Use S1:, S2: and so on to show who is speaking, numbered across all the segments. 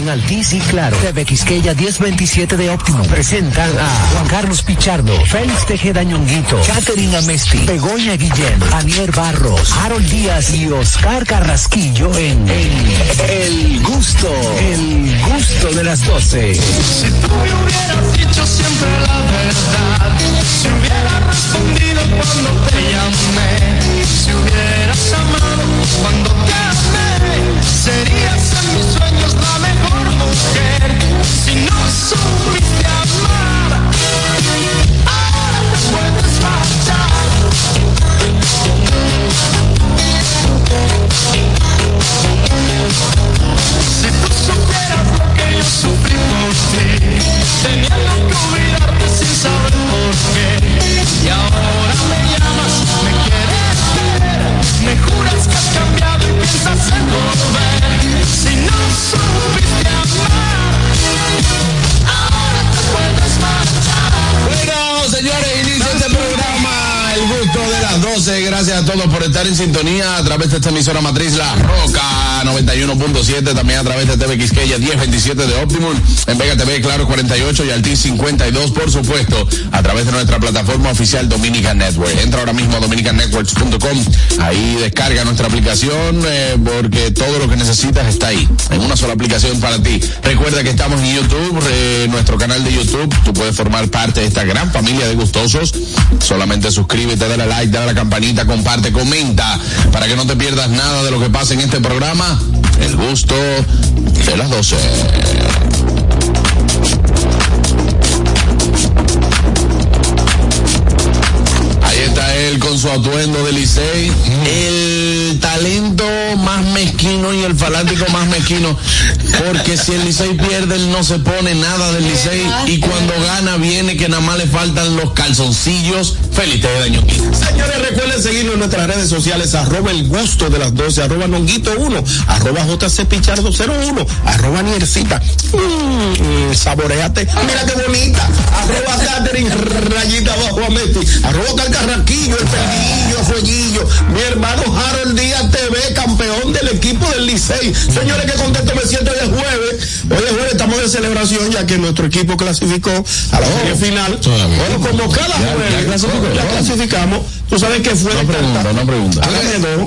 S1: en Altiz y Claro. TV Quisqueya 1027 de Óptimo. Presentan a Juan Carlos Pichardo, Félix Tejeda Ñonguito, Catherine Amesti, Begoña Guillén, Anier Barros, Harold Díaz y Oscar Carrasquillo en, El Gusto, El Gusto de las 12.
S2: Si tú me hubieras dicho siempre la verdad, si hubieras respondido cuando te llamé, si hubieras amado cuando te amé, serías en mis sueños la mejor mujer. Si no supiste
S3: las 12. Gracias a todos por estar en sintonía a través de esta emisora matriz La Roca 91.7. También a través de TV Quisqueya 1027 de Optimum. En Vega TV, Claro 48 y Altis 52, por supuesto. A través de nuestra plataforma oficial Dominican Network. Entra ahora mismo a dominicannetworks.com. Ahí descarga nuestra aplicación eh, porque todo lo que necesitas está ahí. En una sola aplicación para ti. Recuerda que estamos en YouTube, eh, nuestro canal de YouTube. Tú puedes formar parte de esta gran familia de gustosos. Solamente suscríbete, dale like, dale a la campanita, comparte, comenta para que no te pierdas nada de lo que pasa en este programa. El gusto de las 12. Ahí está él con su atuendo de Licey. El talento más mezquino y el fanático más mezquino. Porque si el Licey pierde, él no se pone nada del Licey. Y cuando gana, viene que nada más le faltan los calzoncillos. Feliz de daño.
S4: Señores, recuerden seguirnos en nuestras redes sociales, arroba el gusto de las 12, arroba nonguito 1, arroba jc pichardo 01, arroba niercita, mmm, saboreate, mira qué bonita, arroba Catherine, rayita abajo a Messi, arroba calcarraquillo, el perdillo, fueguillo, mi hermano Harold Díaz TV, campeón del equipo del Licey. Señores, qué contento me siento hoy es jueves, hoy es jueves, estamos de celebración ya que nuestro equipo clasificó a la serie final. Bueno, como cada jueves, ya clasificamos, tú sabes que fue
S3: Una pregunta, una pregunta.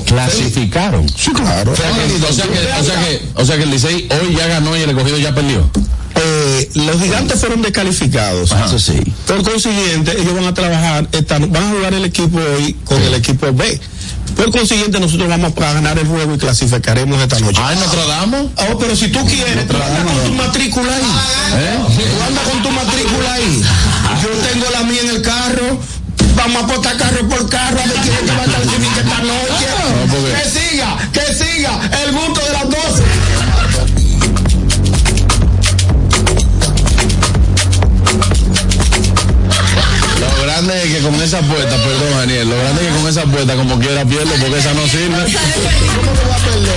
S3: Clasificaron.
S4: Sí, claro.
S3: O sea que, o sea que, o sea que, o sea que el Licey hoy ya ganó y el escogido ya perdió.
S4: Eh, los gigantes fueron descalificados, eso sí. Por consiguiente, ellos van a trabajar, están, van a jugar el equipo hoy con el equipo B. Por consiguiente, nosotros vamos a ganar el juego y clasificaremos esta noche.
S3: Ah, ¿en Notre Dame?
S4: Oh, pero si tú quieres, tú andas con tu matrícula ahí.
S3: ¿Eh?
S4: Tú andas con tu matrícula ahí. Yo tengo la mía en el carro. Vamos a apostar carro por carro a ver quién es que va a clasificar esta noche.
S3: No, porque-
S4: Que siga, que siga el gusto de las 12.
S3: Grande es que con esa apuesta, perdón Daniel, lo grande es que con esa apuesta como quiera pierdo porque esa no sirve.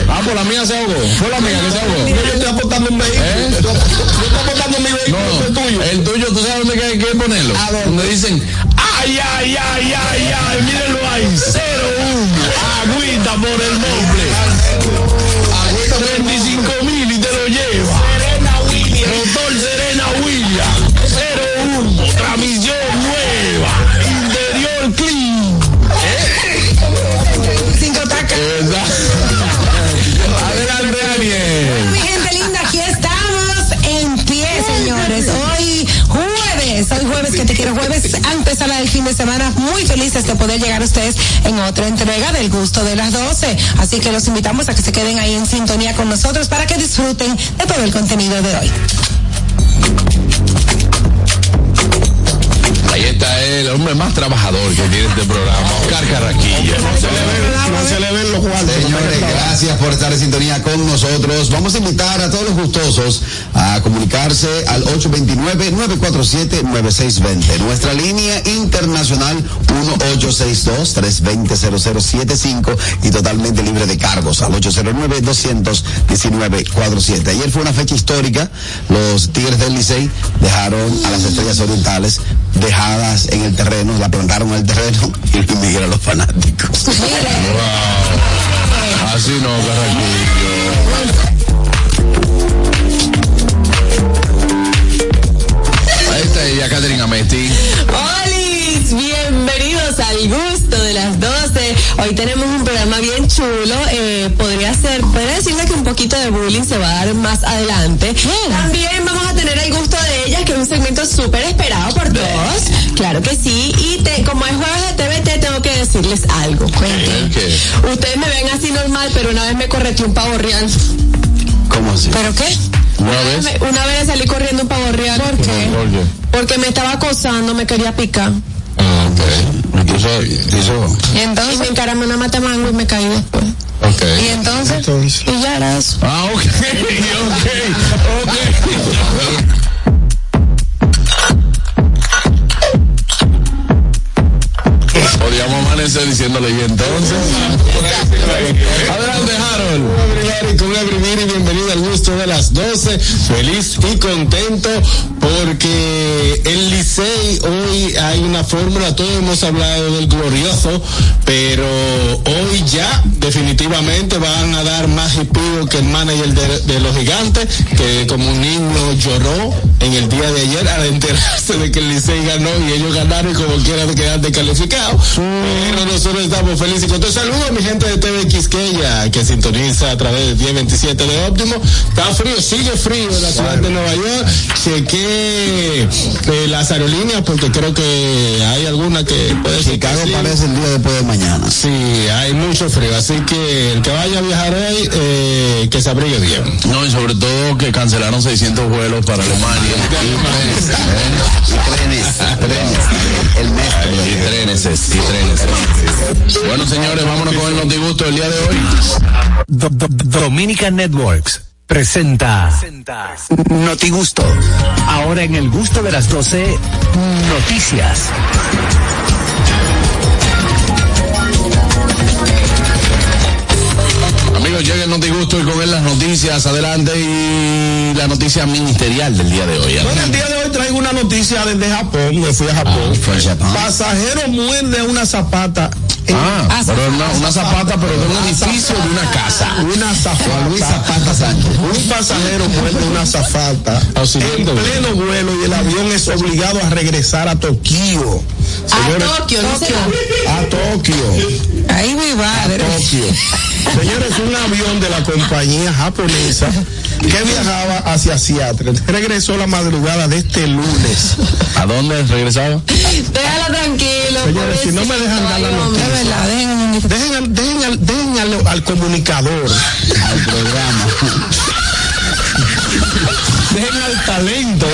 S3: Ah, pues la mía se ahogó. Fue la mía que se ahogó.
S4: Yo estoy apostando un vehículo.
S3: ¿Eh?
S4: Yo, estoy apostando mi vehículo,
S3: No,
S4: es tuyo.
S3: el tuyo, ¿tú sabes dónde hay que ponerlo?
S4: ¿A dónde?
S3: Donde dicen, ay, ay, ay, ay, ay, mírenlo ahí, cero uno, agüita por el doble. Agüita 35 mil y te lo lleva.
S5: De semana, muy felices de poder llegar a ustedes en otra entrega del gusto de las 12. Así que los invitamos a que se queden ahí en sintonía con nosotros para que disfruten de todo el contenido de hoy.
S3: Está el hombre más trabajador que tiene este programa, Oscar Carraquillo.
S4: No se le ven los guantes.
S6: Señores, gracias por estar en sintonía con nosotros. Vamos a invitar a todos los gustosos a comunicarse al 829-947-9620. Nuestra línea internacional 1862-320-0075 y totalmente libre de cargos al 809-219-47. Ayer fue una fecha histórica. Los Tigres del Licey dejaron a las estrellas orientales dejadas en el terreno, la plantaron en el terreno y migran los fanáticos.
S3: así no, Carraquillo.
S7: Al gusto de las 12. Hoy tenemos un programa bien chulo. Eh, podría ser, podría decirle que un poquito de bullying se va a dar más adelante. También vamos a tener el gusto de ellas, que es un segmento súper esperado por todos. Claro que sí. Y te, como es jueves de TVT, tengo que decirles algo. Ustedes me ven así normal, pero una vez me correteó un pavo real.
S6: ¿Cómo así?
S5: ¿Pero qué?
S3: ¿Una vez?
S7: Una vez salí corriendo un pavo real. ¿Por qué?
S3: ¿Por qué?
S7: Porque me estaba acosando, me quería picar.
S6: ¿Y eso? ¿Y eso?
S5: ¿Y
S7: Y me
S5: entonces?
S7: encaramé una matamango y me caí después.
S3: Ok.
S5: ¿Y entonces?
S4: Entonces,
S7: Y ya era eso.
S3: Ah, ok, ok, ok. Podríamos amanecer diciéndole y entonces. Adelante, Harold.
S4: Con Everybody, bienvenido al gusto de las 12. Feliz y contento porque el Licey hoy hay una fórmula, todos hemos hablado del glorioso, pero hoy ya definitivamente van a dar más hipido que el manager de, de los gigantes, que como un niño lloró en el día de ayer al enterarse de que el Licey ganó y ellos ganaron y como quieran quedar descalificados. Pero nosotros estamos felices y contentos. Saludos a mi gente de TV Quisqueya que sintoniza a través de 1027 de Óptimo. Está frío, sigue frío en la ciudad de Nueva York. Chequé eh, las aerolíneas porque creo que hay alguna que puede ser
S6: Chicago parece el día después de mañana.
S4: Sí, hay mucho frío, así que el que vaya a viajar hoy, eh, que se abrigue bien.
S3: No, y sobre todo que cancelaron 600 vuelos para Alemania.
S6: Trenes, trenes. El mes.
S3: Y trenes, y trenes. Bueno, señores, vámonos con el notigusto del día de hoy.
S1: Do- Do- Dominica Networks presenta Notigusto. Ahora en el gusto de las 12, noticias.
S3: Amigos, llega el notigusto y con él las noticias. Adelante y la noticia ministerial del día de hoy.
S4: Bueno, el día de hoy traigo una noticia desde Japón, me fui a Japón.
S6: fue a Japón.
S4: Pasajero muerde una zapata. En-
S3: Ah, pero una, una zapata, pero de un edificio o de una casa.
S4: Una zafata.
S6: Luis Zapata Sánchez.
S4: Un pasajero muerde una zafata en pleno vuelo y el avión es obligado a regresar a Tokio. Señores,
S7: A Tokio, no sé.
S4: a Tokio.
S5: Ahí mi madre.
S4: Tokio. Señores, un avión de la compañía japonesa que viajaba hacia Seattle regresó la madrugada de este lunes.
S3: ¿A dónde regresaba?
S7: Déjalo tranquilo.
S4: Señores, si no me dejan dar la.
S5: Es verdad, dejen
S4: Dejen al, dejen al, dejen al, al comunicador.
S6: Al programa.
S4: Dejen al talento.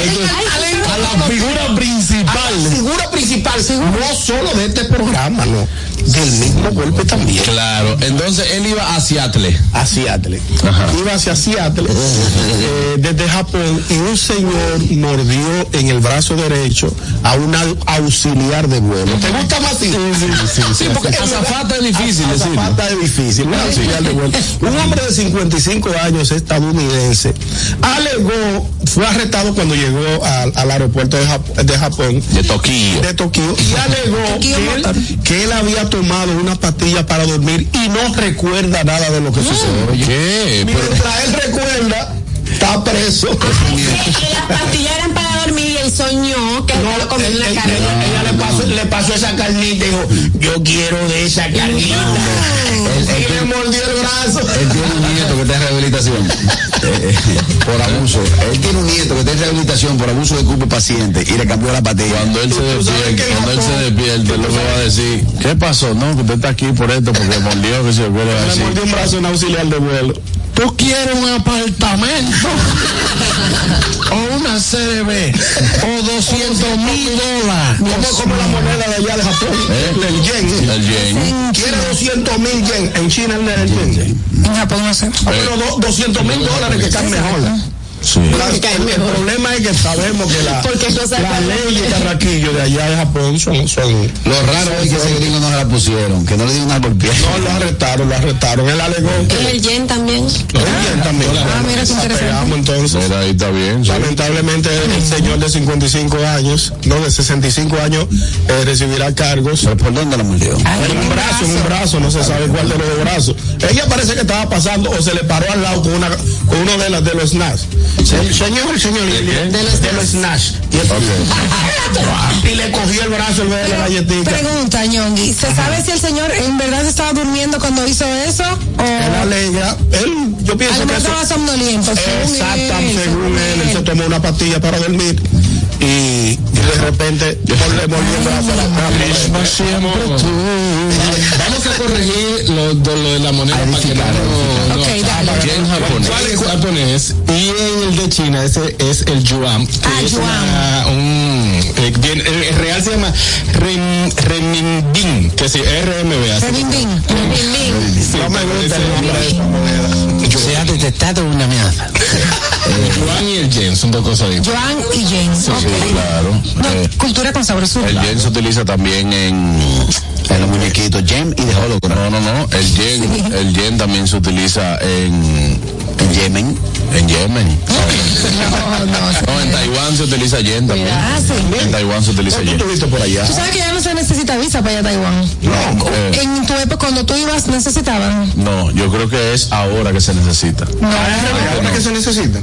S4: A la figura principal. figura principal. No solo de este programa, no. Del mismo golpe también.
S3: Claro, entonces él iba a Seattle.
S4: a Seattle.
S3: Ajá.
S4: Iba hacia Seattle eh, desde Japón y un señor mordió en el brazo derecho a una auxiliar de vuelo. ¿Te gusta más así? Sí, sí, porque
S3: Azafata es difícil
S4: azafata es difícil, una auxiliar de vuelo. Un hombre de 55 años estadounidense alegó, fue arrestado cuando llegó al, al aeropuerto de, Jap- de Japón
S3: De Tokio.
S4: de Tokio y alegó que él, que él había tomado una pastilla para dormir y no recuerda nada de lo que sucedió.
S3: ¿Qué? Pero,
S4: Mientras él recuerda, está preso.
S7: Y las pastillas eran para dormir y él soñó que estaba comiendo una carne.
S4: ella le pasó, le pasó esa carnita y dijo, yo quiero de esa carnita. y le mordió el brazo.
S6: Él tiene un nieto que está en rehabilitación eh, eh, por abuso. Él tiene un nieto que está en rehabilitación por abuso de cupo paciente y le cambió la patilla.
S3: cuando él se despierte,
S4: en
S3: cuando él se despierte, él le va a decir, ¿qué pasó? No, que usted está aquí por esto, porque mordió, que se lo quiere
S4: Le
S3: decir.
S4: mordió un brazo en auxiliar de vuelo.
S3: ¿Tú quieres un apartamento? ¿O una CDB? ¿O 200 mil dólares?
S4: ¿Cómo, cómo la moneda de allá de Japón?
S3: ¿Eh?
S4: El yen.
S3: El yen.
S4: Quiere 200 mil yen. En China el el yen.
S5: En Japón no sé.
S4: Ah, bueno, do- 200 mil dólares que están mejor.
S3: Sí.
S4: La- el problema es que sabemos que la,
S7: Porque no sabe
S4: las leyes carraquillo de allá de Japón son, son
S6: Lo raro es que ese gringo no se la pusieron, que no le dieron una golpeada.
S4: no lo arrestaron, lo arrestaron. Él alegó que
S7: El yen también.
S4: Bien, también.
S5: Ah, mira qué interesante.
S4: Apegamos, entonces.
S3: Mira, ahí está bien. sí.
S4: Lamentablemente el señor de 55 años, no de 65 años, eh, recibirá cargos.
S6: ¿Pero por dónde la mordió?
S4: En un brazo, en un brazo, no se sabe cuál de los brazos. Ella parece que estaba pasando o se le paró al lado con, una, con uno de, las de los snacks. Se- señor, señor, de los, de los snacks. Y, y le cogió el brazo el de la galletita.
S5: Pregunta, Ñongui, ¿se sabe si el señor en verdad estaba durmiendo cuando hizo eso? O
S4: Él alega, él, yo pienso que
S5: estaba somnoliento? según
S4: Exacto,
S5: él,
S4: según él, él se tomó una pastilla para dormir y, de repente le mordió el brazo a la cama.
S8: Vamos a corregir lo, de, lo de la moneda para que no, no, yen japonés, es japonés y el de China ese es el yuan, que
S5: Ah,
S8: es
S5: yuan.
S8: una- un eh, bien, el, el real se llama rem, renminbin, que sí, RMB. así.
S5: Renminbin.
S8: Sí,
S4: No me gusta el
S8: ese-
S4: nombre de esa moneda.
S1: Se ha detectado una amenaza.
S8: El yuan y el yen son dos cosas diferentes.
S5: Y.
S3: Sí, Claro.
S5: No,
S3: Eh,
S5: cultura con sabrosura.
S3: el yen se utiliza también en
S6: En los muñequitos Gem y de Hologram.
S3: No, no, no. El yen, el yen también se utiliza en,
S6: En Yemen.
S3: en Yemen.
S5: No, no.
S3: No, en Taiwán se utiliza yen también.
S5: Ah, sí.
S3: En Taiwán se utiliza
S4: ¿Tú
S3: yen.
S4: por allá?
S5: Tú sabes que ya no se necesita visa para ir a Taiwán.
S3: No, eh,
S5: En tu época, cuando tú ibas, necesitaban.
S3: no, yo creo que es ahora que se necesita.
S4: ¿Ahora qué se necesita?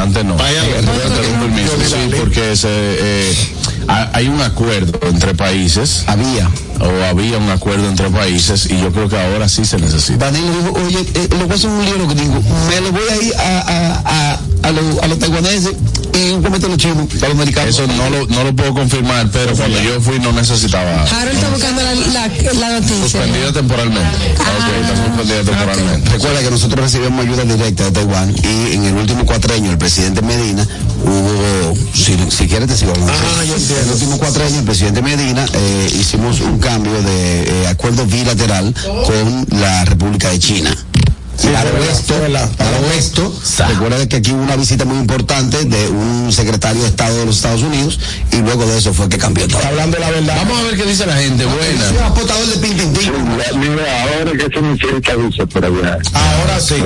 S3: Antes no.
S8: Vaya,
S3: Antes no tener un permiso, sí, porque se, eh, ha- hay un acuerdo entre países,
S6: Había.
S3: o había un acuerdo entre países, y yo creo que ahora sí se necesita.
S6: Danilo dijo, oye, eh, lo voy a hacer un lío lo que digo, me lo voy a ir a, a, a, a, los, a los taiwaneses y un comete los chinos, a los americanos.
S3: Eso no lo, no lo puedo confirmar, pero cuando yo fui no necesitaba.
S5: Harold está buscando la, la, la noticia.
S3: Suspendida temporalmente. Ok, está suspendida temporalmente.
S6: Recuerda que nosotros recibimos ayuda directa de Taiwán y en el último cuatreño el presidente Medina hubo, si, si quieres te sigo hablando.
S4: Ah, yo
S6: En el último cuatreño el presidente Medina eh, hicimos un cambio de eh, acuerdo bilateral con la República de China. Para
S4: verdad,
S6: esto,
S4: es verdad.
S6: para esto, recuerda que aquí hubo una visita muy importante de un secretario de Estado de los Estados Unidos y luego de eso fue que cambió todo.
S4: Está hablando la verdad.
S3: Vamos a ver qué dice la gente. Buena.
S6: Un apostador de pin, pin, pin.
S9: Mira, ahora que se me dice por allá.
S4: Ahora sí.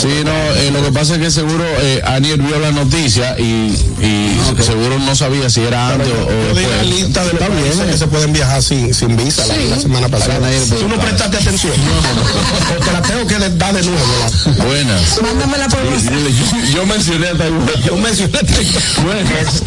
S3: Sí, no, eh, lo que pasa es que seguro eh, Aniel vio la noticia y, y seguro no sabía si era antes o, o
S4: Yo di la
S3: después.
S4: lista de los países que se pueden viajar sin, sin visa la, la semana pasada. Tú no prestaste atención. Te la tengo que dar de
S3: Buenas.
S5: Mándamela por WhatsApp.
S3: Yo, yo mencioné a Taiwán.
S4: Yo mencioné
S3: Buenas.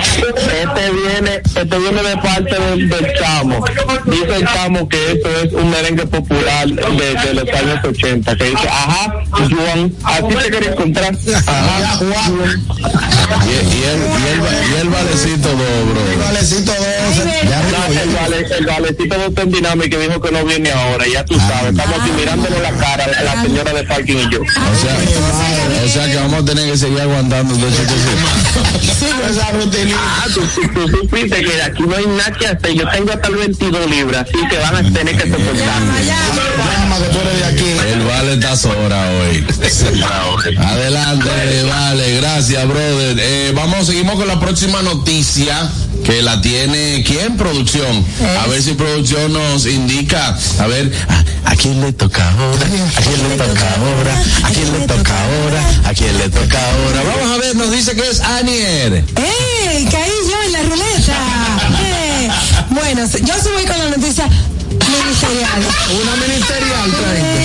S9: Este viene, este viene de parte del, del chamo. Dice el chamo que eso es un merengue popular de, de los años 80. Que dice, ajá, Juan, así te quería encontrar. Ajá, Juan.
S3: Y, y el, y, el, y el valecito dobro.
S4: Valecito 12.
S9: No, el, vale, el valecito de Open Dynamic que dijo que no viene ahora, ya tú sabes, estamos aquí mirándole la cara la señora de parking y yo.
S3: O sea, o sea que vamos a tener que seguir aguantando tiempo.
S4: Esa rutina.
S9: Ah, tú, tú, tú supiste que aquí no hay nada que hacer. Yo tengo hasta el 22 libras, así que van a tener que soportar.
S4: Llama que tú eres de aquí.
S3: El vale está sobra hoy. Adelante, vale, gracias, brother. Eh, vamos, seguimos con la próxima noticia que la tiene quién producción. A ver si producción nos indica. A ver, ¿a, a quién le toca ahora? ¿A quién le toca ahora? ¿A quién le toca ahora? ¿A quién le toca ahora? Vamos a ver, nos dice que es Anier.
S5: ¡Ey! Caí yo en la ruleta. ¡Eh! Bueno, yo sí voy con la noticia ministerial.
S4: Una ministerial.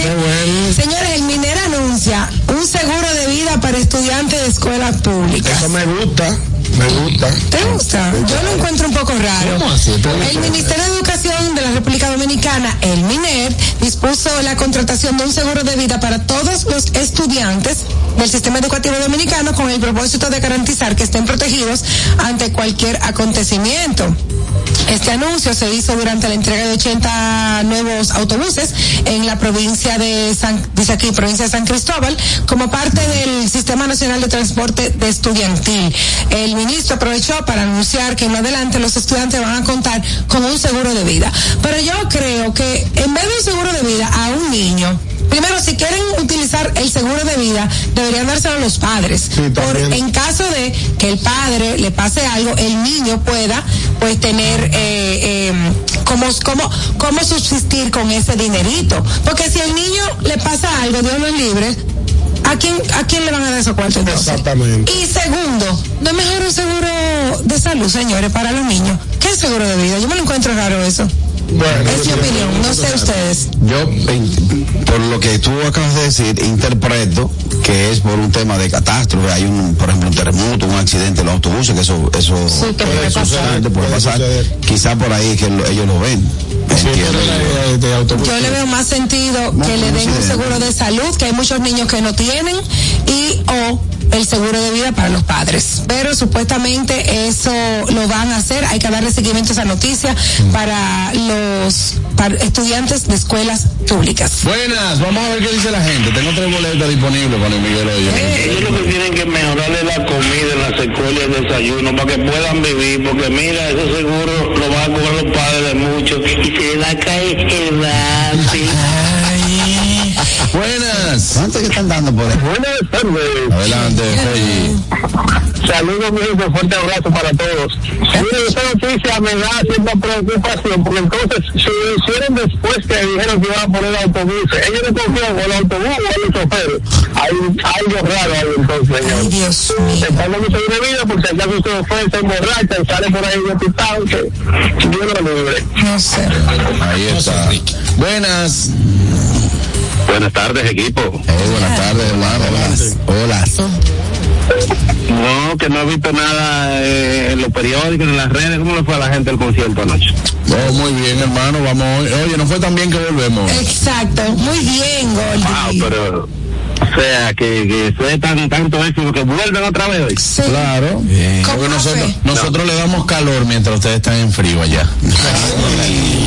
S4: Qué bueno.
S5: Señores, el MINER anuncia un seguro de vida para estudiantes de escuelas públicas.
S4: Eso me gusta. Me gusta.
S5: ¿Te gusta? Yo lo encuentro un poco raro. El Ministerio de Educación de la República Dominicana, el MINER, dispuso la contratación de un seguro de vida para todos los estudiantes del sistema educativo dominicano con el propósito de garantizar que estén protegidos ante cualquier acontecimiento. Este anuncio se hizo durante la entrega de 80 nuevos autobuses en la provincia de San, dice aquí, provincia de San Cristóbal, como parte del Sistema Nacional de Transporte de Estudiantil. El ministro aprovechó para anunciar que en adelante los estudiantes van a contar con un seguro de vida. Pero yo creo que en vez de un seguro de vida a un niño, primero, si quieren utilizar el seguro de vida, deberían dárselo a los padres.
S4: Sí,
S5: Por, en caso de que el padre le pase algo, el niño pueda pues tener eh, eh, cómo, cómo, cómo subsistir con ese dinerito. Porque si al niño le pasa algo, Dios lo libre, ¿a quién, ¿a quién le van a dar esos cuartos entonces?
S4: Exactamente.
S5: Y segundo, ¿no es mejor un seguro de salud, señores, para los niños? ¿Qué es seguro de vida? Yo me lo encuentro raro eso.
S4: Bueno,
S5: Es mi opinión, no sé ustedes.
S6: Yo, por lo que tú acabas de decir, interpreto que es por un tema de catástrofe. Hay un, por ejemplo, un terremoto, un accidente en los autobuses, que eso, eso
S5: Sí, que puede pasar.
S6: puede
S4: Puede
S6: pasar.
S4: suceder.
S6: Quizá por ahí que lo- ellos lo ven.
S4: De, de autobús.
S5: Yo le veo más sentido que le den un seguro de salud, que hay muchos niños que no tienen, y o el seguro de vida para los padres. Pero supuestamente eso lo van a hacer, hay que darle seguimiento a esa noticia para los para estudiantes de escuelas públicas.
S3: Buenas, vamos a ver qué dice la gente. Tengo tres boletas disponibles para el Miguel hoy.
S9: Ellos lo que tienen que mejorarle la comida en las escuelas de desayuno para que puedan vivir, porque mira, eso seguro lo van a cobrar los padres de muchos y se va a caer el.
S6: ¿Cuánto que están dando por ahí?
S9: Buenas tardes.
S3: Adelante, Fey.
S9: Saludos, mi fuerte abrazo para todos. Mira, esta noticia me da cierta preocupación, porque entonces, si lo hicieron después que dijeron que iban a poner autobuses, ellos no confían en el autobús o el chofer. Hay algo raro ahí entonces,
S5: Ay,
S9: señor.
S5: Dios mío.
S9: Están dando de vida porque si acaso usted fue, se emborracha y sale por ahí de pistado, que Dios lo libre.
S5: No sé.
S3: Ahí está. Buenas.
S9: Buenas tardes, equipo.
S3: Eh, buenas tardes, hermano.
S6: Hola.
S9: No, que no he visto nada eh, en los periódicos, en las redes. ¿Cómo le fue a la gente el concierto anoche?
S3: Oh, muy bien, hermano. Vamos hoy. Oye, no fue tan bien que volvemos.
S5: Exacto, muy bien,
S9: Wow,
S5: Goldie.
S9: pero... O sea, que, que fue tan, tanto éxito que vuelven otra vez hoy.
S5: Sí.
S3: Claro. Porque nosotros, nosotros le damos calor mientras ustedes están en frío allá.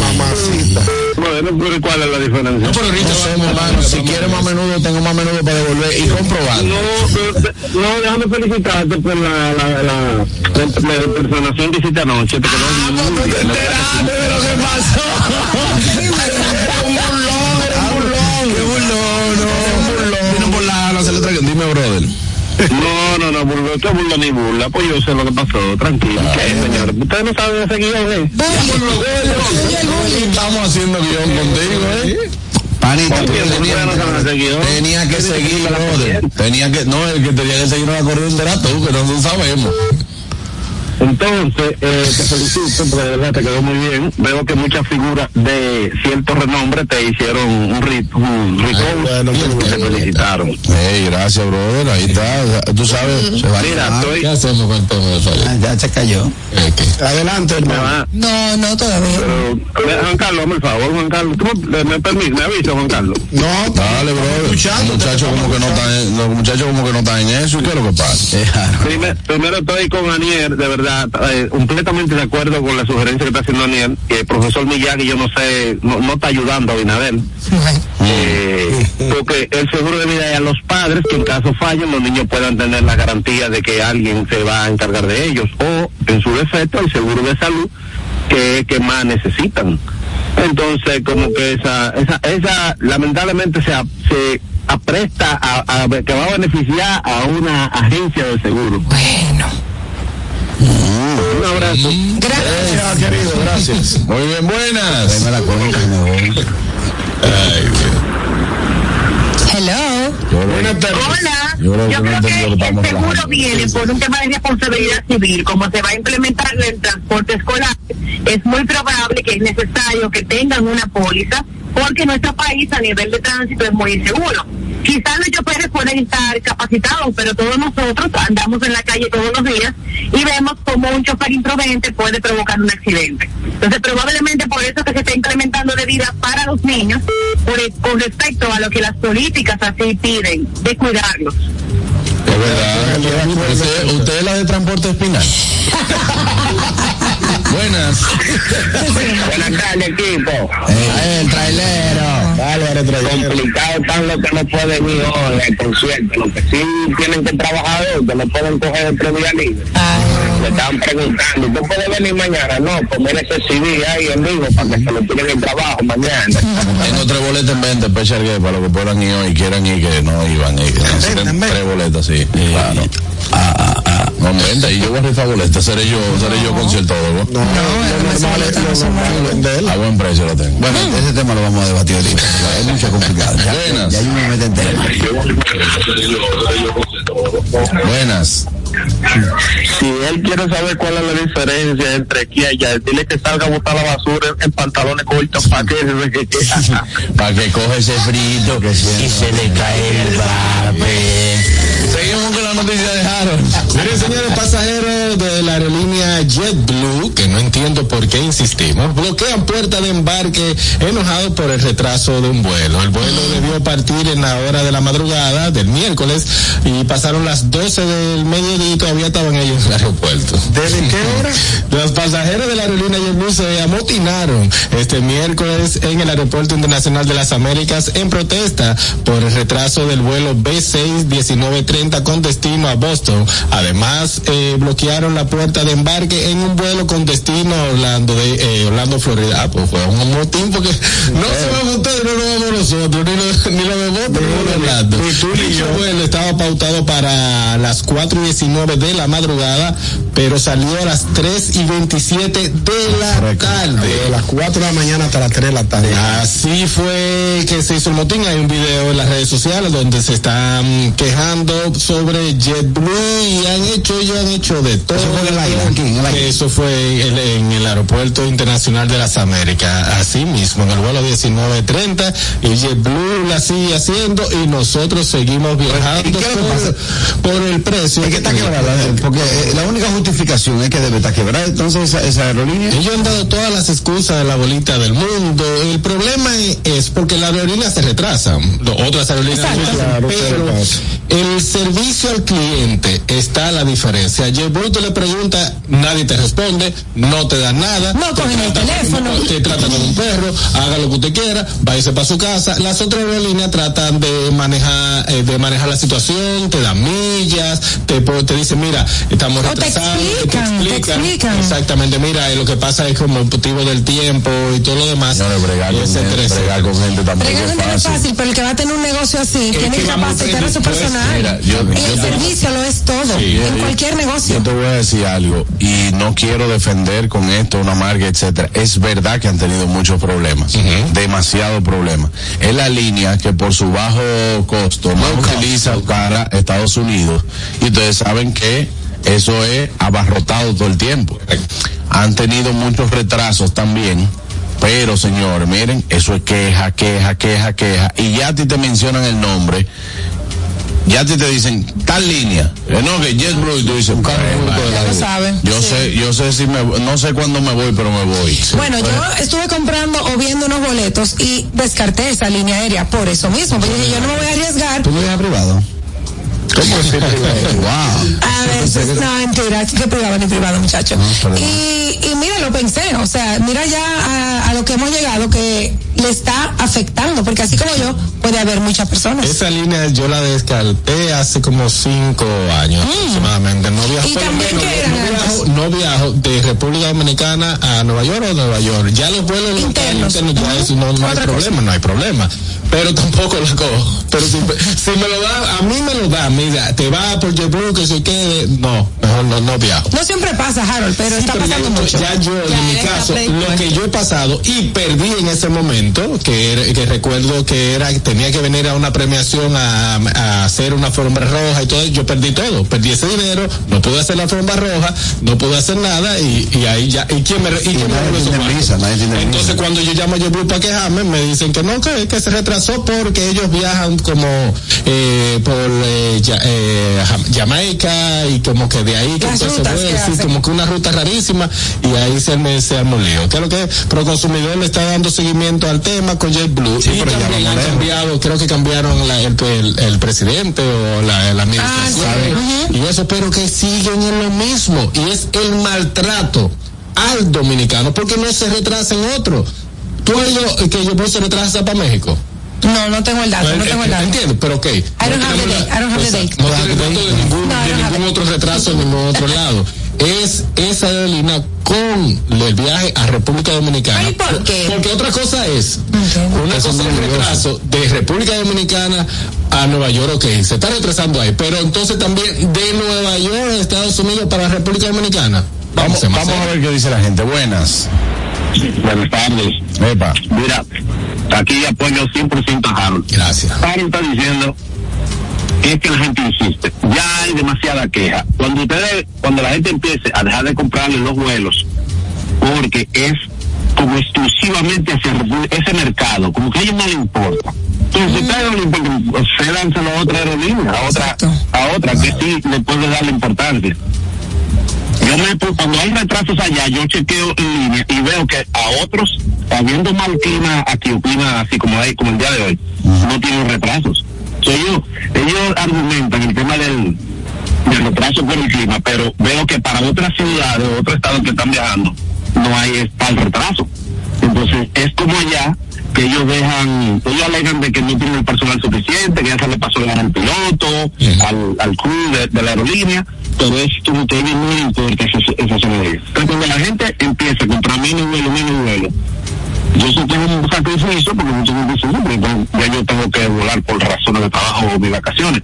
S4: Mamacita.
S9: Bueno, pero ¿cuál es la diferencia?
S3: No sé, mi hermano. Si quiere más menudo, tengo más menudo para devolver y comprobar.
S9: No, pero- no, déjame felicitarte por la, la, la, la, la personación que hiciste anoche. Te quedó muy bien.
S3: ¡Qué burlón! No, burlón. Vino por la no se le traigan. Dime, brother.
S9: No, no, no, burla, esto es burla ni burla. Pues yo sé lo que pasó, tranquilo. ¿Qué, señor? Ustedes no saben ese guion, ¿eh?
S3: Estamos haciendo guion contigo, ¿eh?
S6: Panita,
S9: no.
S3: Tenía que seguir, brother. Tenía que, no, el que tenía que seguir la corriente era tú, que nosotros sabemos.
S9: Entonces, eh, te felicito, porque de verdad te quedó muy bien. Veo que muchas figuras de cierto renombre te hicieron un rit, un repost
S4: bueno,
S9: te felicitaron.
S3: Hey, gracias, brother. Ahí está. Tú sabes. Se va
S9: Mira, estoy,
S3: hacemos con de fallo?
S6: Ah, ya se cayó.
S4: Adelante, hermano.
S9: va-
S5: No, no, todavía.
S9: pero, eh, Juan Carlos, por favor, Juan Carlos, ¿tú me, permites, me avisa, Juan Carlos.
S4: No,
S3: Dale, brother. Los muchachos como que no están, los muchachos como que no están en eso. ¿Y qué es lo que pasa?
S9: Primer- primero estoy con Anier, de verdad, eh, completamente de acuerdo con la sugerencia que está haciendo Anier, que el profesor Miyagi, yo no sé, no, no está ayudando a Binader. Eh, porque el seguro de vida es a los padres que en caso fallen los niños puedan tener la garantía de que alguien se va a encargar de ellos. O en su defecto el seguro de salud que que más necesitan. Entonces como que esa esa esa lamentablemente se se apresta a, a- que va a beneficiar a una agencia de seguro.
S5: Bueno,
S9: un abrazo
S5: gracias.
S4: Ah, querido, gracias.
S3: Muy bien, buenas.
S6: Voy.
S5: Hello.
S4: Buenas tardes.
S10: Hola,
S3: Yo creo que
S10: yo creo que
S3: que
S10: el seguro viene por un tema de responsabilidad civil, como se va a implementar en el transporte escolar, es muy probable que es necesario que tengan una póliza, porque nuestro país a nivel de tránsito es muy inseguro. Quizás los choferes pueden estar capacitados, pero todos nosotros andamos en la calle todos los días y vemos cómo un chofer imprudente puede provocar un accidente. Entonces, probablemente por eso que se está implementando de vida para los niños, por, con respecto a lo que las políticas así piden, de cuidarlos.
S3: Es verdad. Usted, usted es la de transporte espinal. buenas.
S9: buenas tardes equipo
S6: Eh, el trailero. Dale,
S9: complicado están los que no pueden ir hoy al concierto, los que sí tienen que trabajar hoy, que no pueden coger otro día libre. Le estaban preguntando, ¿usted puede venir mañana? No, pues mire ese CD ahí en vivo para que se lo tiren el trabajo mañana.
S3: Tengo tres boletas en venta, Special Guest, para los que puedan ir hoy y quieran ir, que no iban. Y, necesitan tres boletas, sí. Claro. Ah, ah, ah. No, en venta, y yo voy a rifar boletas, seré yo, seré yo conciertólogo.
S6: No,
S3: A buen precio lo tengo.
S6: Bueno, ese tema lo vamos a debatir ahorita. Es mucho complicado. Ya,
S3: Buenas.
S6: ya yo me meto entero.
S3: Buenas.
S9: Si él quiere saber cuál es la diferencia entre aquí y allá, dile que salga a botar la basura en, en pantalones cortos para que
S3: Para que coge ese frito y se le cae el vape. Seguimos con la noticia de Harold.
S8: Miren, señores pasajeros de la aerolínea JetBlue, que no entiendo por qué insistimos, bloquean puerta de embarque enojados por el retraso de un vuelo. El vuelo debió partir en la hora de la madrugada del miércoles y pasaron las 12 del mediodía y todavía estaban ellos en el aeropuerto.
S4: ¿Desde qué hora?
S8: Los pasajeros de la aerolínea JetBlue se amotinaron este miércoles en el Aeropuerto Internacional de las Américas en protesta por el retraso del vuelo B6-1930 con destino a Boston. Además, eh, bloquearon la puerta de embarque en un vuelo con destino a Orlando, de, eh, Orlando, Florida. Ah, pues fue un motín porque no se va a ustedes, no lo vamos nosotros, ni lo, ni lo de Boston, ni lo de Orlando. Dicho vuelo estaba pautado para las 4 y 19 de la madrugada, pero salió a las 3 y 27 de la tarde.
S4: De las 4 de la mañana hasta las 3 de la tarde.
S8: Así fue que se hizo el motín. Hay un video en las redes sociales donde se están quejando sobre JetBlue y han hecho, ellos han hecho de todo.
S6: Eso fue en el aire, aquí, en el aire.
S8: Eso fue en, en el Aeropuerto Internacional de las Américas. Así mismo, en el vuelo 1930 y JetBlue la sigue haciendo y nosotros seguimos viajando
S6: ¿Y qué le
S8: por, el precio.
S6: Es que está quebrada, porque eh, la única justificación es que debe estar quebrada entonces esa, esa aerolínea.
S8: Ellos han dado todas las excusas de la bolita del mundo. El problema es, porque las aerolíneas se retrasan. Lo- Otras aerolíneas
S5: Exacto.
S4: Claro,
S8: pero
S4: claro,
S8: el servicio al cliente está la diferencia. A JetBlue tú le preguntas, nadie te responde, no te dan nada.
S5: No
S8: te
S5: cogen el
S8: tratan-
S5: teléfono.
S8: no, Te tratan como un perro, haga lo que usted quiera, váyase para su casa. Las otras aerolíneas tratan de manejar, eh, de manejar la situación, te dan millas, te, te dicen, mira, estamos
S5: O te
S8: retrasados,
S5: explican, te explican.
S8: Exactamente, mira, eh, lo que pasa es como motivo del tiempo y todo lo demás.
S3: Señores, bregar con, gente, bregar con gente tampoco
S5: Bregar
S3: es
S5: gente no es
S3: fácil.
S5: fácil, pero el que va a tener un negocio así tiene
S8: que vamos a
S5: capacitar a su personal.
S3: Mira, yo-
S5: y
S3: yo
S5: el
S3: tengo-
S5: servicio lo es todo,
S3: Sí,
S5: en
S3: yo-
S5: cualquier negocio.
S3: Yo te voy a decir algo, y no quiero defender con esto una marca, etcétera. Es verdad que han tenido muchos problemas, demasiados problemas. Es la línea que por su bajo costo no utiliza para Estados Unidos, y ustedes saben que eso es abarrotado todo el tiempo. Han tenido muchos retrasos también. Pero, señor, miren, eso es queja, queja, queja, queja. Y ya a ti te mencionan el nombre ya ti te dicen tal línea, eh, no que JetBlue y tú dices, "Bueno,
S5: Ya lo saben.
S3: yo
S5: Sí.
S3: sé, yo sé si me, no sé cuándo me voy, pero me voy.
S5: Bueno, yo estuve comprando o viendo unos boletos y descarté esa línea aérea por eso mismo, porque dije, yo no me voy a arriesgar
S6: ¿Tú viajas privado?
S4: ¿Cómo así privado?
S6: wow.
S5: a veces, no, mentira, que privado ni privado, muchacho. y, y mira, lo pensé, o sea, mira ya a, a lo que hemos llegado que le está afectando, porque así como yo, puede haber muchas personas.
S8: Esa línea yo la descarté hace como cinco años aproximadamente. No viajo,
S5: Mm. ¿Y también
S8: menos, no, viajo, no viajo de República Dominicana a Nueva York o Nueva York. Ya los vuelos
S5: Internos.
S8: internos, ya no, no hay problema, no hay problema. Pero tampoco la cojo. Pero si, si me lo da, a mí me lo da, mira, te va por JetBlue que se quede, no, mejor no, no viajo.
S5: No siempre pasa, Harold, pero está
S8: Pero
S5: pasando mucho.
S8: ya yo,
S7: Ya
S8: en mi caso, lo que yo he pasado y perdí en ese momento, que, era- que recuerdo que era tenía que venir a una premiación a, a hacer una alfombra roja y todo, yo perdí todo, perdí ese dinero, no pude hacer la alfombra roja, no pude hacer nada y, y ahí ya, ¿y quién me, y quién me
S6: indemniza.
S8: Entonces cuando yo llamo a JetBlue para quejarme, me dicen que no, que, que se retrasó porque ellos viajan como eh, por eh, Ya- eh, Jam- Jamaica y como que de ahí que
S5: que
S8: sí,
S5: hacen.
S8: como que una ruta rarísima y ahí se me se armó lío. ¿Qué es lo que es? Pero consumidor le está dando seguimiento al tema con JetBlue y
S6: pero ya
S8: también
S6: vamos
S8: han
S6: lejos.
S8: cambiado, creo que cambiaron la- el, el- el presidente o la, la administración
S5: Ah, sí.
S8: y eso, pero que siguen en lo mismo y es el maltrato al dominicano porque no se retrasa en otro. Tú has que JetBlue se retrasa para México.
S5: No, no tengo el dato, no tengo el dato.
S8: Entiendo, pero ok.
S5: I don't have the date, I don't have the date.
S8: No tiene dato de ningún,
S5: No,
S8: de ningún otro retraso en ningún otro lado. Es esa aerolínea con el viaje a República Dominicana.
S5: ¿Y por qué?
S8: Porque otra cosa es,
S5: Entiendo.
S8: una cosa es el retraso de República Dominicana a Nueva York, ok, se está retrasando ahí, pero entonces también de Nueva York a Estados Unidos para República Dominicana.
S3: Vamos,
S8: más
S3: vamos a ver qué dice la gente. Buenas.
S9: Buenas tardes.
S3: Epa.
S9: Mira, aquí apoyo 100% a Harold.
S8: Gracias.
S9: Harold está diciendo es que la gente insiste. Ya hay demasiada queja. Cuando ustedes, cuando la gente empiece a dejar de comprarle los vuelos, porque es como exclusivamente hacia ese mercado, como que a ellos no les importa. Entonces, no les importa, cédanselo a otra aerolínea, a otra,
S5: Exacto.
S9: a otra que sí le puede dar la importancia. Yo me, cuando hay retrasos allá, yo chequeo en línea y veo que a otros, habiendo mal clima aquí o clima así como hay, como el día de hoy, no tienen retrasos. So, ellos, ellos argumentan el tema del, del retraso por el clima, pero veo que para otras ciudades otros estados que están viajando, no hay tal retraso. Entonces, es como allá que ellos dejan, ellos alegan de que no tienen el personal suficiente, que ya se le pasó el al piloto, al, al crew de, de la aerolínea, pero es como que a ellos no les importa esa, esa zona de ellos. Cuando la gente empieza a comprar menos vuelo, menos vuelo, yo sí tengo un sacrificio porque mucha gente dice, no, pero ya yo tengo que volar por razones de trabajo o mis vacaciones.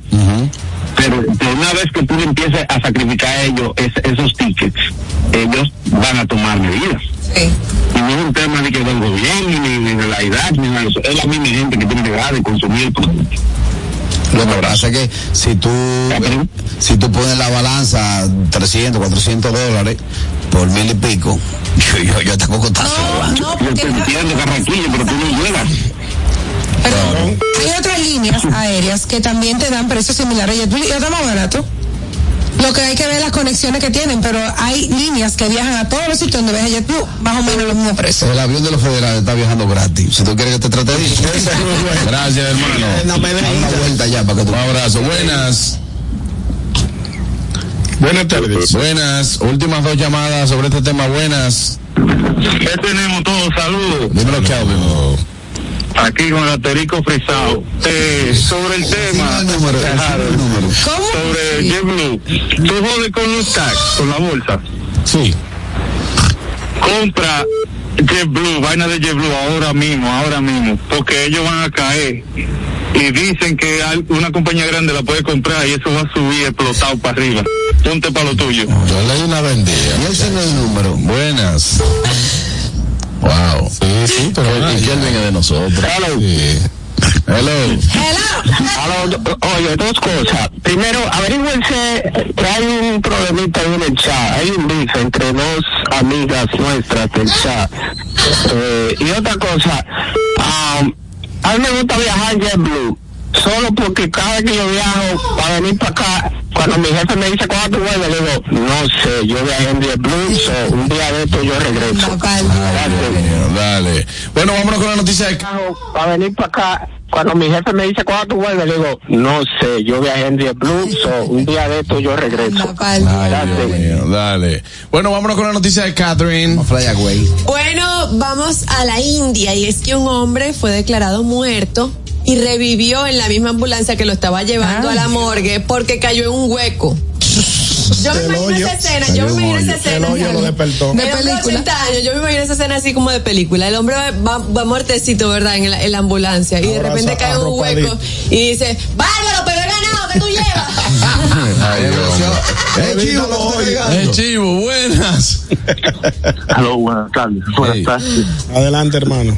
S9: Pero de una vez que tú empieces a sacrificar a ellos es- esos tickets, ellos van a tomar medidas.
S5: Sí.
S9: Y no es un tema de que del gobierno, ni, ni de la edad, ni nada de eso. Es la misma gente que tiene que dejar de consumir el producto.
S6: Lo que pasa es que si tú, si tú pones la balanza 300, 400 dólares por mil y pico, yo, yo, yo tampoco está
S5: No, no,
S9: Yo te entiendo, Carraquillo, pero tú no llegas.
S5: pero hay otras líneas aéreas que también te dan precios similares a JetBlue y está más barato. Lo que hay que ver las conexiones que tienen, pero hay líneas que viajan a todos los sitios donde viaja JetBlue, más o menos los mismos precios.
S6: El avión de los federales está viajando gratis. Si tú quieres que te trate bien.
S3: Gracias, hermano.
S6: Da una vuelta ya para que tú.
S3: Un abrazo. Buenas.
S8: Buenas tardes.
S3: Buenas. Últimas dos llamadas sobre este tema. Buenas.
S9: ¿Qué tenemos todos? Saludos.
S3: Dímelo, Kelvin.
S9: Aquí con el aterico frisado. Eh, sobre el tema,
S6: el número,
S9: sobre
S5: Sí.
S9: JetBlue, tú jodes con los tax, con la bolsa.
S8: Sí.
S9: compra JetBlue, vaina de JetBlue ahora mismo, ahora mismo, porque ellos van a caer y dicen que hay- una compañía grande la puede comprar y eso va a subir explotado para arriba. Ponte para lo tuyo.
S8: Yo leí una vendida.
S6: Y él tiene el número.
S3: Buenas. Wow.
S8: Sí, sí, pero
S3: Y Kelvin es de nosotros.
S8: sí.
S3: Hello.
S5: Hello.
S9: Oye, dos cosas. Primero, averígüense que hay un problemita en el chat. Hay un bife entre dos amigas nuestras del chat. Eh, y otra cosa, um, a mí me gusta viajar en JetBlue. Solo porque cada vez que yo viajo para venir para acá, cuando mi jefe me dice cuándo tú vuelves, le digo, no sé, yo viajé en JetBlue, so, un día de esto yo regreso.
S5: Papá,
S9: Gracias.
S3: Dale. Bueno, vámonos con la noticia de
S9: para venir para acá. Cuando mi jefe me dice cuándo tú vuelves, le digo, no sé, yo viajé en JetBlue, so, un día de esto yo regreso.
S3: Dios mío, dale. Bueno, vámonos con la noticia de Catherine.
S6: Fly away.
S7: Bueno, vamos a la India y es que un hombre fue declarado muerto y revivió en la misma ambulancia que lo estaba llevando a la morgue porque cayó en un hueco. Yo me imagino esa escena, yo me imagino esa escena.
S8: hoyo lo despertó.
S7: De
S5: película.
S7: años, yo me imagino esa escena así como de película. El hombre va, va muertecito, ¿verdad? En la, en la ambulancia y de repente cae en un hueco y dice, bárbaro, pero he ganado, que tú llevas?
S3: Ay.
S6: Eh, chivo.
S3: Eh, Chivo, buenas.
S9: Aló, buenas tardes. Buenas
S3: Hey.
S9: tardes.
S8: Adelante, hermano.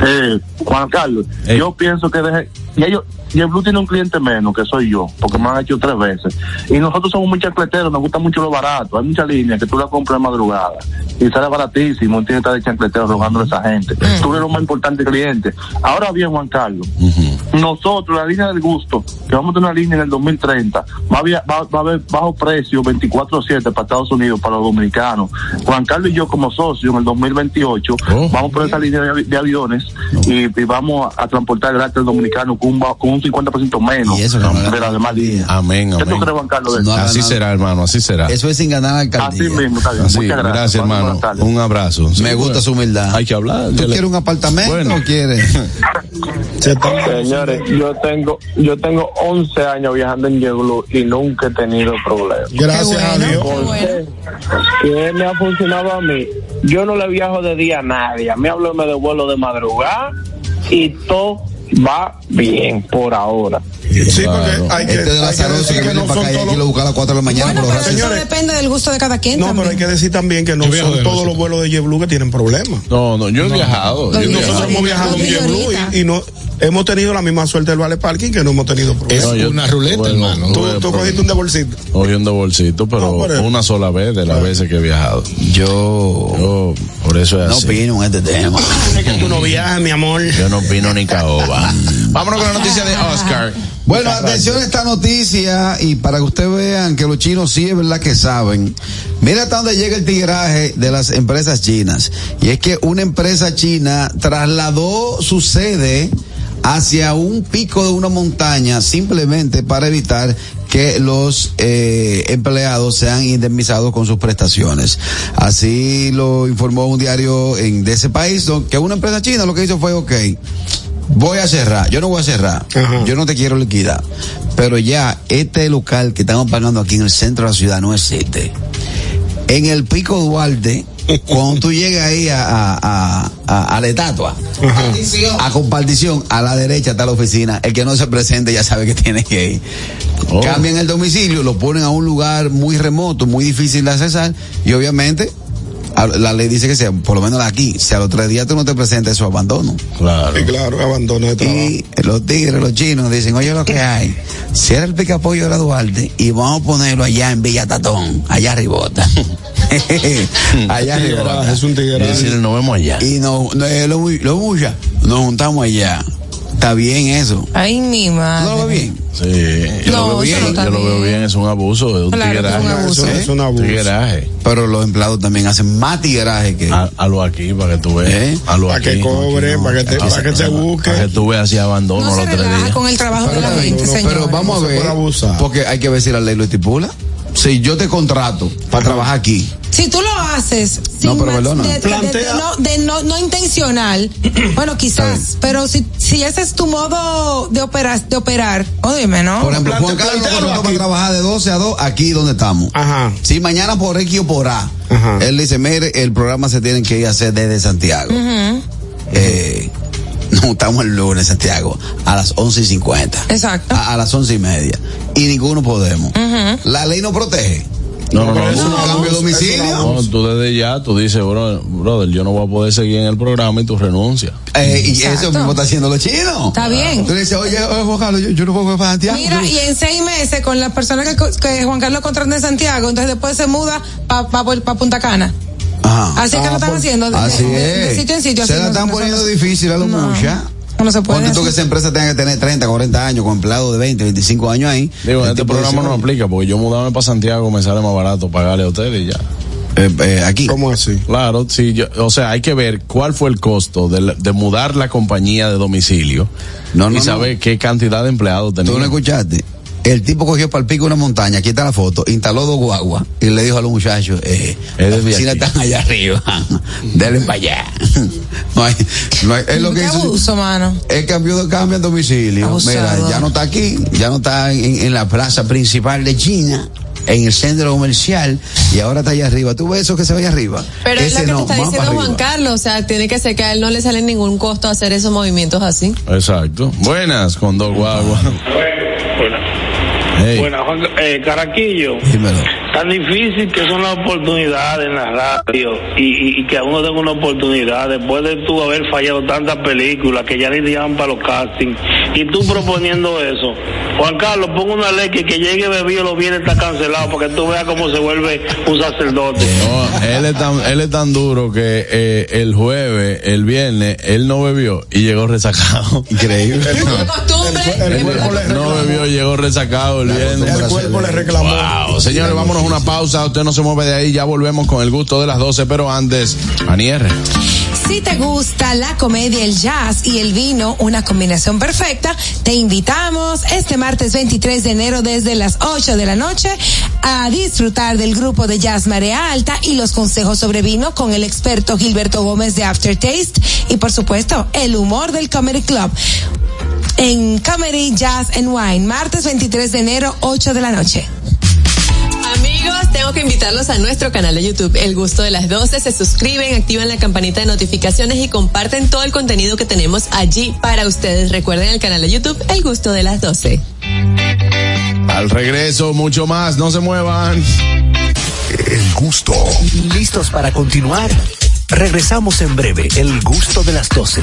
S9: Eh, Juan Carlos, yo pienso que deje, y ellos, y el Blue tiene un cliente menos, que soy yo, porque me han hecho tres veces. Y nosotros somos muy chancleteros, nos gusta mucho lo barato. Hay muchas líneas que tú la compras de madrugada y sale baratísimo, y tiene que estar de chancletero rogando a esa gente. Tú eres lo más importante cliente. Ahora bien, Juan Carlos, nosotros, la línea del gusto, que vamos a tener una línea en el 2030, va a, haber- va, va a haber bajo precio 24-7 para Estados Unidos, para los dominicanos. Juan Carlos y yo como socios en el 2028
S3: Oh.
S9: vamos por esa línea de, avi- de aviones y, y vamos a, a transportar gratis al dominicano con un, con un un 50% menos
S6: Y eso
S9: de las demás líneas.
S3: Amén,
S9: ¿Qué tú
S3: amén.
S9: crees, Juan Carlos? de
S6: No,
S9: eso?
S3: Así será, hermano, así será.
S6: Eso es sin ganar la
S9: Así
S6: alcaldía.
S9: mismo, está bien.
S3: Así,
S9: Muchas gracias.
S3: gracias,
S9: Buenas
S3: hermano.
S9: tardes.
S3: Un abrazo. Sí,
S6: Me gusta
S3: bueno.
S6: su humildad.
S3: Hay que hablar.
S6: ¿Tú quieres un apartamento
S3: Bueno.
S6: o quieres?
S9: Señores, yo tengo yo tengo 11 años viajando en JetBlue y nunca he tenido problemas.
S8: Gracias a Dios.
S5: Qué bueno.
S9: me ha funcionado a mí. Yo no le viajo de día a nadie. A mí háblame de vuelo de madrugada y todo va bien por ahora.
S8: Sí,
S3: Claro.
S8: porque hay que,
S6: Este de
S8: hay
S6: la
S8: que
S6: Zarosa
S8: decir
S6: que
S8: que
S6: viene
S8: no
S6: para
S8: son
S6: acá y aquí lo
S8: todos.
S6: busca a las 4 de la mañana
S5: Bueno,
S6: por
S5: pero eso depende del gusto de cada quien
S8: No, pero hay que decir también que no
S11: Yo
S8: son todos los vuelos de JetBlue que tienen problemas.
S3: No, no, yo he viajado. yo.
S8: Nosotros hemos viajado en
S5: Los
S8: JetBlue y no hemos tenido la misma suerte del Vale Parking que no hemos tenido
S11: Es
S8: problemas.
S3: No, yo-
S11: una ruleta,
S3: bueno,
S11: hermano.
S8: Tú, cogiste un de bolsito.
S3: Cogiendo bolsito, pero
S8: No, pero-
S3: una sola vez de las veces que he viajado.
S6: Yo
S3: Yo, por eso es
S6: no
S3: así.
S6: opino en este tema.
S8: Es que tú no viajas, mi amor.
S3: Yo no opino ni caoba. Vámonos con la noticia de Oscar.
S6: Bueno, atención a esta noticia y para que ustedes vean que los chinos sí es verdad que saben. Mira hasta dónde llega el tigraje de las empresas chinas. Y es que una empresa china trasladó su sede hacia un pico de una montaña simplemente para evitar que los eh, empleados sean indemnizados con sus prestaciones. Así lo informó un diario en, de ese país, que una empresa china lo que hizo fue, ok, voy a cerrar, yo no voy a cerrar,
S8: Ajá.
S6: yo no te quiero liquidar, pero ya este local que estamos pagando aquí en el centro de la ciudad no existe. En el Pico Duarte, cuando tú llegas ahí a, a, a, a- a la estatua, a compartición, a la derecha está la oficina, el que no se presente ya sabe que tiene que ir.
S3: Oh.
S6: Cambian el domicilio, lo ponen a un lugar muy remoto, muy difícil de accesar, y obviamente la ley dice que sea, por lo menos aquí, si a los tres días tú no te presentas, eso es abandono.
S3: Claro.
S8: Sí, claro, abandono de trabajo.
S6: Y los tigres, los chinos dicen, oye lo que hay, cierra el picapollo de la Duarte y vamos a ponerlo allá en Villa Tatón, allá arribota. allá arribota.
S8: Es un
S3: Y
S8: tigre.
S3: decir, nos vemos allá.
S6: Y no, no eh, lo, lo nos juntamos allá. Está bien eso.
S5: Ay, mi madre.
S6: ¿No lo ve bien?
S3: Sí, yo
S5: No,
S3: lo veo
S5: eso
S3: bien.
S5: no está
S3: yo lo veo
S5: bien.
S3: bien, es un abuso, es un
S5: Claro que es un
S3: tigueraje.
S5: abuso.
S8: Eso es un abuso.
S3: Tigueraje.
S6: Pero los empleados también hacen más tigueraje que...
S3: A, a lo aquí, para que tú veas.
S6: ¿Eh?
S3: A lo
S8: Para
S3: aquí.
S8: que cobre, para que te, para que te busque.
S3: Para que tú veas si abandono
S5: No
S3: los tres días.
S5: con el trabajo de la
S6: Pero,
S5: gente,
S6: no,
S5: señor.
S6: pero vamos a
S8: No se
S6: ver,
S8: abusar.
S6: porque hay que ver si la ley lo estipula. Si yo te contrato para trabajar aquí,
S5: Si tú lo haces
S6: No,
S5: sin
S6: pero
S5: más-
S6: perdona.
S5: de, de- de-
S8: Plantea-
S5: no, de no, no intencional, bueno, quizás, pero si, si ese es tu modo de operar, de operar, óyeme, ¿no?
S6: por ejemplo, Juan Carlos contrató para trabajar de 12 a 2 aquí donde estamos.
S8: Ajá.
S6: Si mañana por X o por A,
S8: Ajá.
S6: él dice, mire, el programa se tiene que ir a hacer desde Santiago. eh, nos juntamos el lunes en Santiago a las 11 y 50.
S5: Exacto.
S6: A, a las 11 y media. Y ninguno podemos. La ley no protege.
S3: No, no, no.
S6: Es un
S3: no.
S6: cambio de domicilio.
S3: No, tú desde ya, tú dices, bro, brother, yo no voy a poder seguir en el programa y tú renuncias.
S6: Eh, y
S5: Exacto.
S6: eso mismo está haciendo los chinos.
S5: Está bien.
S6: Tú dices, oye, oye, Juan Carlos, yo, yo no puedo ir para Santiago.
S5: Mira,
S6: Yo-
S5: y en seis meses con las personas que Juan Carlos contrata en Santiago, entonces después se muda para pa, pa Punta Cana.
S6: Ajá.
S5: Así que
S8: Ah,
S5: lo están
S8: por-
S5: haciendo. de-
S6: Así
S5: de, de
S6: es.
S5: sitio en sitio.
S6: Se la están
S5: no-
S6: poniendo
S5: no-
S6: difícil a los
S5: No.
S6: muchas.
S5: No se puede.
S6: Ponte que esa empresa tenga que tener 30, 40 años con empleados de 20, 25 años ahí.
S3: Digo, este programa no aplica, porque yo mudarme para Santiago me sale más barato pagarle a ustedes y ya.
S6: eh, eh, aquí.
S8: ¿Cómo así?
S3: Claro, sí, yo- o sea, hay que ver cuál fue el costo de, la- de mudar la compañía de domicilio
S6: No, no,
S3: y
S6: no.
S3: saber qué cantidad de empleados
S6: Tú no
S3: tenía.
S6: escuchaste. El tipo cogió para el pico una montaña, aquí está la foto, instaló dos guaguas y le dijo a los muchachos, eh,
S3: Es
S6: las oficinas están allá arriba, denle para allá. No hay, no hay, es lo que
S5: Qué
S6: hizo.
S5: abuso, mano.
S6: Él cambió, cambia de domicilio. Mira, ya no está aquí, ya no está en, en la plaza principal de China, en el centro comercial, y ahora está allá arriba. ¿Tú ves eso que se ve allá arriba?
S7: Pero es lo que
S6: no,
S7: te está diciendo Juan
S6: arriba.
S7: Carlos, o sea, tiene que ser que a él no le sale ningún costo hacer esos movimientos así.
S3: Exacto. Buenas, con dos guaguas. Hey.
S9: Bueno, Juan, eh, Caraquillo,
S6: Dímelo.
S9: Tan difícil que son las oportunidades en la radio y, y- y que a uno tenga una oportunidad después de tú haber fallado tantas películas que ya ni te llaman para los castings y tú proponiendo eso. Juan Carlos, pon una ley que que llegue bebido los bienes está cancelado para que tú veas cómo se vuelve un sacerdote.
S3: No, él es tan, él es tan duro que eh, el jueves, el viernes, él no bebió y llegó resacado.
S6: Increíble.
S8: El cuerpo le
S3: No bebió, llegó resacado el viernes.
S8: El cuerpo le reclamó.
S3: Wow, señores, vámonos a una pausa. Usted no se mueve de ahí. Ya volvemos con el gusto de las 12. Pero antes, Anier.
S5: Si te gusta la comedia, el jazz y el vino, una combinación perfecta, te invitamos este martes 23 de enero desde las 8 de la noche a disfrutar del grupo de jazz Marea Alta y los consejos sobre vino con el experto Gilberto Gómez de Aftertaste y por supuesto el humor del Comedy Club en Comedy Jazz and Wine, martes 23 de enero, 8 de la noche.
S7: Amigos, tengo que invitarlos a nuestro canal de YouTube, El Gusto de las 12. Se suscriben, activan la campanita de notificaciones y comparten todo el contenido que tenemos allí para ustedes. Recuerden el canal de YouTube, El Gusto de las 12.
S3: Al regreso, mucho más, no se muevan.
S1: El gusto. ¿Listos para continuar? Regresamos en breve, El gusto de las 12.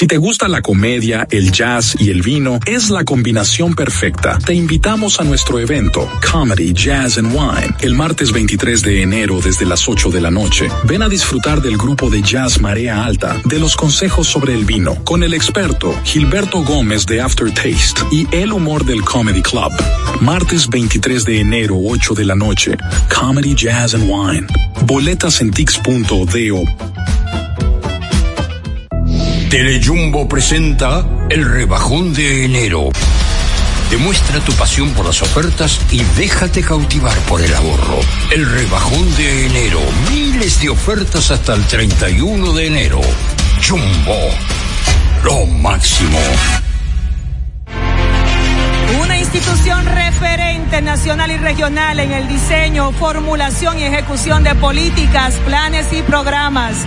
S12: Si te gusta la comedia, el jazz y el vino, es la combinación perfecta. Te invitamos a nuestro evento, Comedy, Jazz and Wine, el martes 23 de enero desde las 8 de la noche. Ven a disfrutar del grupo de jazz Marea Alta, de los consejos sobre el vino, con el experto Gilberto Gómez de Aftertaste y el humor del Comedy Club. Martes 23 de enero, 8 de la noche, Comedy, Jazz and Wine. Boletas en tix.do.
S13: Telejumbo presenta el rebajón de enero. Demuestra tu pasión por las ofertas y déjate cautivar por el ahorro. El rebajón de enero. Miles de ofertas hasta el 31 de enero. Jumbo. Lo máximo.
S14: Una institución referente nacional y regional en el diseño, formulación y ejecución de políticas, planes y programas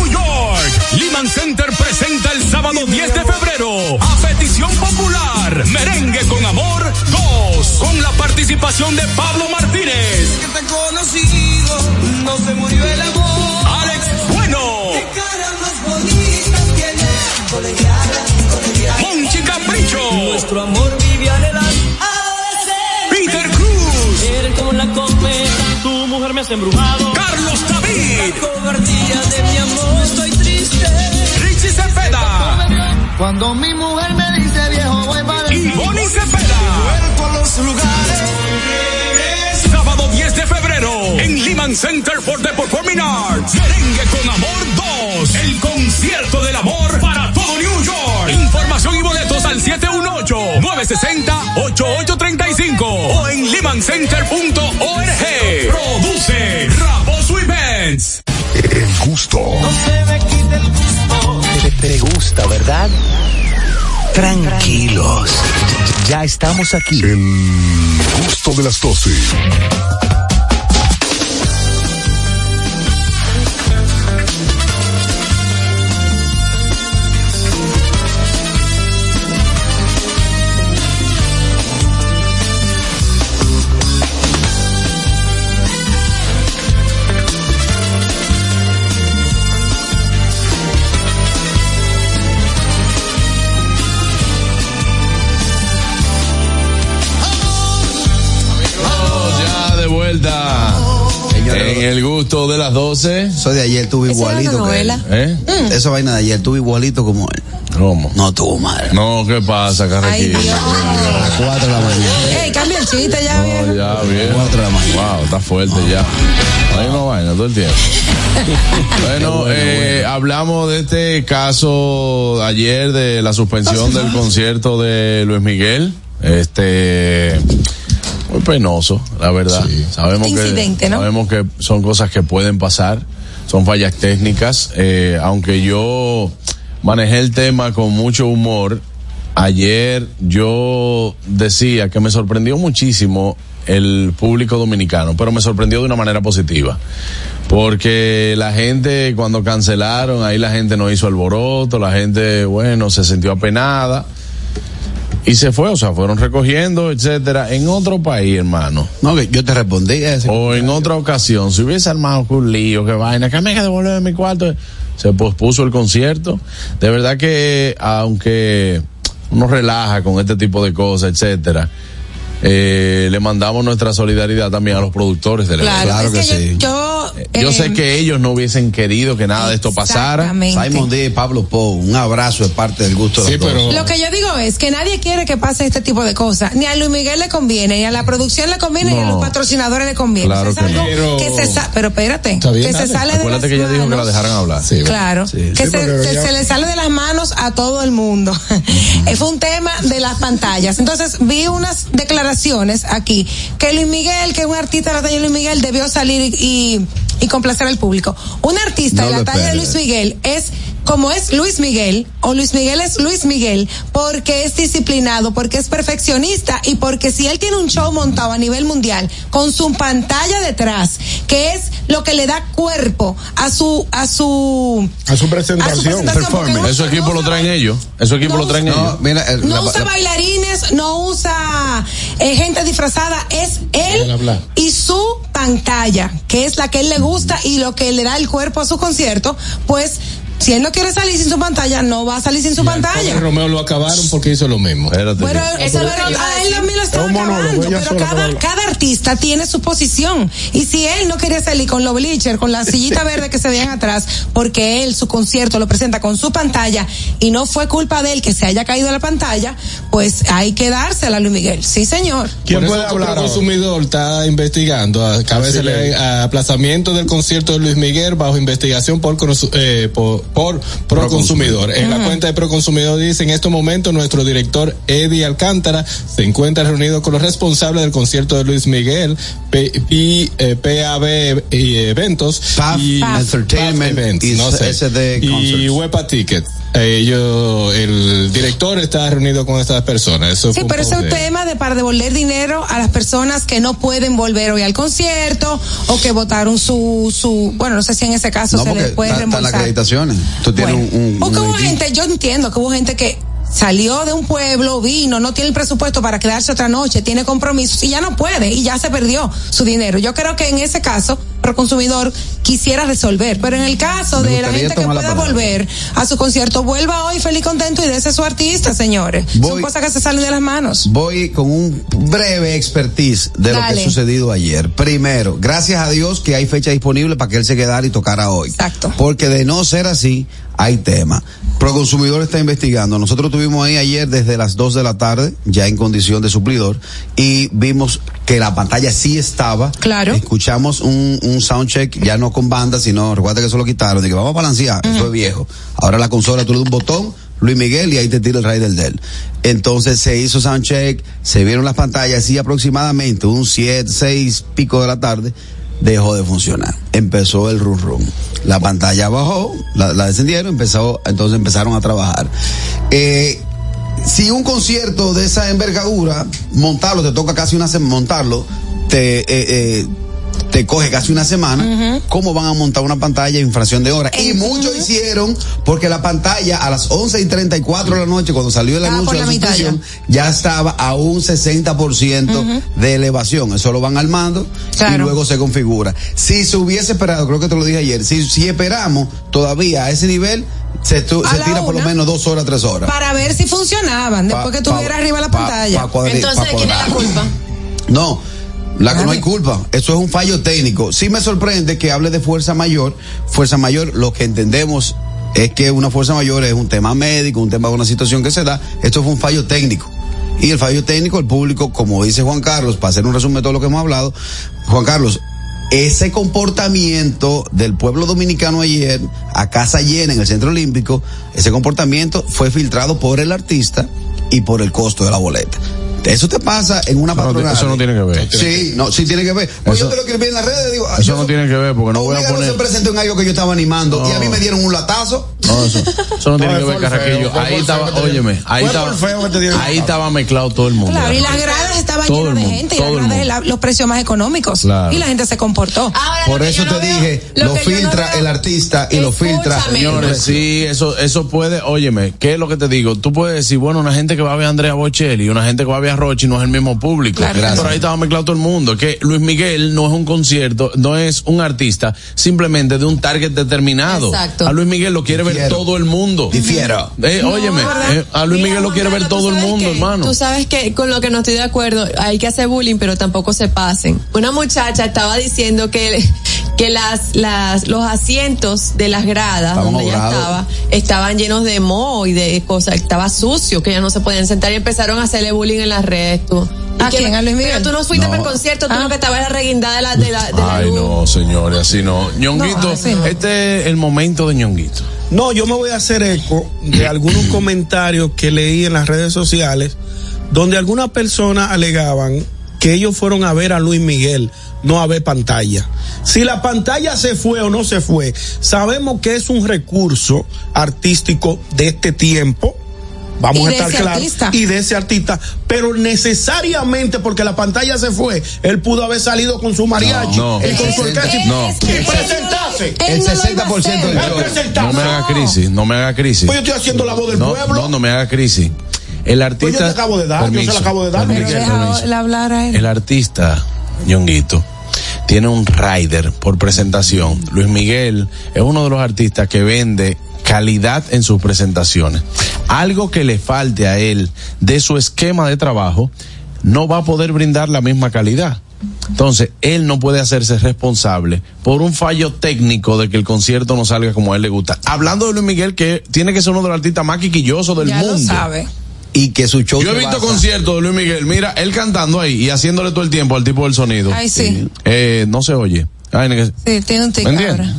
S15: Lehman Center presenta el sábado 10 de febrero a petición popular Merengue con amor 2 con la participación de Pablo Martínez.
S2: conocido, no se murió el amor.
S15: Alex Bueno. Monchi Capricho.
S2: Nuestro amor vive anhelando.
S15: Peter Cruz.
S2: Eres como la cometa, tu mujer me has embrujado.
S15: Carlos David.
S2: La cobardía de
S15: Richie Cepeda.
S2: Cuando mi mujer me dice viejo, voy para
S15: Y Bonnie Cepeda.
S2: Vuelvo a los lugares.
S15: Sábado 10 de febrero en Lehman Center for the Performing Arts. Merengue con Amor 2. El concierto del amor para todo New York. Información y boletos al 718-960-8835 o en lehmancenter.org. Produce Events.
S1: El gusto.
S2: No se me quite el gusto.
S1: Te, te gusta, ¿verdad? Tranquilos. Ya estamos aquí.
S16: El gusto de las 12.
S3: El gusto de las 12.
S6: Eso de ayer tuve
S5: una
S6: igualito que él.
S5: novela.
S3: ¿Eh?
S5: Mm.
S6: Esa vaina de ayer tuve igualito como él.
S3: ¿Cómo?
S6: No tuvo mal.
S3: No, ¿qué pasa,
S5: Ay,
S3: Carrequillo?
S5: Dios.
S6: A las 4 de la mañana.
S5: Ey, cambia el chiste ya, viejo.
S3: No, ya, bien.
S6: Cuatro de la mañana.
S3: Wow, está fuerte ya. Hay una vaina todo el tiempo. bueno, eh, hablamos de este caso de ayer de la suspensión del concierto de Luis Miguel. Este penoso, la verdad. Sabemos
S5: Este incidente,
S3: que
S5: ¿no?
S3: sabemos que son cosas que pueden pasar, son fallas técnicas. Eh, aunque yo manejé el tema con mucho humor, ayer yo decía que me sorprendió muchísimo el público dominicano, pero me sorprendió de una manera positiva. Porque la gente, cuando cancelaron, ahí la gente no hizo alboroto, la gente, bueno, se sintió apenada y se fue, o sea, fueron recogiendo, etcétera. En otro país, hermano.
S6: No, que yo te respondí a ese.
S3: O en otra ocasión, si hubiese armado un lío, que vaina, que me que devolver mi cuarto, se pospuso el concierto. De verdad que, aunque uno relaja con este tipo de cosas, etcétera, eh, le mandamos nuestra solidaridad también a los productores del
S5: Claro,
S3: evento.
S5: es que, yo, yo,
S3: Yo
S5: eh,
S3: sé que ellos no hubiesen querido que nada de esto pasara.
S6: Simon D. y Pablo Pou, un abrazo de parte del gusto de
S8: Sí,
S6: los dos.
S8: pero-
S5: Lo que yo digo es que nadie quiere que pase este tipo de cosas. Ni a Luis Miguel le conviene, ni a la producción le conviene, ni a
S3: No.
S5: los patrocinadores le conviene.
S3: Claro
S5: es
S3: que no.
S5: algo
S8: Pero-
S5: que se sa- pero espérate,
S8: bien,
S5: que se sale de
S3: Acuérdate
S5: las
S3: que ella dijo que la dejaran hablar.
S8: Sí,
S5: Claro,
S6: Sí.
S5: que,
S8: Sí,
S5: se, se-
S8: ya-
S5: se le sale de las manos a todo el mundo. Fue un tema de las pantallas. Entonces vi unas declaraciones aquí que Luis Miguel, que un artista de la talla de Luis Miguel debió salir y, y complacer al público. Un artista
S6: No
S5: de la talla de. Luis Miguel es como es Luis Miguel, o Luis Miguel es Luis Miguel, porque es disciplinado, porque es perfeccionista y porque si él tiene un show montado a nivel mundial con su pantalla detrás, que es lo que le da cuerpo a su a su
S4: A su presentación.
S5: porque no-
S3: Eso equipo lo traen ellos. Eso equipo lo traen
S6: No,
S3: ellos.
S6: mira, el-
S5: no
S6: la-
S5: usa
S6: la-
S5: bailarines, no usa eh, gente disfrazada, es él y su pantalla, que es la que él le gusta y lo que le da el cuerpo a su concierto, pues si él no quiere salir sin su pantalla, no va a salir sin su pantalla.
S8: Pobre Romeo lo acabaron porque hizo lo mismo.
S5: Bueno, eso pero a él también lo está
S4: Es un monólogo,
S5: acabando, pero cada,
S4: acaba.
S5: cada artista tiene su posición. Y si él no quería salir con los bleachers, con la sillita verde que se veían atrás, porque él su concierto lo presenta con su pantalla y no fue culpa de él que se haya caído la pantalla, pues hay que dársela a Luis Miguel. Sí, señor.
S4: ¿Quién puede hablar
S8: El consumidor está investigando a cabeza de aplazamiento del concierto de Luis Miguel bajo investigación por eh, por, por Proconsumidor. En la cuenta de Proconsumidor dice en estos momentos nuestro director Eddie Alcántara se encuentra reunido con los responsables del concierto de Luis Miguel P- y eh, PAB y eventos
S6: PAF
S8: y
S6: Entertainment
S8: Events,
S6: y
S8: no sé.
S6: SD
S8: y. Wepa Ticket. Ellos, el director está reunido con estas personas. Eso
S5: Sí, pero ese es un tema de para devolver dinero a las personas que no pueden volver hoy al concierto o que votaron su, su, bueno, no sé si en ese caso
S6: No,
S5: se les puede
S6: están las
S5: reembolsar.
S6: acreditaciones. Tú tienes
S5: Bueno,
S6: un, un,
S5: porque
S6: un
S5: hubo gente, yo entiendo que hubo gente que salió de un pueblo, vino, no tiene el presupuesto para quedarse otra noche, tiene compromisos y ya no puede y ya se perdió su dinero. Yo creo que en ese caso, Proconsumidor quisiera resolver, pero en el caso de la gente que pueda volver a su concierto, vuelva hoy feliz contento y dese su artista, señores.
S6: Voy-
S5: Son cosas que se salen de las manos.
S6: Voy con un breve expertise de lo que ha sucedido ayer. Primero, gracias a Dios que hay fecha disponible para que él se quedara y tocara hoy.
S5: Exacto.
S6: Porque de no ser así, hay tema. Proconsumidor está investigando. Nosotros estuvimos ahí ayer desde las 2 de la tarde, ya en condición de suplidor, y vimos que la pantalla sí estaba.
S5: Claro.
S6: Escuchamos un, un soundcheck, ya no con banda, sino, recuerda que eso lo quitaron, de que vamos a balancear, eso es viejo. Ahora la consola, tú le das un botón, Luis Miguel, y ahí te tira el Raider del Entonces se hizo soundcheck, se vieron las pantallas y aproximadamente un 7, 6 pico de la tarde dejó de funcionar. Empezó el run run. La pantalla bajó, la, descendieron, empezó, entonces empezaron a trabajar. Eh, si un concierto de esa envergadura, montarlo, te toca casi una semana, montarlo, te, eh, eh, te coge casi una semana, ¿cómo van a montar una pantalla en infracción de hora? Y muchos hicieron, porque la pantalla a las 11 y 34 de la noche, cuando salió el
S5: Estaba
S6: anuncio de la ya estaba a un 60% de elevación. Eso lo van armando y luego se configura. Si se hubiese esperado, creo que te lo dije ayer, si, si esperamos todavía a ese nivel, se, tu- tira por lo menos dos horas, tres horas.
S5: Para ver si funcionaban después
S6: Pa-
S5: que tuviera
S6: pa-
S5: arriba la
S6: pa-
S5: pantalla.
S6: pa cuadri-
S7: Entonces,
S6: pa
S7: ¿de quién es la culpa?
S6: No, La que no hay culpa. Eso es un fallo técnico. Sí me sorprende que hable de fuerza mayor. Fuerza mayor, lo que entendemos es que una fuerza mayor es un tema médico, un tema de una situación que se da. Esto fue un fallo técnico. Y el fallo técnico, el público, como dice Juan Carlos, para hacer un resumen de todo lo que hemos hablado, Juan Carlos, ese comportamiento del pueblo dominicano ayer, a casa llena en el Centro Olímpico, ese comportamiento fue filtrado por el artista y por el costo de la boleta. Eso te pasa en una
S3: Eso no,
S6: patronal.
S3: eso no tiene que ver.
S6: Sí, no, sí tiene que ver. Pues
S3: Eso-
S6: yo te lo escribí en las redes, digo,
S3: Eso no tiene que ver porque no voy a poner.
S6: se presentó en algo que yo estaba animando y a mí me dieron un latazo.
S3: No, eso, eso no tiene que ver, Carraquillo. Ahí estaba, óyeme, ahí estaba, ahí estaba mezclado todo el mundo.
S5: Claro, y las gradas estaban llenas de gente y las gradas los precios más económicos.
S3: Claro.
S5: Y la gente se comportó.
S6: Por eso te dije, lo, filtra el artista y lo filtra.
S3: Señores, sí, eso, eso puede, óyeme, ¿qué es lo que te digo? Tú puedes decir, bueno, una gente que va a ver a Andrea Bocelli y una gente que va a ver a Rochi no es el mismo público.
S6: Claro. Gracias.
S3: Pero ahí estaba mezclado todo el mundo. Que Luis Miguel no es un concierto, no es un artista simplemente de un target determinado.
S7: Exacto.
S3: A Luis Miguel lo quiere ver todo el mundo.
S6: Difiero.
S3: Eh, óyeme,
S7: ¿verdad?
S3: eh, a Luis
S7: Mira,
S3: Miguel lo quiere ver todo
S7: ¿tú
S3: el mundo,
S7: qué?
S3: hermano.
S7: Tú sabes que con lo que no estoy de acuerdo, hay que hacer bullying, pero tampoco se pasen. Una muchacha estaba diciendo que que las las los asientos de las gradas
S6: Estaban
S7: donde ella estaba estaban llenos de moho y de cosas, estaba sucio, que ya no se podían sentar y empezaron a hacerle bullying en las redes, tú.
S5: ¿A quién? ¿A Luis Miguel?
S7: Pero tú no fuiste
S6: No.
S7: para el concierto, tú
S5: Ah.
S7: lo que estabas reguindada de la de la, de la
S3: Ay,
S7: luz.
S3: no, señores, así no. Ñonguito,
S5: No, así no.
S3: este es el momento de Ñonguito.
S4: No, yo me voy a hacer eco de algunos comentarios que leí en las redes sociales donde algunas personas alegaban que ellos fueron a ver a Luis Miguel, no a ver pantalla. Si la pantalla se fue o no se fue, sabemos que es un recurso artístico de este tiempo. Vamos a estar claros. Y de ese artista. Pero necesariamente porque la pantalla se fue, él pudo haber salido con su mariachi
S3: No, no.
S4: y con su orquesta y-
S3: No.
S4: y presentarse.
S6: El
S5: no lo iba a
S6: 60% del.
S3: No me haga crisis, no me haga crisis.
S4: Pues yo estoy haciendo la voz del
S3: no,
S4: pueblo.
S3: no, no me haga crisis. El artista.
S4: Pues yo te acabo de dar, yo se la acabo de dar,
S3: permiso, permiso.
S5: la hablar a él.
S3: El artista, Ñonguito, tiene un rider por presentación. Luis Miguel es uno de los artistas que vende calidad en sus presentaciones. Algo que le falte a él de su esquema de trabajo, no va a poder brindar la misma calidad. Entonces, él no puede hacerse responsable por un fallo técnico de que el concierto no salga como a él le gusta. Hablando de Luis Miguel, que tiene que ser uno de los artistas más quiquillosos del
S5: Ya
S3: mundo.
S5: lo sabe.
S6: Y que su show
S3: Yo he visto conciertos de Luis Miguel, mira, él cantando ahí y haciéndole todo el tiempo al tipo del sonido.
S5: Ay, sí.
S3: Eh, no se oye. Ay, no que-
S5: Sí, tiene un tic
S3: ¿Me entiendes?
S5: ahora.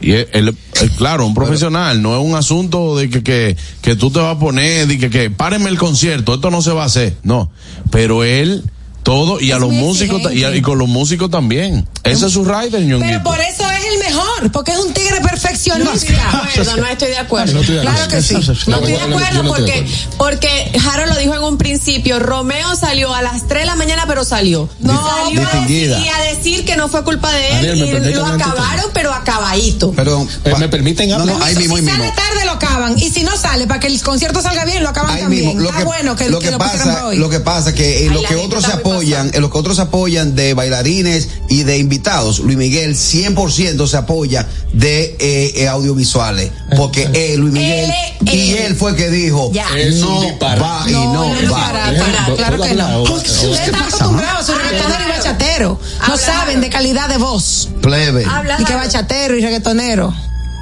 S3: Y él, él- él, claro, un profesional, no es un asunto de que, que, que tú te vas a poner, de que, que párenme el concierto, esto no se va a hacer, no. Pero él, todo, y a los músicos, y, a- y con los músicos también. Ese es su rider, ñonguito.
S5: Pero por eso es el mejor, porque es un tigre
S7: No estoy de
S5: perfeccionista.
S7: acuerdo, no estoy de acuerdo.
S8: No estoy de
S5: Claro que sí.
S7: No estoy de acuerdo
S8: no
S7: porque, porque Jaro lo dijo en un principio, Romeo salió a las 3 de la mañana pero salió.
S5: No,
S7: salió a decir,
S6: distinguida.
S7: y a decir que no fue culpa de él
S8: Daniel, ¿me
S7: y lo acabaron pero acabadito.
S6: Perdón.
S8: Eh,
S6: pa-
S8: ¿me permiten
S6: No,
S8: hablar?
S6: no, ahí mismo, ahí
S5: si
S6: mismo.
S5: sale tarde lo acaban y si no sale para que el concierto salga bien lo acaban
S6: Ahí
S5: también.
S6: mismo, lo que,
S5: bueno que
S6: lo
S5: que
S6: que
S5: lo
S6: pasa,
S5: hoy.
S6: lo que pasa que
S7: Ay,
S6: lo que otros
S7: está muy
S6: apoyan, en lo que otros apoyan de bailarines y de invitados, Luis Miguel 100% se apoya de eh, eh, audiovisuales, porque él, Luis Miguel,
S5: Él,
S6: y
S5: él.
S6: él fue que dijo,
S5: Ya.
S6: No va y
S5: No,
S6: no,
S5: no,
S6: va.
S5: para, para,
S8: ¿Puedo
S5: claro que no.
S8: ¿O- o-
S5: Usted está acostumbrado a su reggaetonero y bachatero. No saben de calidad de voz.
S6: Plebe.
S7: Habla,
S5: Y que bachatero y reggaetonero.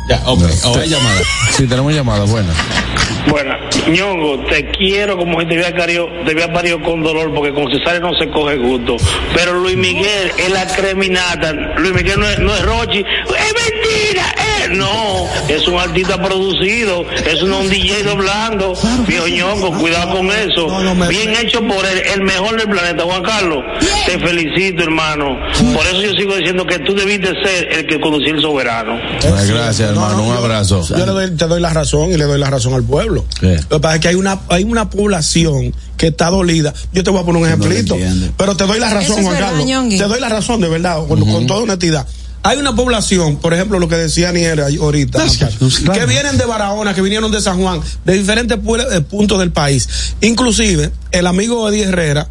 S8: Ya, ok. Ahora hay llamada.
S3: Sí, tenemos llamada, buena.
S9: Bueno, ñongo, te quiero como si te había parido, te había parido con dolor, porque con Cesario no se coge gusto. Pero Luis Miguel es la creminata. Luis Miguel no es, no es Rochi. ¡Es mentira! No, es un artista producido, es un, un DJ doblando. Viejo cuidado con eso.
S4: No, no me-
S9: Bien hecho por el, el mejor del planeta, Juan Carlos. Te felicito, hermano. Por eso yo sigo diciendo que tú debiste ser el que conducía el soberano.
S3: Ay, gracias,
S4: No,
S3: hermano,
S4: no,
S3: un abrazo.
S4: Yo le doy, te doy la razón y le doy la razón al pueblo.
S3: ¿Qué?
S4: Lo que pasa es que hay una, hay una población que está dolida. Yo te voy a poner un ejemplito. pero te doy la razón, Juan Carlos. Te doy la razón, de verdad, con, con toda honestidad. Hay una población, por ejemplo, lo que decía Niera ahorita, que vienen de Barahona, que vinieron de San Juan, de diferentes eh, puntos del país. Inclusive, el amigo Eddie Herrera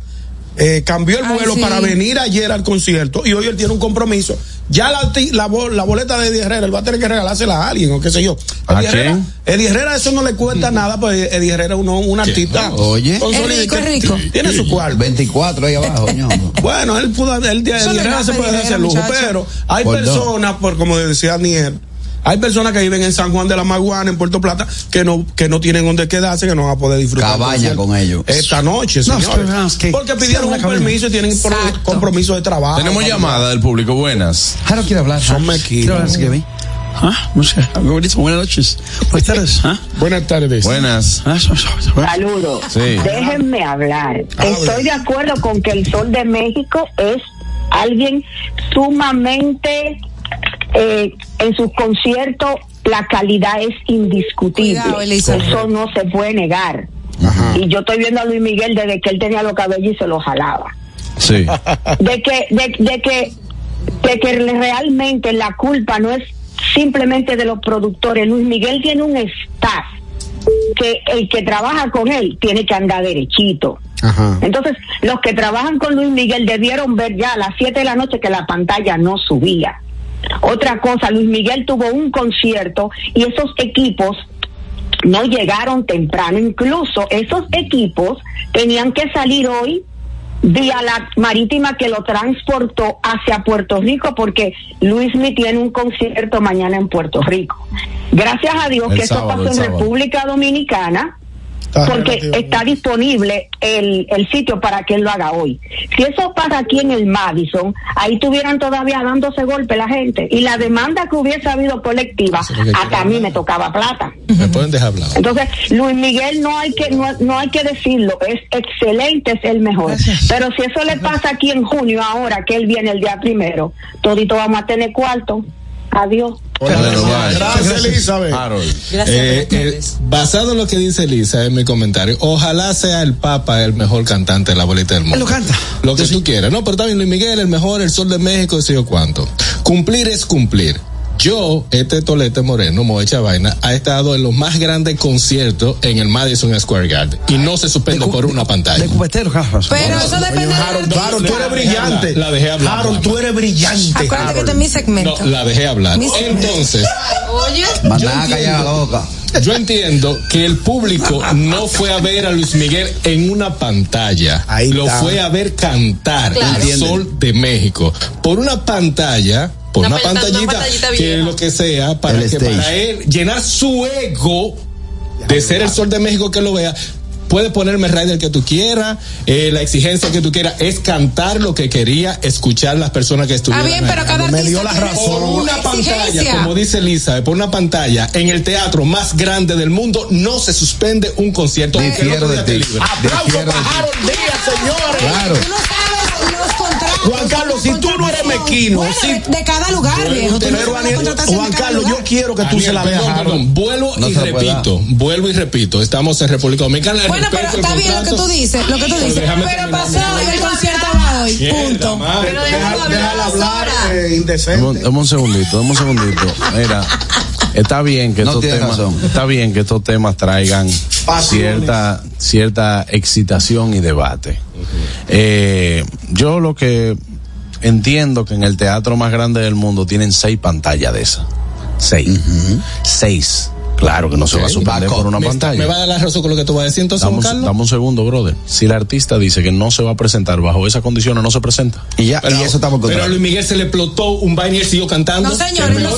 S4: eh, cambió el
S5: Ay,
S4: vuelo
S5: sí.
S4: para venir ayer al concierto y hoy él tiene un compromiso. Ya la, la, bo- la boleta de Eddie Herrera, él va a tener que regalársela a alguien o qué sé yo.
S3: ¿A
S4: Eddie Herrera? Eddie Herrera eso no le cuesta nada, pues Eddie Herrera es un artista.
S6: Oye.
S5: rico, rico.
S4: Tiene su cuarto.
S6: 24 ahí abajo.
S4: Bueno, él pudo, él, Eddie Herrera se puede
S5: dinero,
S4: lujo, pero hay personas, por como decía Daniel, hay personas que viven en San Juan de la Maguana, en Puerto Plata, que no, que no tienen donde quedarse, que no van a poder disfrutar.
S6: Cabaña con ellos.
S4: Esta noche,
S6: No,
S4: señores.
S6: es que-
S4: Porque pidieron un permiso y tienen
S5: Exacto.
S4: compromiso de trabajo.
S3: Tenemos llamada del público. Buenas.
S6: Jaro quiere hablar.
S4: Son mequinos.
S6: Quiero hablar, Kevin.
S17: Ah, no sé, algo bonito. Buenas noches. Buenas tardes. ¿ah?
S4: Buenas tardes.
S3: Buenas.
S17: Ah,
S10: Saludos.
S3: Sí.
S10: Déjenme hablar. Estoy de acuerdo con que el Sol de México es alguien sumamente eh, en sus conciertos la calidad es indiscutible.
S5: Cuidado.
S10: Eso no se puede negar. Y yo estoy viendo a Luis Miguel desde que él tenía los cabellos y se los jalaba.
S3: Sí.
S10: de que de, de que de que realmente la culpa no es simplemente de los productores Luis Miguel tiene un staff que el que trabaja con él tiene que andar derechito
S4: Ajá.
S10: entonces los que trabajan con Luis Miguel debieron ver ya a las 7 de la noche que la pantalla no subía otra cosa Luis Miguel tuvo un concierto y esos equipos no llegaron temprano. Incluso esos equipos tenían que salir hoy vía la marítima que lo transportó hacia Puerto Rico porque Luismi tiene un concierto mañana en Puerto Rico. Gracias a Dios
S3: El
S10: que eso
S3: sábado,
S10: pasó
S3: el
S10: en
S3: sábado.
S10: República Dominicana
S4: Está
S10: porque está disponible el, el sitio para que él lo haga hoy. Si eso pasa aquí en el Madison, ahí estuvieran todavía dándose golpe la gente. Y la demanda que hubiese habido colectiva, hasta a mí
S8: hablar.
S10: me tocaba plata.
S8: Me pueden dejar hablar.
S10: Entonces, Luis Miguel no hay que no, no hay que decirlo, es excelente, es el mejor. Pero si eso le pasa aquí en junio ahora que él viene el día primero, todito vamos a tener cuarto. Adiós.
S3: Bueno.
S4: Gracias, Elizabeth.
S3: Harold.
S8: Eh, eh, basado en lo que dice Elisa en mi comentario, ojalá sea el Papa el mejor cantante de la bolita del mundo.
S17: Él lo canta.
S8: Lo que tú quieras. No, pero también Luis Miguel, el mejor, el sol de México, sé yo cuánto. Cumplir es cumplir. Yo, este Tolete Moreno, Moecha Vaina, ha estado en los más grandes conciertos en el Madison Square Garden y no se suspende por una pantalla.
S17: De cubetero.
S5: Pero eso depende
S4: Harold,
S5: artista.
S4: Harold, tú eres brillante.
S8: La dejé hablar.
S4: Harold, tú eres brillante.
S5: Acuérdate que
S4: Harold.
S5: este es mi segmento.
S8: No, la dejé hablar. Entonces,
S5: Oye.
S6: Mandá a callar a la boca.
S8: Yo entiendo que el público no fue a ver a Luis Miguel en una pantalla,
S4: Ahí
S8: lo
S4: está.
S8: fue a ver cantar
S5: Claro.
S8: el sol de México por una pantalla, por
S7: Una
S8: una,
S7: pantalla- una
S8: pantallita,
S7: pantallita
S8: que lo que sea para
S6: El
S8: que
S6: stage.
S8: para él llenar su ego de ser el sol de México que lo vea. Puede ponerme rider que tú quieras, eh, la exigencia que tú quieras es cantar lo que quería escuchar las personas que
S5: Ah,
S8: estuvieran
S5: bien,
S8: ahí.
S5: pero cada
S4: Me dio la razón.
S8: Por una pantalla,
S5: exigencia.
S8: como dice Elisa, por una pantalla en el teatro más grande del mundo no se suspende un concierto.
S6: Difiero
S8: otro
S6: de ti.
S4: Aplauso
S6: de
S4: para. Harold Díaz, señores.
S6: Claro.
S5: Tú no sabes los contratos.
S4: Juan Carlos, si
S5: Bueno, de, de cada lugar, viejo.
S4: Pero,
S5: de
S4: Juan Carlos,
S5: lugar.
S4: yo quiero que tú
S8: Daniel,
S4: se la veas
S8: perdón,
S4: a Harold.
S8: perdón, vuelvo
S6: No
S8: y repito, vuelvo y repito, estamos en República Dominicana.
S5: Bueno, pero está bien lo que tú dices, lo que tú
S8: Pero
S5: dices. Pero
S8: terminar.
S5: pasó y el concierto va hoy. Punto.
S7: Pero déjalo hablar
S4: eh, indecente.
S3: un- dame un segundito, dame un segundito. Mira, está bien que
S6: No
S3: estos temas,
S6: razón.
S3: está bien que estos temas traigan cierta, cierta excitación y debate. Eh, yo lo que entiendo que en el teatro más grande del mundo tienen seis pantallas de esas. Seis. Seis. Claro que no se va a suspender por una
S8: Me,
S3: pantalla.
S8: me va a dar la razón con lo que tú vas a decir entonces,
S3: Dame un,
S8: Carlos.
S3: dame un segundo, brother. Si el artista dice que no se va a presentar bajo esas condiciones, no se presenta.
S6: Y ya,
S8: Pero,
S6: y eso estamos
S8: pero a. Luis Miguel se le explotó un vaina y él siguió cantando.
S5: No, señores,
S8: El
S5: no
S8: mejor-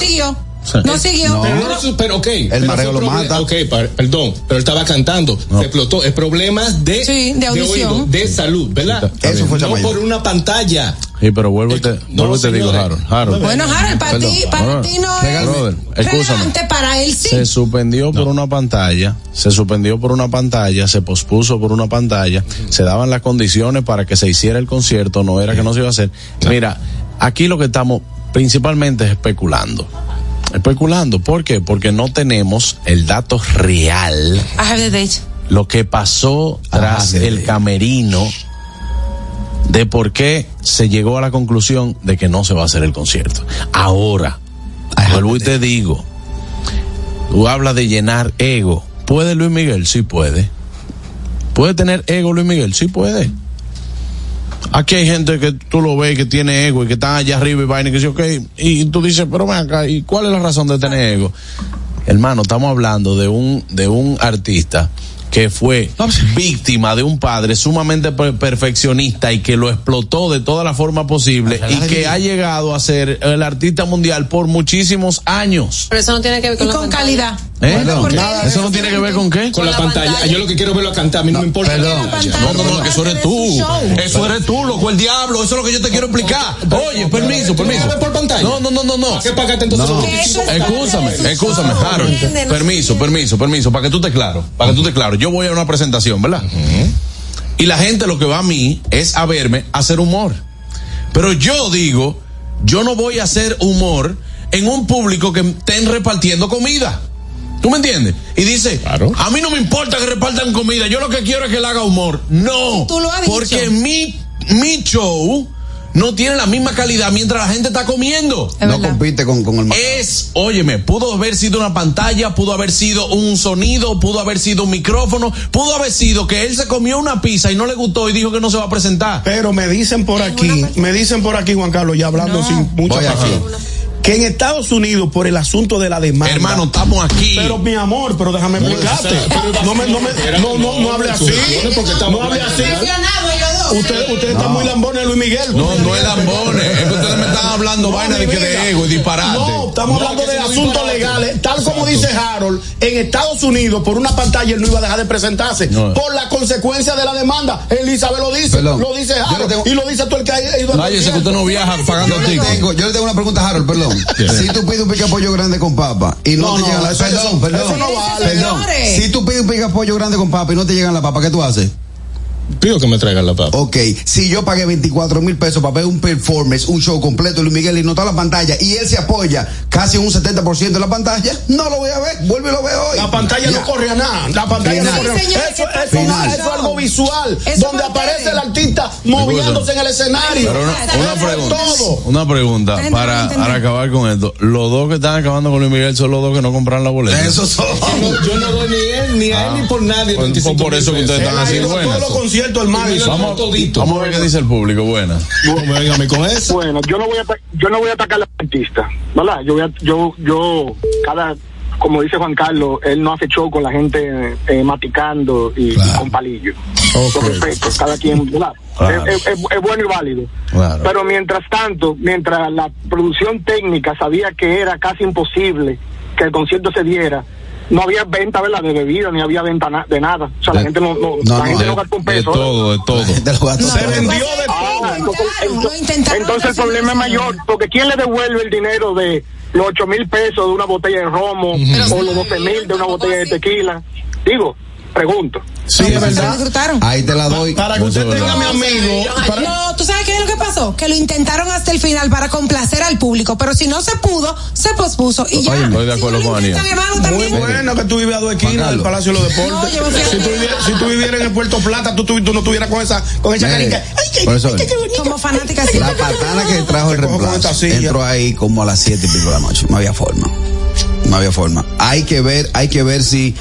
S5: No siguió.
S6: No.
S8: Pero, pero ok.
S6: El
S8: pero
S6: mareo lo mata.
S8: Ok, par- perdón, pero él estaba cantando.
S3: No.
S8: Se explotó. Es problemas de,
S5: Sí, de audición.
S8: oído, de salud, ¿verdad?
S3: Sí, está- está
S6: Eso fue
S8: no por una pantalla.
S3: Sí, pero vuelvo y te,
S8: No,
S3: vuelvo y te digo. Harold. Harold.
S5: Bueno, Harold, para ti, para ti no es relevante, para él sí.
S3: Se suspendió por una pantalla, se suspendió por una pantalla, se pospuso por una pantalla, se daban las condiciones para que se hiciera el concierto, no era que no se iba a hacer. Mira, aquí lo que estamos principalmente es especulando. Especulando, ¿por qué? Porque no tenemos el dato real,
S5: I have the date.
S3: lo que pasó tras el camerino de por qué se llegó a la conclusión de que no se va a hacer el concierto. Ahora, vuelvo y te digo, tú hablas de llenar ego. ¿Puede Luis Miguel? Sí puede. ¿Puede tener ego Luis Miguel? Sí puede. Aquí hay gente que tú lo ves que tiene ego y que están allá arriba y vaina y que dice, ok, y tú dices, pero ven acá, ¿y cuál es la razón de tener ego? Hermano, estamos hablando de un, de un artista que fue víctima de un padre sumamente per- perfeccionista y que lo explotó de toda la forma posible y que ha llegado a ser el artista mundial por muchísimos años.
S7: Pero eso no tiene que ver con,
S5: Y
S7: la
S5: con calidad.
S3: ¿Eh?
S5: porque
S3: Eso no tiene que ver con qué?
S8: Con la pantalla. Yo lo que quiero verlo cantar, a mí no, me importa.
S3: Perdón. No, no, no, que eso eres tú. Eso eres tú, loco, el diablo. Eso es lo que yo te quiero explicar. Oye, permiso, permiso.
S8: por pantalla?
S3: No, no, no, no, no.
S8: ¿Para qué pagaste entonces?
S5: Es
S3: Escúchame, escúchame. Harold. Permiso, permiso, permiso, para que tú estés claro, para que tú estés claro. Yo voy a una presentación, ¿verdad? Y la gente lo que va a mí es a verme hacer humor. Pero yo digo, yo no voy a hacer humor en un público que estén repartiendo comida. ¿Tú me entiendes? Y dice, a mí no me importa que repartan comida, yo lo que quiero es que él haga humor. No,
S5: Tú lo has dicho.
S3: porque mi, mi show no tiene la misma calidad mientras la gente está comiendo.
S6: No compite con, con el ma-
S3: Es, óyeme, pudo haber sido una pantalla, pudo haber sido un sonido, pudo haber sido un micrófono, pudo haber sido que él se comió una pizza y no le gustó y dijo que no se va a presentar.
S4: Pero me dicen por aquí, me dicen por aquí, Juan Carlos, ya hablando sin mucha pasión, que en Estados Unidos, por el asunto de la demanda.
S3: Hermano, estamos aquí.
S4: Pero mi amor, pero déjame explicarte. No me, no me, no, no, no hable así. No hable así. Usted, usted está muy lambones, Luis Miguel.
S3: No, no es lambones, es que ustedes me están hablando vaina de que de ego y disparate.
S4: No, estamos hablando de asuntos legales. Tal como dice Harold, en Estados Unidos, por una pantalla, él no iba a dejar de presentarse.
S3: No.
S4: Por la consecuencia de la demanda. Elizabeth lo dice,
S6: Perdón.
S4: lo dice
S6: Yo
S4: Harold. Y lo dice tú el que ha ido al
S3: Váyase que usted no viaja pagando
S6: Yo le
S3: tickets.
S6: tengo, yo le tengo una pregunta a Harold, perdón. Si tú pides un pica pollo grande con papa y no,
S4: No,
S6: te
S4: no,
S6: llegan la
S4: eso-
S6: perdón, perdón,
S4: eso no vale.
S6: perdón. Si tú pides un pica pollo grande con papa y no te llegan la papa, ¿qué tú haces?
S8: Pido que me traigan la papa.
S6: Ok, si yo pagué 24 mil pesos para ver un performance, un show completo de Luis Miguel y no está la pantalla y él se apoya casi un 70% de la pantalla, no lo voy a ver, vuelve y lo veo hoy.
S4: La pantalla
S6: Ya.
S4: no corre a nada. La pantalla
S6: Final.
S4: no corre a nada. Eso,
S5: ¿qué pasa
S4: eso,
S5: en
S4: eso
S5: el
S4: es
S5: show?
S4: algo visual.
S5: Eso
S4: donde
S5: por
S4: aparece el artista moviéndose en el escenario.
S3: Pero una, una
S4: Eso es
S3: pregunta,
S4: todo.
S3: una pregunta para, para acabar con esto. Los dos que están acabando con Luis Miguel son los dos que no compraron la boleta.
S6: Eso son.
S8: No, yo no doy ni él, ni a él, ni por nadie.
S3: Pues,
S8: 25
S3: por eso que ustedes están así buenas.
S4: Conciertos, el Madison.
S3: Vamos,
S8: todito.
S3: vamos a ver qué dice el público, buena.
S8: No me vengan a mí con eso.
S9: Bueno, yo no voy a yo no voy a atacar al artista, ¿verdad? Yo voy a, yo yo cada como dice Juan Carlos, él no hace show con la gente eh, maticando y, y con palillos. Con respeto, cada quien, ¿verdad?
S3: Claro.
S9: Es, es- es bueno y válido.
S3: Claro.
S9: Pero mientras tanto, mientras la producción técnica sabía que era casi imposible que el concierto se diera, no había venta ¿verdad? de bebida, ni había venta na- de nada. O sea, la
S3: De-
S9: gente no, no,
S6: no,
S9: la gente
S3: De,
S9: no gastó un
S3: de
S9: peso. ¿verdad?
S3: todo, de todo.
S4: Se vendió de
S9: Ah, entonces,
S5: lo intentaron
S9: entonces el problema es mayor, porque ¿quién le devuelve el dinero de los ocho mil pesos de una botella de romo o los 12 mil de una botella de tequila? Digo, pregunto.
S4: Sí, es
S5: Se
S4: verdad.
S5: disfrutaron.
S6: Ahí te la doy.
S4: Para que usted tenga, mi amigo. para-
S5: No, ¿tú sabes qué es lo que pasó? Que lo intentaron hasta el final para complacer al público, pero si no se pudo, se pospuso y ya.
S3: Oye, estoy de acuerdo
S5: Si
S3: con
S4: Muy bueno que tú vives a dos esquinas del. Palacio de los Deportes.
S5: No, yo me fui a-
S4: si, tú vivieras, si tú vivieras en el Puerto Plata, tú, tú, tú no tuvieras con esa, con esa. Ay, ay, bonito.
S5: Como fanática sí.
S6: La patana que trajo el reemplazo entró ahí como a las siete y pico de la noche. No había forma. No había forma. Hay que ver, hay que ver si,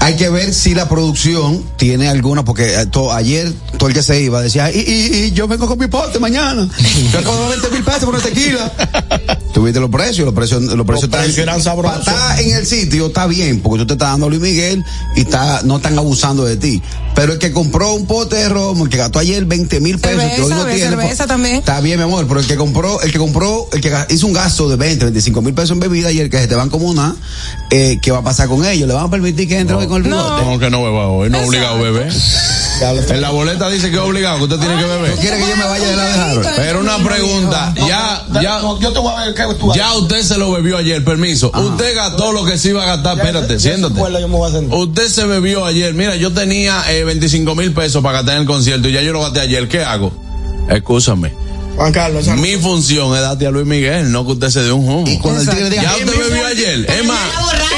S6: hay que ver si la producción tiene alguna, porque eh, to- ayer todo el que se iba decía, y, y, y yo vengo con mi pote mañana. Yo acabo de 20 mil pesos por una tequila. Tuviste los precios, los precios, los precios están.
S4: precios eran sabrosos.
S6: Para estar en el sitio está bien, porque tú te estás dando a Luis Miguel y está, no están abusando de ti. Pero el que compró un pote de romo, el que gastó ayer 20 mil pesos, que hoy no tiene.
S5: cerveza también.
S6: Está bien, mi amor, pero el que compró, el que compró, el que hizo un gasto de 20, 25 mil pesos en bebida y el que se te van como una, eh, ¿qué va a pasar con ellos? ¿Le van a permitir que entre con el bigote?
S3: Como que no beba hoy, no es obligado a beber. En la boleta dice que es obligado, que usted tiene que beber.
S6: ¿Quiere que yo me vaya de la de Harold?
S3: Pero una pregunta, ya, ya,
S4: No, yo te voy a ver qué tú
S3: ya usted se lo bebió ayer, permiso. Usted gastó lo que se iba a gastar, espérate, siéntate. Usted se bebió ayer, mira, yo tenía eh, 25 mil pesos para gastar en el concierto y ya yo lo gasté ayer, ¿qué hago? Escúchame.
S4: Juan Carlos,
S3: Mi función es darte a Luis Miguel, no que usted se dé un humo.
S6: Y cuando el tigre diga,
S3: Ya usted bebió ayer, es más.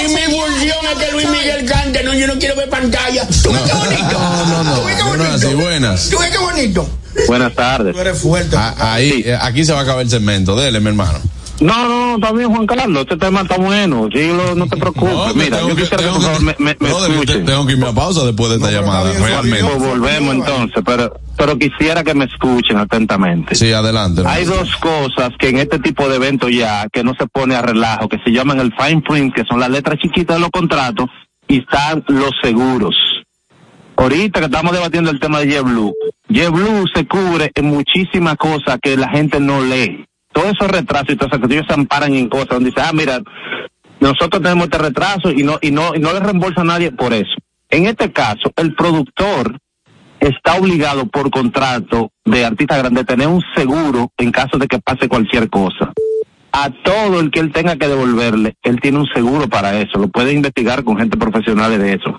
S4: Y mi función es que Luis Miguel cante, no, yo no quiero ver pantalla. ¿Tú ves qué bonito?
S3: No, no, no,
S4: ¿Tú ves qué
S3: no, así,
S4: bonito?
S3: buenas.
S4: ¿Tú ves qué bonito?
S9: Buenas tardes.
S4: Tú eres fuerte.
S3: Ah, Ahí, eh, aquí se va a acabar el segmento, dele, mi hermano.
S9: No, no, está bien, Juan Carlos. Este tema está bueno. Gilo, no te preocupes.
S3: No,
S9: Mira,
S3: tengo
S9: yo
S3: que-
S9: quisiera que
S3: tengo
S9: por favor me, escuchen.
S3: tengo que irme a pausa después de esta llamada, realmente.
S9: Pues volvemos entonces, pero, pero quisiera que me escuchen atentamente.
S3: Sí, adelante.
S9: Hay dos cosas que en este tipo de eventos ya, que no se pone a relajo, que se llaman el fine print, que son las letras chiquitas de los contratos, y están los seguros. Ahorita que estamos debatiendo el tema de JetBlue, JetBlue se cubre en muchísimas cosas que la gente no lee. Todos esos retrasos y todas esas cosas, ellos se amparan en cosas donde dicen, ah, mira, nosotros tenemos este retraso y no, y no, y no le reembolsa a nadie por eso. En este caso, el productor está obligado por contrato de artista grande a tener un seguro en caso de que pase cualquier cosa. A todo el que él tenga que devolverle, él tiene un seguro para eso. Lo puede investigar con gente profesional de eso.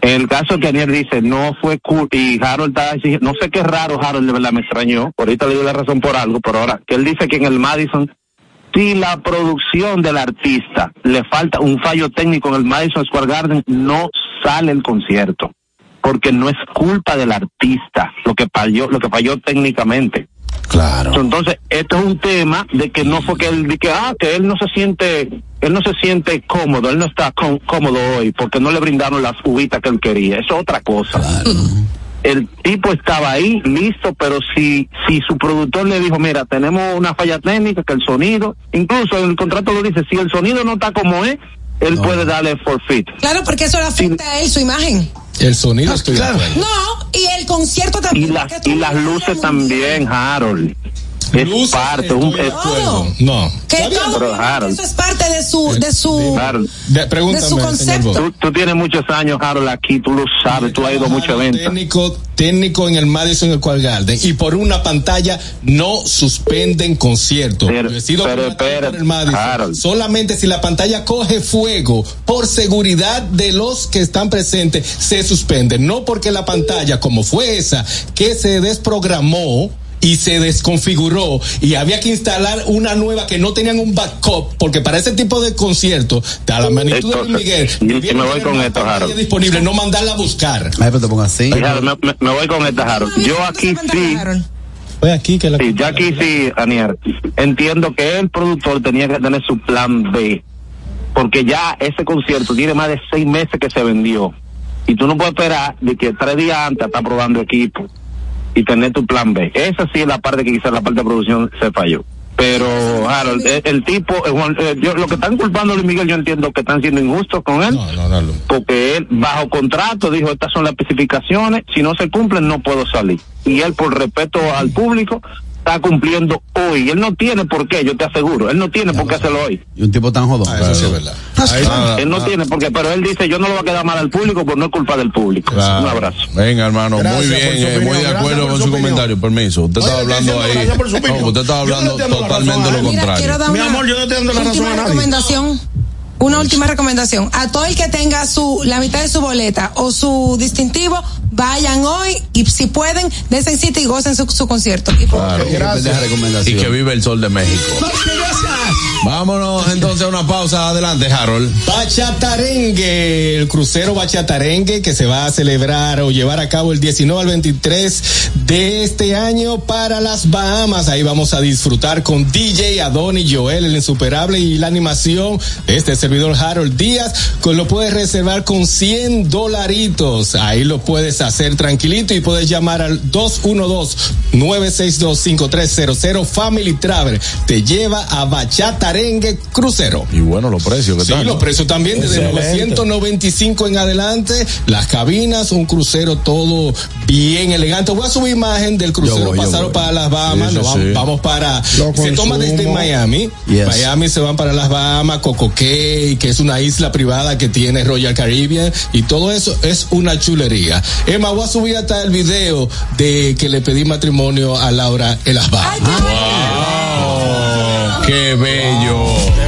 S9: El caso que Aniel dice, no fue cool, y Harold está exigiendo, no sé qué raro Harold de verdad me extrañó, ahorita le doy la razón por algo, pero ahora, que él dice que en el Madison, si la producción del artista le falta un fallo técnico en el Madison Square Garden, no sale el concierto, porque no es culpa del artista lo que falló, lo que falló técnicamente.
S3: Claro.
S9: Entonces, esto es un tema de que no fue que él, de que, ah, que él no se siente, él no se siente cómodo, él no está có- cómodo hoy porque no le brindaron las uvitas que él quería. Eso es otra cosa. El tipo estaba ahí, listo, pero si, si su productor le dijo, mira, tenemos una falla técnica, que el sonido, incluso el contrato lo dice, si el sonido no está como es, él puede darle forfeit.
S5: Claro, porque eso le afecta a él, su imagen.
S8: El sonido estoy de acuerdo.
S5: No, y el concierto
S9: Y,
S5: también.
S9: las y las luces también, Harold. Es parte, un, es,
S8: No.
S5: Que todo
S9: Pero, Harold,
S5: eso es parte de su, de su,
S9: Harold,
S5: de su concepto.
S9: Tú, tú tienes muchos años, Harold, aquí, tú lo sabes, tú has ido a muchos eventos.
S8: técnico, técnico en el Madison Square Garden y por una pantalla no suspenden conciertos.
S9: Pero
S8: contratado por el Madison. Solamente si la pantalla coge fuego por seguridad de los que están presentes se suspende. No porque la pantalla, como fue esa, que se desprogramó y se desconfiguró y había que instalar una nueva que no tenían un backup porque para ese tipo de conciertos a la magnitud de Luis Miguel
S9: Y me voy con esto, Harold.
S8: disponible no mandarla a buscar
S6: Ay, pero te pongo así.
S9: Harold, me, me- me voy con esta, Harold. Yo aquí sí.
S8: Fue aquí que la
S9: Sí, yo aquí sí, Aniel. Entiendo que el productor tenía que tener su plan B. Porque ya ese concierto tiene más de seis meses que se vendió. Y tú no puedes esperar de que tres días antes está probando equipo y tener tu plan B. Esa sí es la parte que quizás la parte de producción se falló. Pero, Harold, el, el tipo, eh, Juan, eh, yo, lo que están culpando a Luis Miguel, yo entiendo que están siendo injustos con él. Porque él, bajo contrato, dijo: Estas son las especificaciones, si no se cumplen, no puedo salir. Y él, por respeto al público, está cumpliendo hoy. Él no tiene por qué, yo te aseguro. Él no tiene por qué hacerlo hoy.
S6: Y un tipo tan jodón.
S8: eso sí es verdad.
S9: él no tiene por qué, pero él dice: Yo no lo voy a quedar mal al público, pues no es culpa del público.
S3: Claro.
S9: Un abrazo.
S3: Venga, hermano,
S9: Gracias
S3: muy bien, eh, muy de acuerdo con
S9: su
S3: comentario. Permiso. Usted estaba hablando ahí. No, usted estaba
S9: no
S3: hablando totalmente lo contrario.
S9: Mi amor, yo no estoy dando la razón
S5: última
S9: a nadie.
S5: recomendación. Una última recomendación. A todo el que tenga su la mitad de su boleta o su distintivo, vayan hoy y si pueden, dense cita y gocen su, su concierto. Y
S3: Claro. Y que vive el sol de México. Vámonos entonces a una pausa. Adelante, Harold.
S8: Bachatarengue, el crucero Bachatarengue que se va a celebrar o llevar a cabo el 19 al 23 de este año para las Bahamas. Ahí vamos a disfrutar con DJ Adoni Joel, el insuperable y la animación de este servidor Harold Díaz. Que lo puedes reservar con 100 dolaritos. Ahí lo puedes hacer tranquilito y puedes llamar al 212-962-5300. Family Travel te lleva a Bachatarengue Crucero.
S3: Y bueno, los precios que
S8: Sí, los precios también desde
S3: Excelente.
S8: 995 en adelante, las cabinas, un crucero todo bien elegante. Voy a subir imagen del crucero
S6: voy,
S8: pasaron
S6: voy.
S8: para las Bahamas,
S6: Sí,
S8: nos
S6: sí,
S8: vamos,
S6: sí.
S8: vamos para
S6: Lo
S8: se toma desde. Miami,
S6: Yes.
S8: Miami se van para las Bahamas, Coco Que es una isla privada que tiene Royal Caribbean y todo eso es una chulería. Emma, voy a subir hasta el video de que le pedí matrimonio a Laura en las Bahamas.
S3: ¡Wow! ¡Qué bello!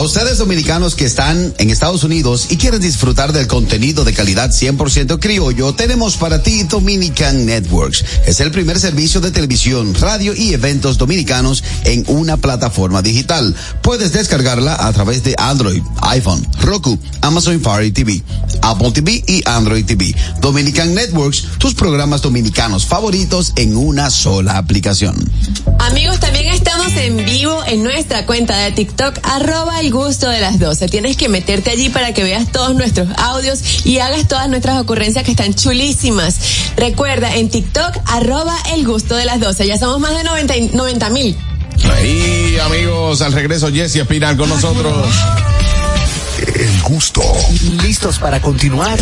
S6: A ustedes dominicanos que están en Estados Unidos y quieren disfrutar del contenido de calidad 100% criollo, tenemos para ti Dominican Networks. Es el primer servicio de televisión, radio y eventos dominicanos en una plataforma digital. Puedes descargarla a través de Android, iPhone, Roku, Amazon Fire TV, Apple TV y Android TV. Dominican Networks, tus programas dominicanos favoritos en una sola aplicación.
S7: Amigos, también estamos Estamos en vivo en nuestra cuenta de TikTok, arroba el gusto de las 12. Tienes que meterte allí para que veas todos nuestros audios y hagas todas nuestras ocurrencias que están chulísimas. Recuerda, en TikTok, arroba el gusto de las 12. Ya somos más de 90 mil.
S3: Ahí, amigos, al regreso Jesse Espinal con nosotros.
S16: El gusto.
S1: ¿Listos para continuar?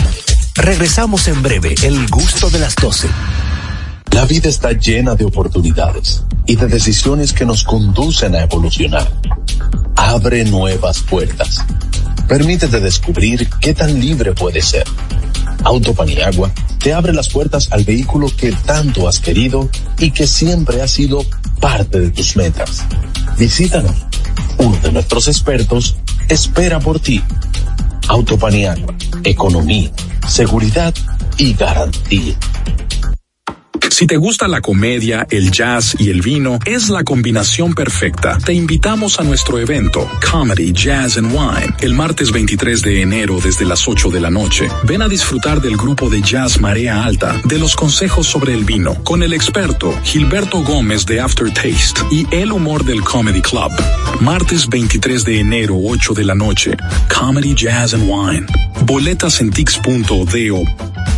S1: Regresamos en breve, el gusto de las 12.
S18: La vida está llena de oportunidades y de decisiones que nos conducen a evolucionar. Abre nuevas puertas. Permítete descubrir qué tan libre puedes ser. Auto Paniagua te abre las puertas al vehículo que tanto has querido y que siempre ha sido parte de tus metas. Visítanos. Uno de nuestros expertos espera por ti. Autopaniagua, economía, seguridad y garantía.
S12: Si te gusta la comedia, el jazz y el vino, es la combinación perfecta. Te invitamos a nuestro evento, Comedy, Jazz and Wine, el martes 23 de enero desde las 8 de la noche. Ven a disfrutar del grupo de jazz Marea Alta, de los consejos sobre el vino, con el experto Gilberto Gómez de Aftertaste y el humor del Comedy Club. Martes 23 de enero, 8 de la noche, Comedy, Jazz and Wine. Boletas en tix.do.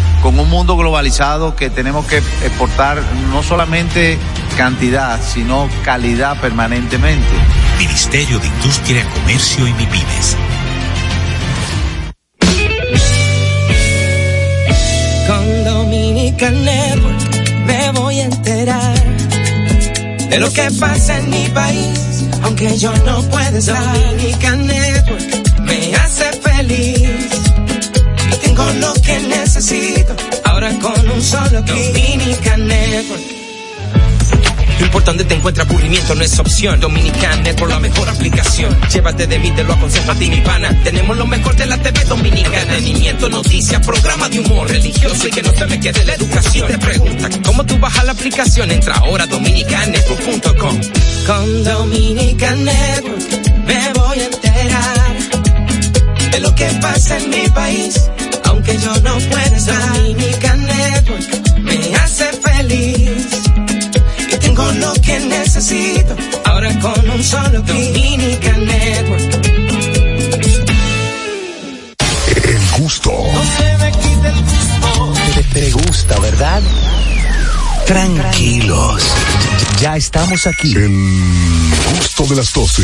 S19: con un mundo globalizado que tenemos que exportar no solamente cantidad, sino calidad permanentemente.
S20: Ministerio de Industria, Comercio y MIPIMES.
S2: Con Dominican Network me voy a enterar de lo que pasa en mi país, aunque yo no pueda estar. Dominican Network me hace feliz y tengo lo que Ahora con un solo. Dominican Network.
S21: Lo importante te encuentra aburrimiento, no es opción. Dominican Network, la mejor aplicación. Llévate de mí, te lo aconsejo a ti, mi pana. Tenemos lo mejor de la TV Dominicana. Entretenimiento, noticias, programa de humor religioso y que no se me quede la educación. Te pregunta, ¿cómo tú bajas la aplicación? Entra ahora a dominicannetwork.com.
S2: Con Dominican Network me voy a enterar de lo que pasa en mi país, yo no pueda estar. Dominican Network me hace feliz y tengo lo que necesito. Ahora con un solo clic. Dominican Network.
S16: El gusto.
S2: No se me quite el gusto.
S1: Te, te gusta, ¿verdad? Tranquilos. Ya estamos aquí.
S16: El gusto de las 12.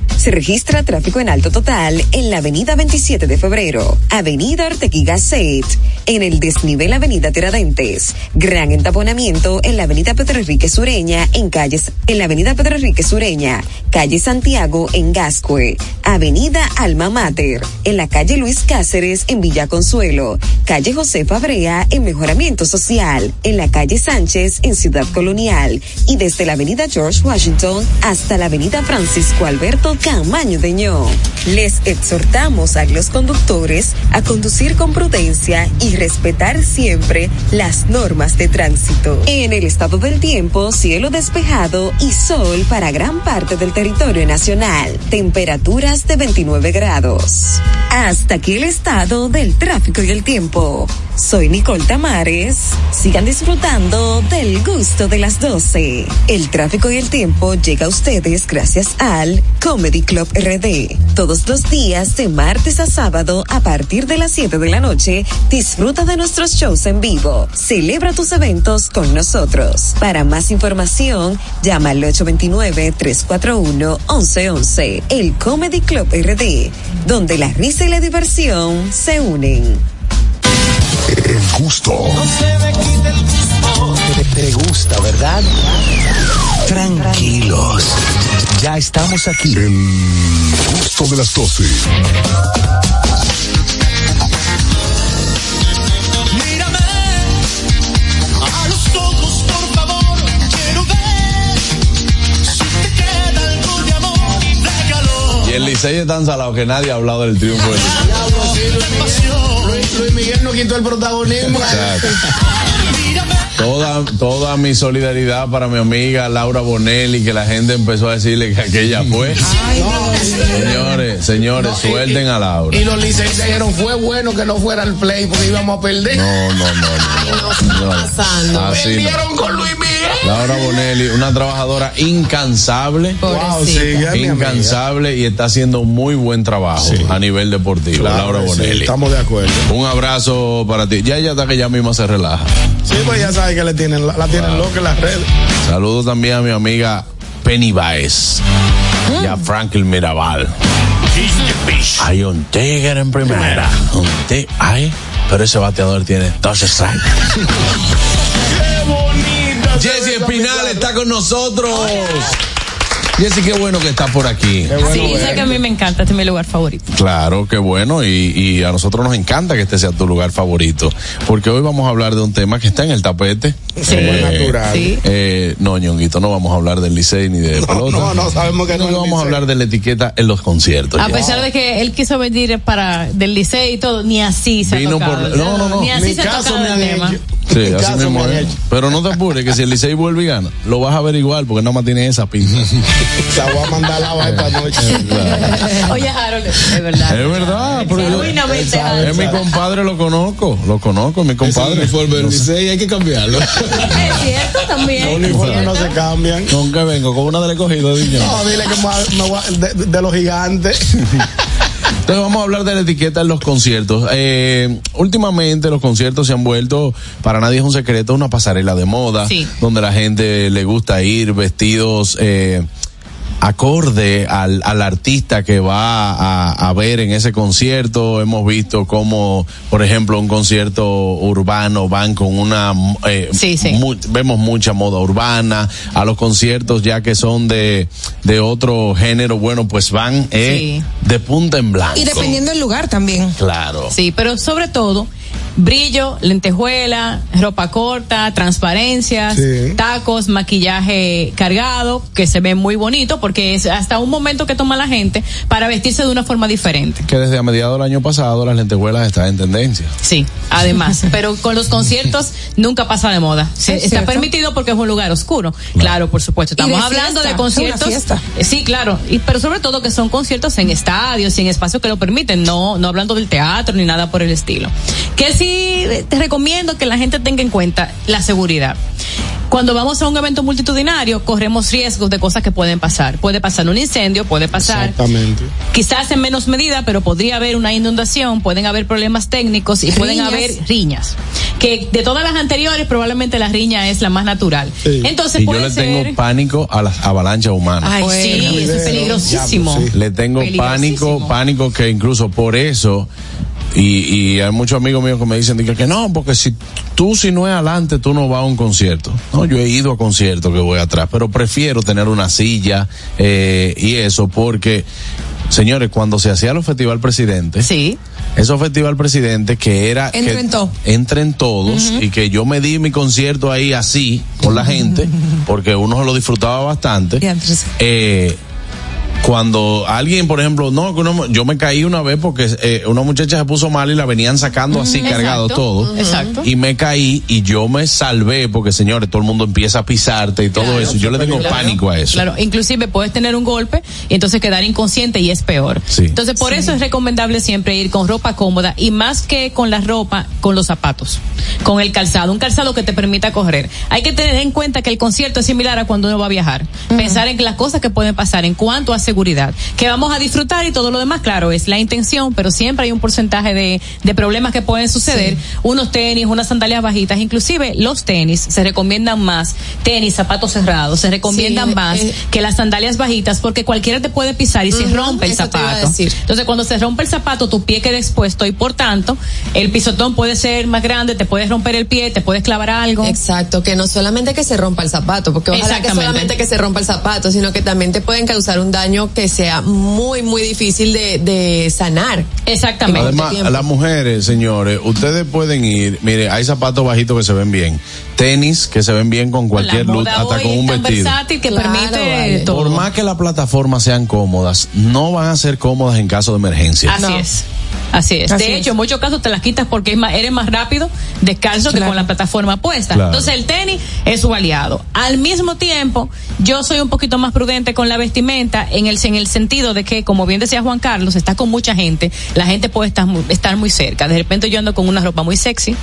S22: Se registra tráfico en alto total en la avenida 27 de febrero, avenida Orteguiga Gasset, en el desnivel avenida Tiradentes, gran entaponamiento en la avenida Pedro Enrique Sureña, en calles, en la avenida Pedro Enrique Sureña, calle Santiago en Gascue, avenida Alma Mater, en la calle Luis Cáceres en Villa Consuelo, calle José Fabrea en Mejoramiento Social, en la calle Sánchez en Ciudad Colonial y desde la avenida George Washington hasta la avenida Francisco Alberto Camaño de Ño. Les exhortamos a los conductores a conducir con prudencia y respetar siempre las normas de tránsito. En el estado del tiempo, cielo despejado y sol para gran parte del territorio nacional. Temperaturas de 29 grados. Hasta aquí el estado del tráfico y el tiempo. Soy Nicole Tamares. Sigan disfrutando del gusto de las 12. El tráfico y el tiempo llega a ustedes gracias al Comedy Club RD. Todos los días de martes a sábado a partir de las 7 de la noche, disfruta de nuestros shows en vivo. Celebra tus eventos con nosotros. Para más información, llama al 829-341-1111. El Comedy Club RD, donde la risa y la diversión se unen.
S16: El gusto.
S1: Te, te gusta, ¿verdad? Tranquilos. Ya estamos aquí.
S16: El gusto de las 12.
S2: Mírame a los ojos, por favor, quiero ver si te queda algo de amor, déjalo.
S3: Y el Licey es tan salado que nadie ha hablado del triunfo del Licey.
S4: Luis, Miguel no quitó el protagonismo.
S3: Toda, toda mi solidaridad para mi amiga Laura Bonelli, que la gente empezó a decirle que aquella fue. Señores, señores, suelten a Laura.
S4: Y los licenciados dijeron, fue bueno que no fuera el play porque íbamos a perder.
S3: No, no, no, no. Así no.
S4: Perdieron con Luis Miguel.
S3: Laura Bonelli, una trabajadora incansable.
S4: Wow, sí,
S3: incansable y está haciendo muy buen trabajo a nivel deportivo.
S4: Claro
S3: Laura
S4: sí,
S3: Bonelli.
S4: estamos de acuerdo.
S3: Un abrazo para ti. Ya ella está que ya misma se relaja.
S4: Sí, pues ya sabes que le tienen, la, la tienen loca en las redes.
S3: Saludos también a mi amiga Penny Baez y a Franklin Mirabal. Hay un Tigre en primera. Un ti- Ay, pero ese bateador tiene dos strikes. Jesse Espinal está con nosotros. Jesse, qué bueno que está por aquí.
S23: sí, sé que a mí me encanta, este es mi lugar favorito.
S3: Claro, qué bueno. Y, y a nosotros nos encanta que este sea tu lugar favorito. Porque hoy vamos a hablar de un tema que está en el tapete.
S4: Sí. Muy natural. Sí.
S3: eh, no, ñonguito, no vamos a hablar del Licey ni de pelota.
S4: no, no, sabemos que no es
S3: vamos a
S4: Licey.
S3: hablar de la etiqueta en los conciertos.
S23: A
S3: ya.
S23: pesar de que él quiso venir para del liceo y todo, ni así se
S3: Vino
S23: ha tocado.
S3: por- no, no, no.
S23: Ni así se ha tocado el tema.
S3: Sí,
S4: Mi
S3: así mismo es. Pero no te apures, que si el Licey vuelve y gana, lo vas a ver igual, porque nada más tiene esa pinta.
S4: Se voy a mandar a lavar esta noche.
S23: Oye, Harold, es verdad.
S3: Es verdad,
S23: Harold.
S3: es mi compadre, lo conozco, lo conozco, es mi compadre.
S8: uniforme del Licey hay que cambiarlo.
S23: Es cierto también.
S4: Los uniformes no se cambian.
S3: ¿Con qué vengo? ¿Con una del escogido, niño?
S4: No, dile que me voy a- de, de los gigantes.
S3: Entonces vamos a hablar de la etiqueta en los conciertos. Eh, últimamente los conciertos se han vuelto, para nadie es un secreto, una pasarela de moda,
S23: Sí.
S3: donde la gente le gusta ir vestidos eh, acorde al, al artista que va a, a ver en ese concierto. Hemos visto como, por ejemplo, un concierto urbano van con una, eh,
S23: Sí, sí.
S3: mu- vemos mucha moda urbana. A los conciertos ya que son de, de otro género, bueno, pues van eh, de punta en blanco.
S5: Y dependiendo del lugar también.
S3: Claro.
S23: Sí, pero sobre todo, brillo, lentejuela, ropa corta, transparencias,
S4: Sí.
S23: tacos, maquillaje cargado, que se ve muy bonito porque es hasta un momento que toma la gente para vestirse de una forma diferente.
S3: Que desde a mediados del año pasado las lentejuelas están en tendencia.
S23: Sí, además, pero con los conciertos nunca pasa de moda. Se-
S5: Es
S23: está
S5: cierto.
S23: permitido porque es un lugar oscuro. Claro, por supuesto.
S5: Y de
S23: Estamos hablando
S5: fiesta,
S23: de
S5: es
S23: conciertos. Eh, Sí, claro. Y, pero sobre todo que son conciertos en estadios y en espacios que lo permiten, no, no hablando del teatro ni nada por el estilo. Que sí eh, te recomiendo que la gente tenga en cuenta la seguridad. Cuando vamos a un evento multitudinario, corremos riesgos de cosas que pueden pasar. Puede pasar un incendio, puede pasar
S4: Exactamente.
S23: quizás en menos medida, pero podría haber una inundación, pueden haber problemas técnicos y pueden haber riñas. Que de todas las anteriores, probablemente la riña es la más natural.
S4: Sí.
S23: Entonces
S3: y yo le
S23: ser.
S3: tengo pánico a las avalanchas humanas.
S23: Ay, sí, eso es peligrosísimo.
S4: sí.
S3: Le tengo pánico, pánico que incluso por eso, y, y hay muchos amigos míos que me dicen dice que no, porque si tú si no es adelante, tú no vas a un concierto. No, yo he ido a conciertos que voy atrás, pero prefiero tener una silla eh, y eso porque, señores, cuando se hacía los Festival Presidente,
S23: Sí.
S3: esos Festival Presidente que era...
S5: Entre
S3: que
S5: en todo.
S3: Entren todos y que yo me di mi concierto ahí así con la gente, porque uno se lo disfrutaba bastante. Eh, cuando alguien, por ejemplo, no, que uno- yo me caí una vez porque eh, una muchacha se puso mal y la venían sacando así,
S23: Exacto.
S3: cargado todo.
S23: Exacto.
S3: Y me caí y yo me salvé porque, señores, todo el mundo empieza a pisarte y todo
S23: Claro,
S3: eso. Yo le tengo
S23: Claro,
S3: pánico a eso.
S23: Claro, inclusive puedes tener un golpe y entonces quedar inconsciente y es peor.
S3: Sí.
S23: Entonces por eso es recomendable siempre ir con ropa cómoda y más que con la ropa, con los zapatos, con el calzado, un calzado que te permita correr. Hay que tener en cuenta que el concierto es similar a cuando uno va a viajar. Pensar en las cosas que pueden pasar en cuanto a seguridad. Que vamos a disfrutar y todo lo demás, claro, es la intención, pero siempre hay un porcentaje de, de problemas que pueden suceder. Unos tenis, unas sandalias bajitas, inclusive los tenis se recomiendan más, tenis, zapatos cerrados, se recomiendan
S7: Sí,
S23: más
S7: eh.
S23: que las sandalias bajitas porque cualquiera te puede pisar y se
S7: Ujú,
S23: rompe el zapato. Entonces cuando se rompe el zapato, tu pie queda expuesto y por tanto el pisotón puede ser más grande, te puedes romper el pie, te puedes clavar algo.
S7: Exacto, que no solamente que se rompa el zapato, porque ojalá que solamente que se rompa el zapato, sino que también te pueden causar un daño que sea muy, muy difícil de, de sanar.
S23: Exactamente.
S3: Además, las mujeres, señores, ustedes pueden ir, mire, hay zapatos bajitos que se ven bien, tenis que se ven bien con cualquier
S23: moda
S3: hasta con un vestido.
S23: versátil que
S7: Claro,
S23: permite
S7: vale.
S23: todo.
S3: Por más que las plataformas sean cómodas, no van a ser cómodas en caso de emergencia.
S23: Así es. Así es.
S5: Así
S23: de
S5: es.
S23: hecho, en muchos casos te las quitas porque es más, eres más rápido descalzo que con la plataforma puesta.
S3: Claro.
S23: Entonces el tenis es su aliado. Al mismo tiempo, yo soy un poquito más prudente con la vestimenta en el, en el sentido de que, como bien decía Juan Carlos, está con mucha gente, la gente puede estar muy, estar muy cerca. De repente yo ando con una ropa muy sexy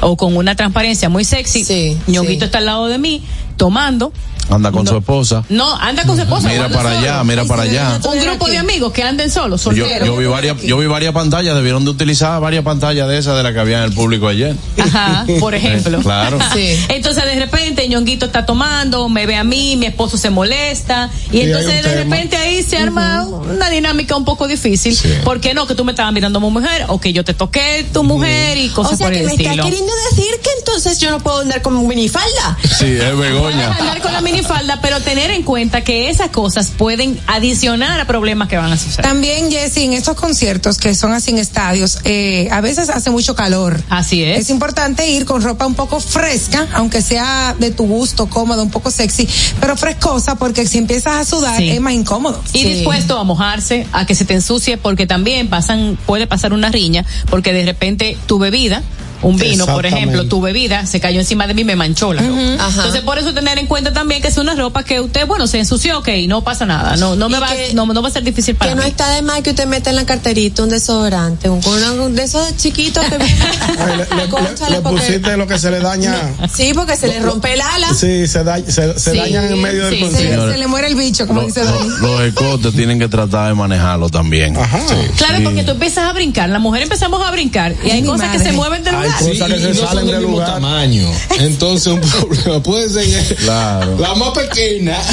S23: o con una transparencia muy sexy.
S7: Sí,
S23: Ñonguito
S7: sí.
S23: está al lado de mí tomando.
S3: Anda con su esposa.
S23: No, anda con su esposa.
S3: Mira para
S23: solo.
S3: allá, mira para
S23: sí,
S3: allá.
S23: Un grupo de amigos que anden solos,
S3: Yo,
S23: solteros.
S3: yo vi varias, yo vi varias pantallas, debieron de utilizar varias pantallas de esas de las que había en el público ayer.
S23: Ajá, por ejemplo.
S3: Eh, claro.
S7: Sí.
S23: Entonces de repente Ñonguito está tomando, me ve a mí, mi esposo se molesta y entonces de
S4: tema.
S23: repente ahí se arma una dinámica un poco difícil. ¿Por qué no? Que tú me estabas mirando como mujer o que yo te toqué tu mujer y cosas
S7: o sea
S23: por
S7: que
S23: el
S7: me
S23: estilo.
S7: está queriendo decir que entonces yo no puedo andar con minifalda.
S3: Sí, es
S23: Puedes
S3: Begoña.
S23: andar con la minifalda, pero tener en cuenta que esas cosas pueden adicionar a problemas que van a suceder.
S5: También, Jessy, en estos conciertos que son así en estadios, eh, a veces hace mucho calor.
S23: Así es.
S5: Es importante ir con ropa un poco fresca, aunque sea de tu gusto, cómoda, un poco sexy, pero frescosa, porque si empiezas a sudar
S23: Sí.
S5: es más incómodo.
S23: Y dispuesto a mojarse, a que se te ensucie, porque también pasan, puede pasar una riña, porque de repente tu bebida, un vino, por ejemplo, tu bebida se cayó encima de mí y me manchó la ropa.
S7: Ajá.
S23: Entonces, por eso tener en cuenta también que es una ropa que usted, bueno, se ensució, ok, no pasa nada, no, no me va,
S7: que-
S23: no, no va a ser difícil para
S7: Que no
S23: mí.
S7: está de más que usted meta en la carterita un desodorante, un, una- de esos chiquitos que vienen.
S4: Le, pusiste lo que se le daña.
S7: Sí, porque se le rompe el ala.
S4: Sí, se, da- se, se
S23: Sí,
S4: dañan en medio del
S23: sí,
S5: Se,
S4: concierto.
S5: le- se le muere el bicho, como
S3: Lo-
S5: dice
S3: lo- los escotes tienen que tratar de manejarlo también.
S4: Ajá.
S23: Claro,
S3: Sí.
S23: porque tú empiezas a brincar, la mujer empezamos a brincar y
S5: Ay,
S23: hay cosas que se mueven del lugar.
S4: Cosas que se
S8: no
S4: salen
S8: del
S4: lugar.
S8: tamaño. Entonces un problema puede ser
S3: Claro.
S8: la más pequeña.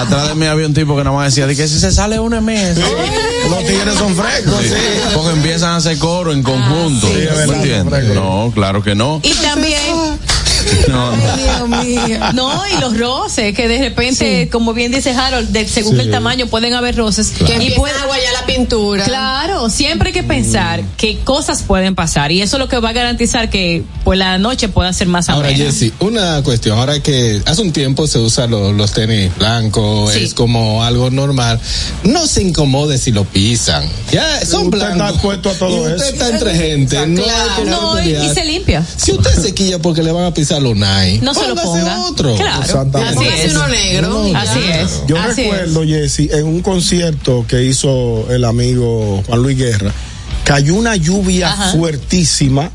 S3: Atrás de mí había un tipo que nada más decía, de que si se sale una mes.
S4: Los tigres son frescos, sí.
S3: Porque empiezan a hacer coro en conjunto.
S4: sí, es verdad,
S3: ¿Me entiendes? No, claro que no.
S23: Y también
S3: No, no.
S5: Ay, Dios mío.
S23: No, y los roces, que de repente, como bien dice Harold, de- según
S4: Sí.
S23: el tamaño pueden haber roces.
S7: Que
S23: Y puede-
S7: a guayar la pintura.
S23: Claro, siempre hay que pensar que cosas pueden pasar y eso es lo que va a garantizar que pues la noche pueda ser más
S8: Ahora,
S23: amena.
S8: Jessy, una cuestión. Ahora que hace un tiempo se usan los, los tenis blancos,
S23: Sí.
S8: es como algo normal. No se incomode si lo pisan. Ya son
S4: Usted
S8: blancos.
S4: está expuesto a todo
S8: y usted
S4: eso.
S8: está entre gente. No, que
S23: No, y se limpia.
S8: Si usted se quilla porque le van a pisar los nai,
S23: No se lo ponga.
S8: otro.
S23: Claro,
S4: Exactamente.
S23: así es.
S7: uno negro.
S23: Así es.
S4: Yo
S23: así es.
S4: recuerdo, Jesse, en un concierto que hizo el amigo Juan Luis Guerra, cayó una lluvia
S23: Ajá.
S4: fuertísima.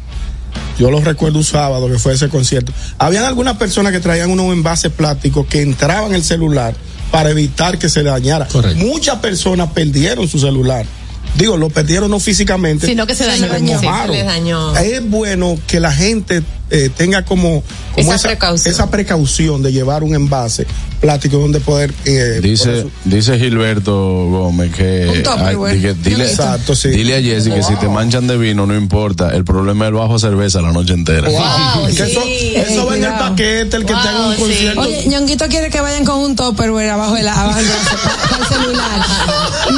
S4: Yo lo recuerdo un sábado que fue ese concierto. Habían algunas personas que traían unos envases plásticos que entraban el celular para evitar que se le dañara.
S8: Correcto.
S4: Muchas personas perdieron su celular. Digo, lo perdieron no físicamente,
S23: Sino que se
S4: se
S23: dañó.
S4: les
S23: Sí,
S4: mojaron.
S7: se les dañó.
S4: Es bueno que la gente eh, tenga como, como
S7: Esa precaución.
S4: esa precaución de llevar un envase plástico donde poder eh,
S3: Dice,
S4: su-
S3: dice Gilberto Gómez que, ay,
S5: güey.
S3: di que dile,
S4: Exacto, sí.
S3: dile a Jessy que si te manchan de vino no importa, el problema es el bajo cerveza la noche entera.
S23: Wow,
S4: que
S23: sí.
S4: eso, eso va en el paquete, el que
S23: Wow,
S4: tenga un
S23: sí.
S4: concierto.
S5: Oye, Ñonguito quiere que vayan con un topperware abajo, de la, abajo del para, el celular.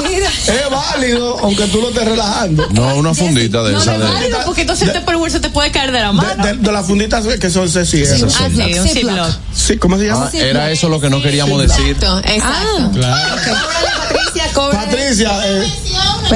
S5: Mira.
S4: es válido, aunque tú lo estés relajando.
S3: No, una fundita de
S23: No,
S3: esa
S23: no
S3: de,
S23: es válido porque entonces el Tupperware se te puede caer de la mano.
S4: De, de, de las funditas que son se cierran.
S5: Sí,
S23: Ah, sí.
S5: Ziploc.
S4: Sí, ¿cómo se llama?
S3: Ah, era eso lo que no queríamos decir.
S7: Exacto, exacto.
S8: Claro.
S7: Cóbrale, Patricia.
S4: Patricia, eh,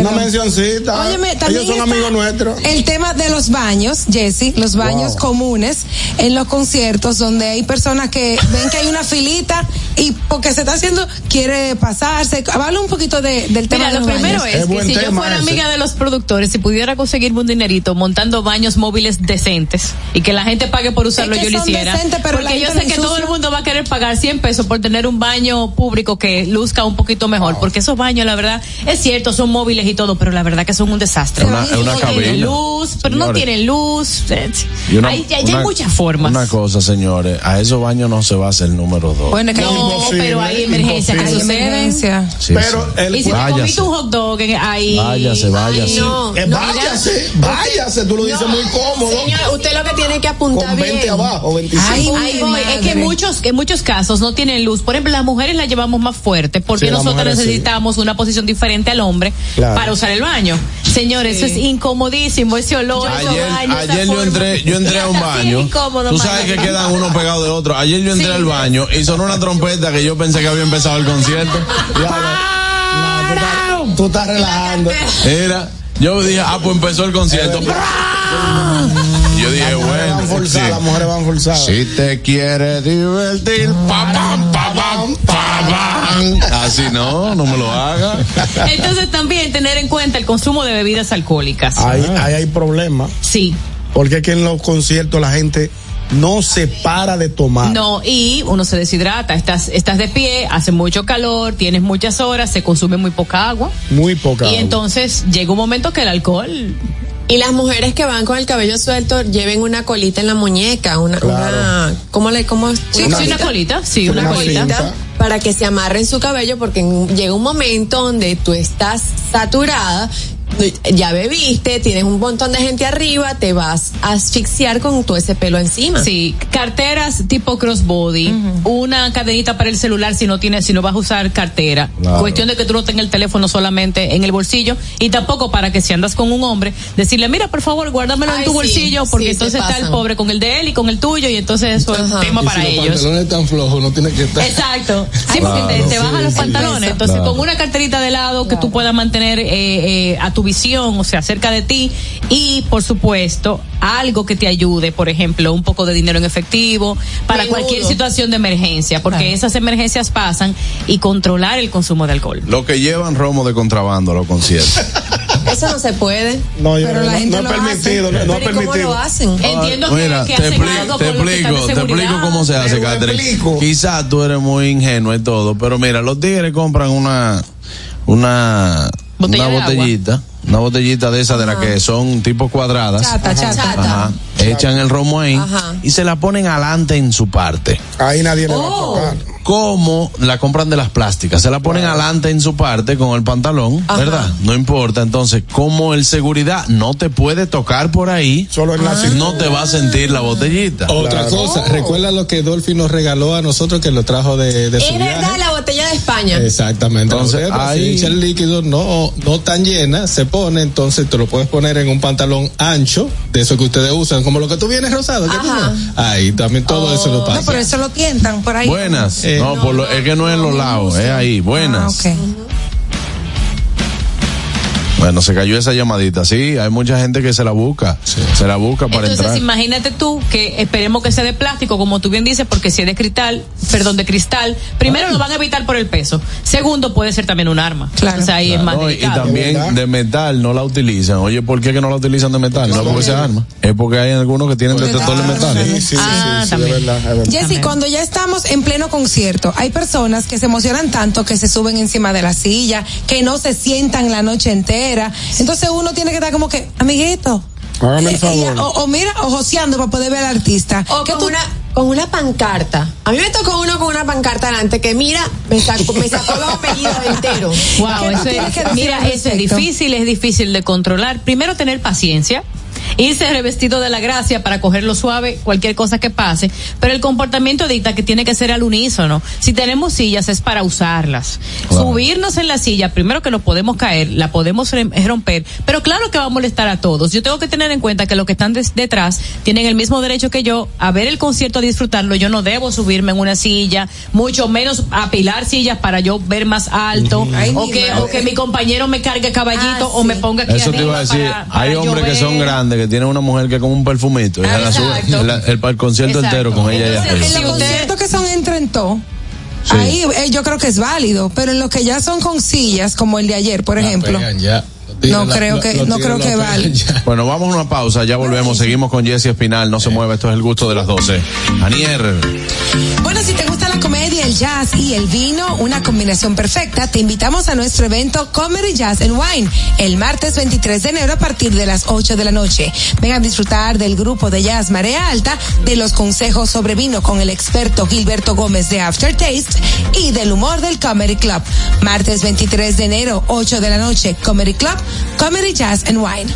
S4: una
S5: Perdón.
S4: mencioncita.
S5: Óyeme, también
S4: Ellos son amigos nuestros.
S5: El tema de los baños, Jesse, los baños
S4: Wow.
S5: comunes en los conciertos donde hay personas que ven que hay una filita y porque se está haciendo, quiere pasarse. Habla un poquito de, del tema
S23: Mira,
S5: de
S23: lo primero
S5: baños.
S23: es, que si yo fuera amiga de los productores, si pudiera conseguirme un dinerito montando baños móviles decentes y que la gente pague por usarlo,
S5: Es que
S23: yo lo hiciera.
S5: decentes, pero la
S23: porque yo sé que todo el mundo va a querer pagar 100 pesos por tener un baño público que luzca un poquito mejor, porque esos baños, la verdad, es cierto, son móviles y todo, pero la verdad que son un desastre.
S3: Una- es una
S23: no tienen luz, pero no
S3: Señores.
S23: tienen luz. eh,
S3: Y una-
S23: hay, hay- hay
S3: una-
S23: muchas formas.
S3: Una cosa, señores, a esos baños no se va a hacer el número dos.
S23: Bueno, es que no, pero hay emergencias que
S5: Hay emergencia.
S3: Sí,
S17: Pero
S3: sí.
S17: el-
S23: Y si te
S3: Váyase.
S23: comiste un hot dog ahí.
S3: Váyase, váyase.
S23: Ay, no,
S17: Eh,
S23: no,
S17: váyase, váyase, tú lo dices muy cómodo.
S7: Señor, usted lo que tiene que apuntar
S17: Con 20
S7: bien.
S17: abajo, 25.
S5: Ay,
S23: voy. Es que muchos, en muchos casos no tienen luz. Por ejemplo, las mujeres la llevamos más fuerte porque
S17: Sí, las
S23: nosotros
S17: sí.
S23: necesitamos una posición diferente al hombre
S17: Claro.
S23: Para usar el baño. Señores, eso es incomodísimo, ese olor,
S3: Ayer, ayer yo entré, yo entré a un baño.
S23: incómodo,
S3: Tú sabes que quedan uno pegado de otro. Ayer yo entré
S23: Sí.
S3: al baño y sonó una trompeta que yo pensé que había empezado el concierto.
S17: No, tú estás- tú estás relajando.
S3: Era, yo dije, ah, pues empezó el concierto. Yo dije,
S17: Las mujeres van
S3: bueno,
S17: forzadas, las
S3: sí.
S17: mujeres van forzadas.
S3: si te quieres divertir, pa, pam, pa, pam, pam. Así no, no me lo haga.
S23: Entonces también tener en cuenta el consumo de bebidas alcohólicas.
S17: Ahí, ahí hay problemas.
S23: Sí.
S17: Porque es que en los conciertos la gente no se para de tomar.
S23: No, y uno se deshidrata, estás, estás de pie, hace mucho calor, tienes muchas horas, se consume muy poca agua.
S17: Muy poca.
S23: Y
S17: agua.
S23: entonces llega un momento que el alcohol
S7: Y las mujeres que van con el cabello suelto lleven una colita en la muñeca, una,
S17: Claro.
S7: una ¿cómo le, cómo?
S23: Sí,
S17: Una-
S23: sí, una colita, sí, una,
S17: Una
S23: colita.
S17: cinta.
S7: para que se amarren su cabello porque llega un momento donde tú estás saturada, ya bebiste, tienes un montón de gente arriba, te vas a asfixiar con todo ese pelo encima.
S23: Sí, carteras tipo crossbody, una cadenita para el celular si no tienes, si no vas a usar cartera.
S3: Claro.
S23: Cuestión de que tú no tengas el teléfono solamente en el bolsillo y tampoco para que si andas con un hombre, decirle, mira, por favor, guárdamelo en tu
S7: sí,
S23: bolsillo porque
S7: sí,
S23: entonces está el pobre con el de él y con el tuyo y entonces eso es
S7: Ajá.
S23: tema
S8: Y
S23: para
S8: si los
S23: ellos.
S8: pantalones tan flojos, no tiene que estar.
S23: Exacto. Sí, porque te, te bajan
S8: Sí,
S23: los
S8: sí.
S23: pantalones. Entonces,
S3: Claro.
S23: con una carterita de lado que tú puedas mantener eh, eh, a tu visión, o sea, cerca de ti. Y, por supuesto, algo que te ayude, por ejemplo, un poco de dinero en efectivo para
S7: Menudo.
S23: cualquier situación de emergencia, porque
S5: Claro.
S23: esas emergencias pasan y controlar el consumo de alcohol.
S3: Lo que llevan romo de contrabando a los conciertos.
S7: Eso no se puede.
S17: No, yo
S5: Pero
S17: no,
S5: la
S17: no
S5: gente
S17: es
S5: lo
S17: permitido, no, no es
S7: ¿y cómo
S17: permitido.
S7: lo hacen?
S23: Entiendo que,
S3: Mira,
S23: que
S3: te,
S23: hacen algo
S3: te explico, te explico cómo se hace, Catherine. Quizás tú eres muy ingenuo y todo, pero mira, los tigres compran una, una,
S23: Botella
S3: una
S23: de agua.
S3: Una botellita de esas de las que son tipo cuadradas.
S5: Chata, chata.
S3: Ajá. Echan el romo ahí
S7: Ajá.
S3: y se la ponen adelante en su parte.
S17: Ahí nadie le va a
S7: Oh.
S17: tocar.
S3: Como la compran de las plásticas, se la ponen adelante en su parte con el pantalón,
S7: Ajá.
S3: ¿verdad? No importa. Entonces, como el seguridad no te puede tocar por ahí,
S17: Solo en la cintura.
S3: no te va a sentir la botellita.
S8: Otra cosa, recuerda lo que Dolphy nos regaló a nosotros que lo trajo de, de su
S7: Es verdad, la botella de España.
S8: Exactamente.
S3: Entonces, ahí-
S8: el líquido no, no tan llena, se pone, entonces te lo puedes poner en un pantalón ancho, de eso que ustedes usan, como lo que tú vienes rosado. ¿qué no? Ahí también todo eso lo
S5: No,
S8: pasa.
S5: pero eso lo tientan por ahí.
S3: Buenas.
S8: Eh,
S3: no, por lo- es que no es en los lados, es ahí. Buenas.
S5: Ah, ok.
S3: Bueno, se cayó esa llamadita. Sí, hay mucha gente que se la busca. Se la busca para
S23: Entonces,
S3: entrar.
S23: imagínate tú que esperemos que sea de plástico, como tú bien dices, porque si es de cristal, perdón, de cristal, primero lo van a evitar por el peso. Segundo, puede ser también un arma.
S5: Claro.
S23: O sea, ahí es más
S3: No, y también de metal no la utilizan. Oye, ¿por qué que no la utilizan de metal? No porque sea arma. Es porque hay algunos que tienen detector de metal.
S17: Sí, sí, sí,
S23: Ah,
S17: sí, sí,
S23: también.
S17: es verdad, es verdad.
S5: Jessy, cuando ya estamos en pleno concierto, hay personas que se emocionan tanto que se suben encima de la silla, que no se sientan la noche entera. Entonces uno tiene que estar como que, amiguito.
S17: Hágame el
S5: eh,
S17: favor.
S5: y- o, o mira, o joseando para poder ver al artista.
S7: O
S5: ¿Qué
S7: con
S5: tú-
S7: una, con una pancarta. A mí me tocó uno con una pancarta delante que mira, me sacó, me sacó los apellidos enteros.
S23: Wow,
S5: ¿Qué tú
S23: eso
S5: que
S23: es, mira, eso es difícil, es difícil de controlar. Primero tener paciencia. Irse revestido de la gracia para cogerlo suave, cualquier cosa que pase, pero el comportamiento dicta que tiene que ser al unísono. Si tenemos sillas es para usarlas. Subirnos en la silla, primero que nos podemos caer, la podemos romper, pero claro que va a molestar a todos. Yo tengo que tener en cuenta que los que están detrás tienen el mismo derecho que yo a ver el concierto, a disfrutarlo. Yo no debo subirme en una silla, mucho menos apilar sillas para yo ver más alto,
S5: Ay,
S23: o que, o que mi compañero me cargue caballito
S5: Ah,
S23: o me ponga aquí
S3: Eso te iba a decir.
S23: para- para
S3: hay hombres que son
S23: ver.
S3: Que tienen una mujer que como un perfumito. Y ella la sube el, el, el concierto
S23: Exacto.
S3: entero con ella
S23: Entonces,
S3: arriba.
S5: En los conciertos que son entre en todo, ahí eh, yo creo que es válido, pero en lo que ya son con sillas, como el de ayer, por ejemplo, no creo que, no creo que vale.
S3: Bueno, vamos a una pausa, ya volvemos, seguimos con Jesse Espinal, no se mueve, esto es el gusto de las 12. Anier.
S5: Bueno, si te gusta la comedia, el jazz y el vino, una combinación perfecta, te invitamos a nuestro evento Comedy Jazz and Wine el martes 23 de enero a partir de las 8 de la noche. Ven a disfrutar del grupo de jazz Marea Alta, de los consejos sobre vino con el experto Gilberto Gómez de Aftertaste y del humor del Comedy Club. Martes 23 de enero, 8 de la noche, Comedy Club, Comedy Jazz and Wine.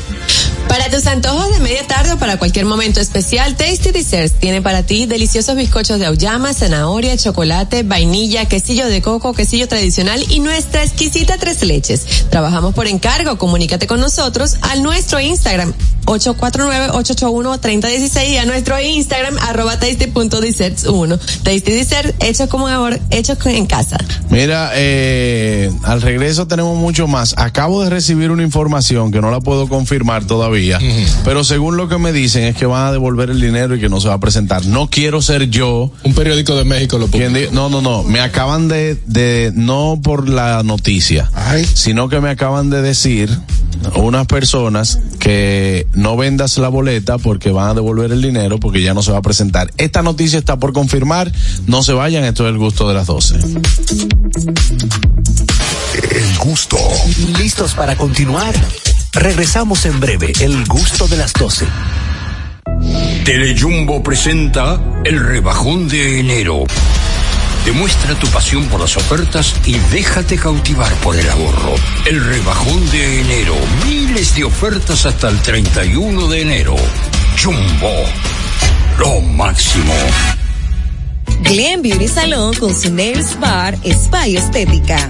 S7: Para tus antojos de media tarde o para cualquier momento especial, Tasty Desserts tiene para ti deliciosos bizcochos de auyama, zanahoria, chocolate, vainilla, quesillo de coco, quesillo tradicional y nuestra exquisita tres leches. Trabajamos por encargo, comunícate con nosotros al nuestro Instagram 849-881-3016 y a nuestro Instagram arroba tasty.desserts1. Tasty Dessert, hecho como amor, hecho en casa.
S3: Mira, eh, al regreso tenemos mucho más. Acabo de recibir una información que no la puedo confirmar todavía, pero según lo que me dicen es que van a devolver el dinero y que no se va a presentar. No quiero ser yo.
S16: Un periódico de México lo
S3: di- No, no, no. Me acaban de, de, no por la noticia, sino que me acaban de decir unas personas que no vendas la boleta porque van a devolver el dinero porque ya no se va a presentar. Esta noticia está por confirmar. No se vayan, esto es el gusto de las 12.
S24: El gusto.
S1: ¿Listos para continuar? Regresamos en breve, el gusto de las 12.
S25: Telejumbo presenta el rebajón de enero. Demuestra tu pasión por las ofertas y déjate cautivar por el ahorro. El rebajón de enero. Miles de ofertas hasta el 31 de enero. Jumbo. Lo máximo.
S22: Glen Beauty Salon con su Nails Bar Spa y Estética.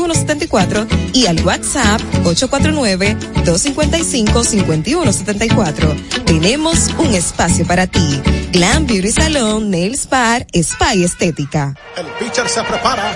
S22: 809-333-5174 y al WhatsApp 849-255-5174. Tenemos un espacio para ti. Glam Beauty Salon, Nails Bar, Spa Estética.
S26: El pitcher se prepara,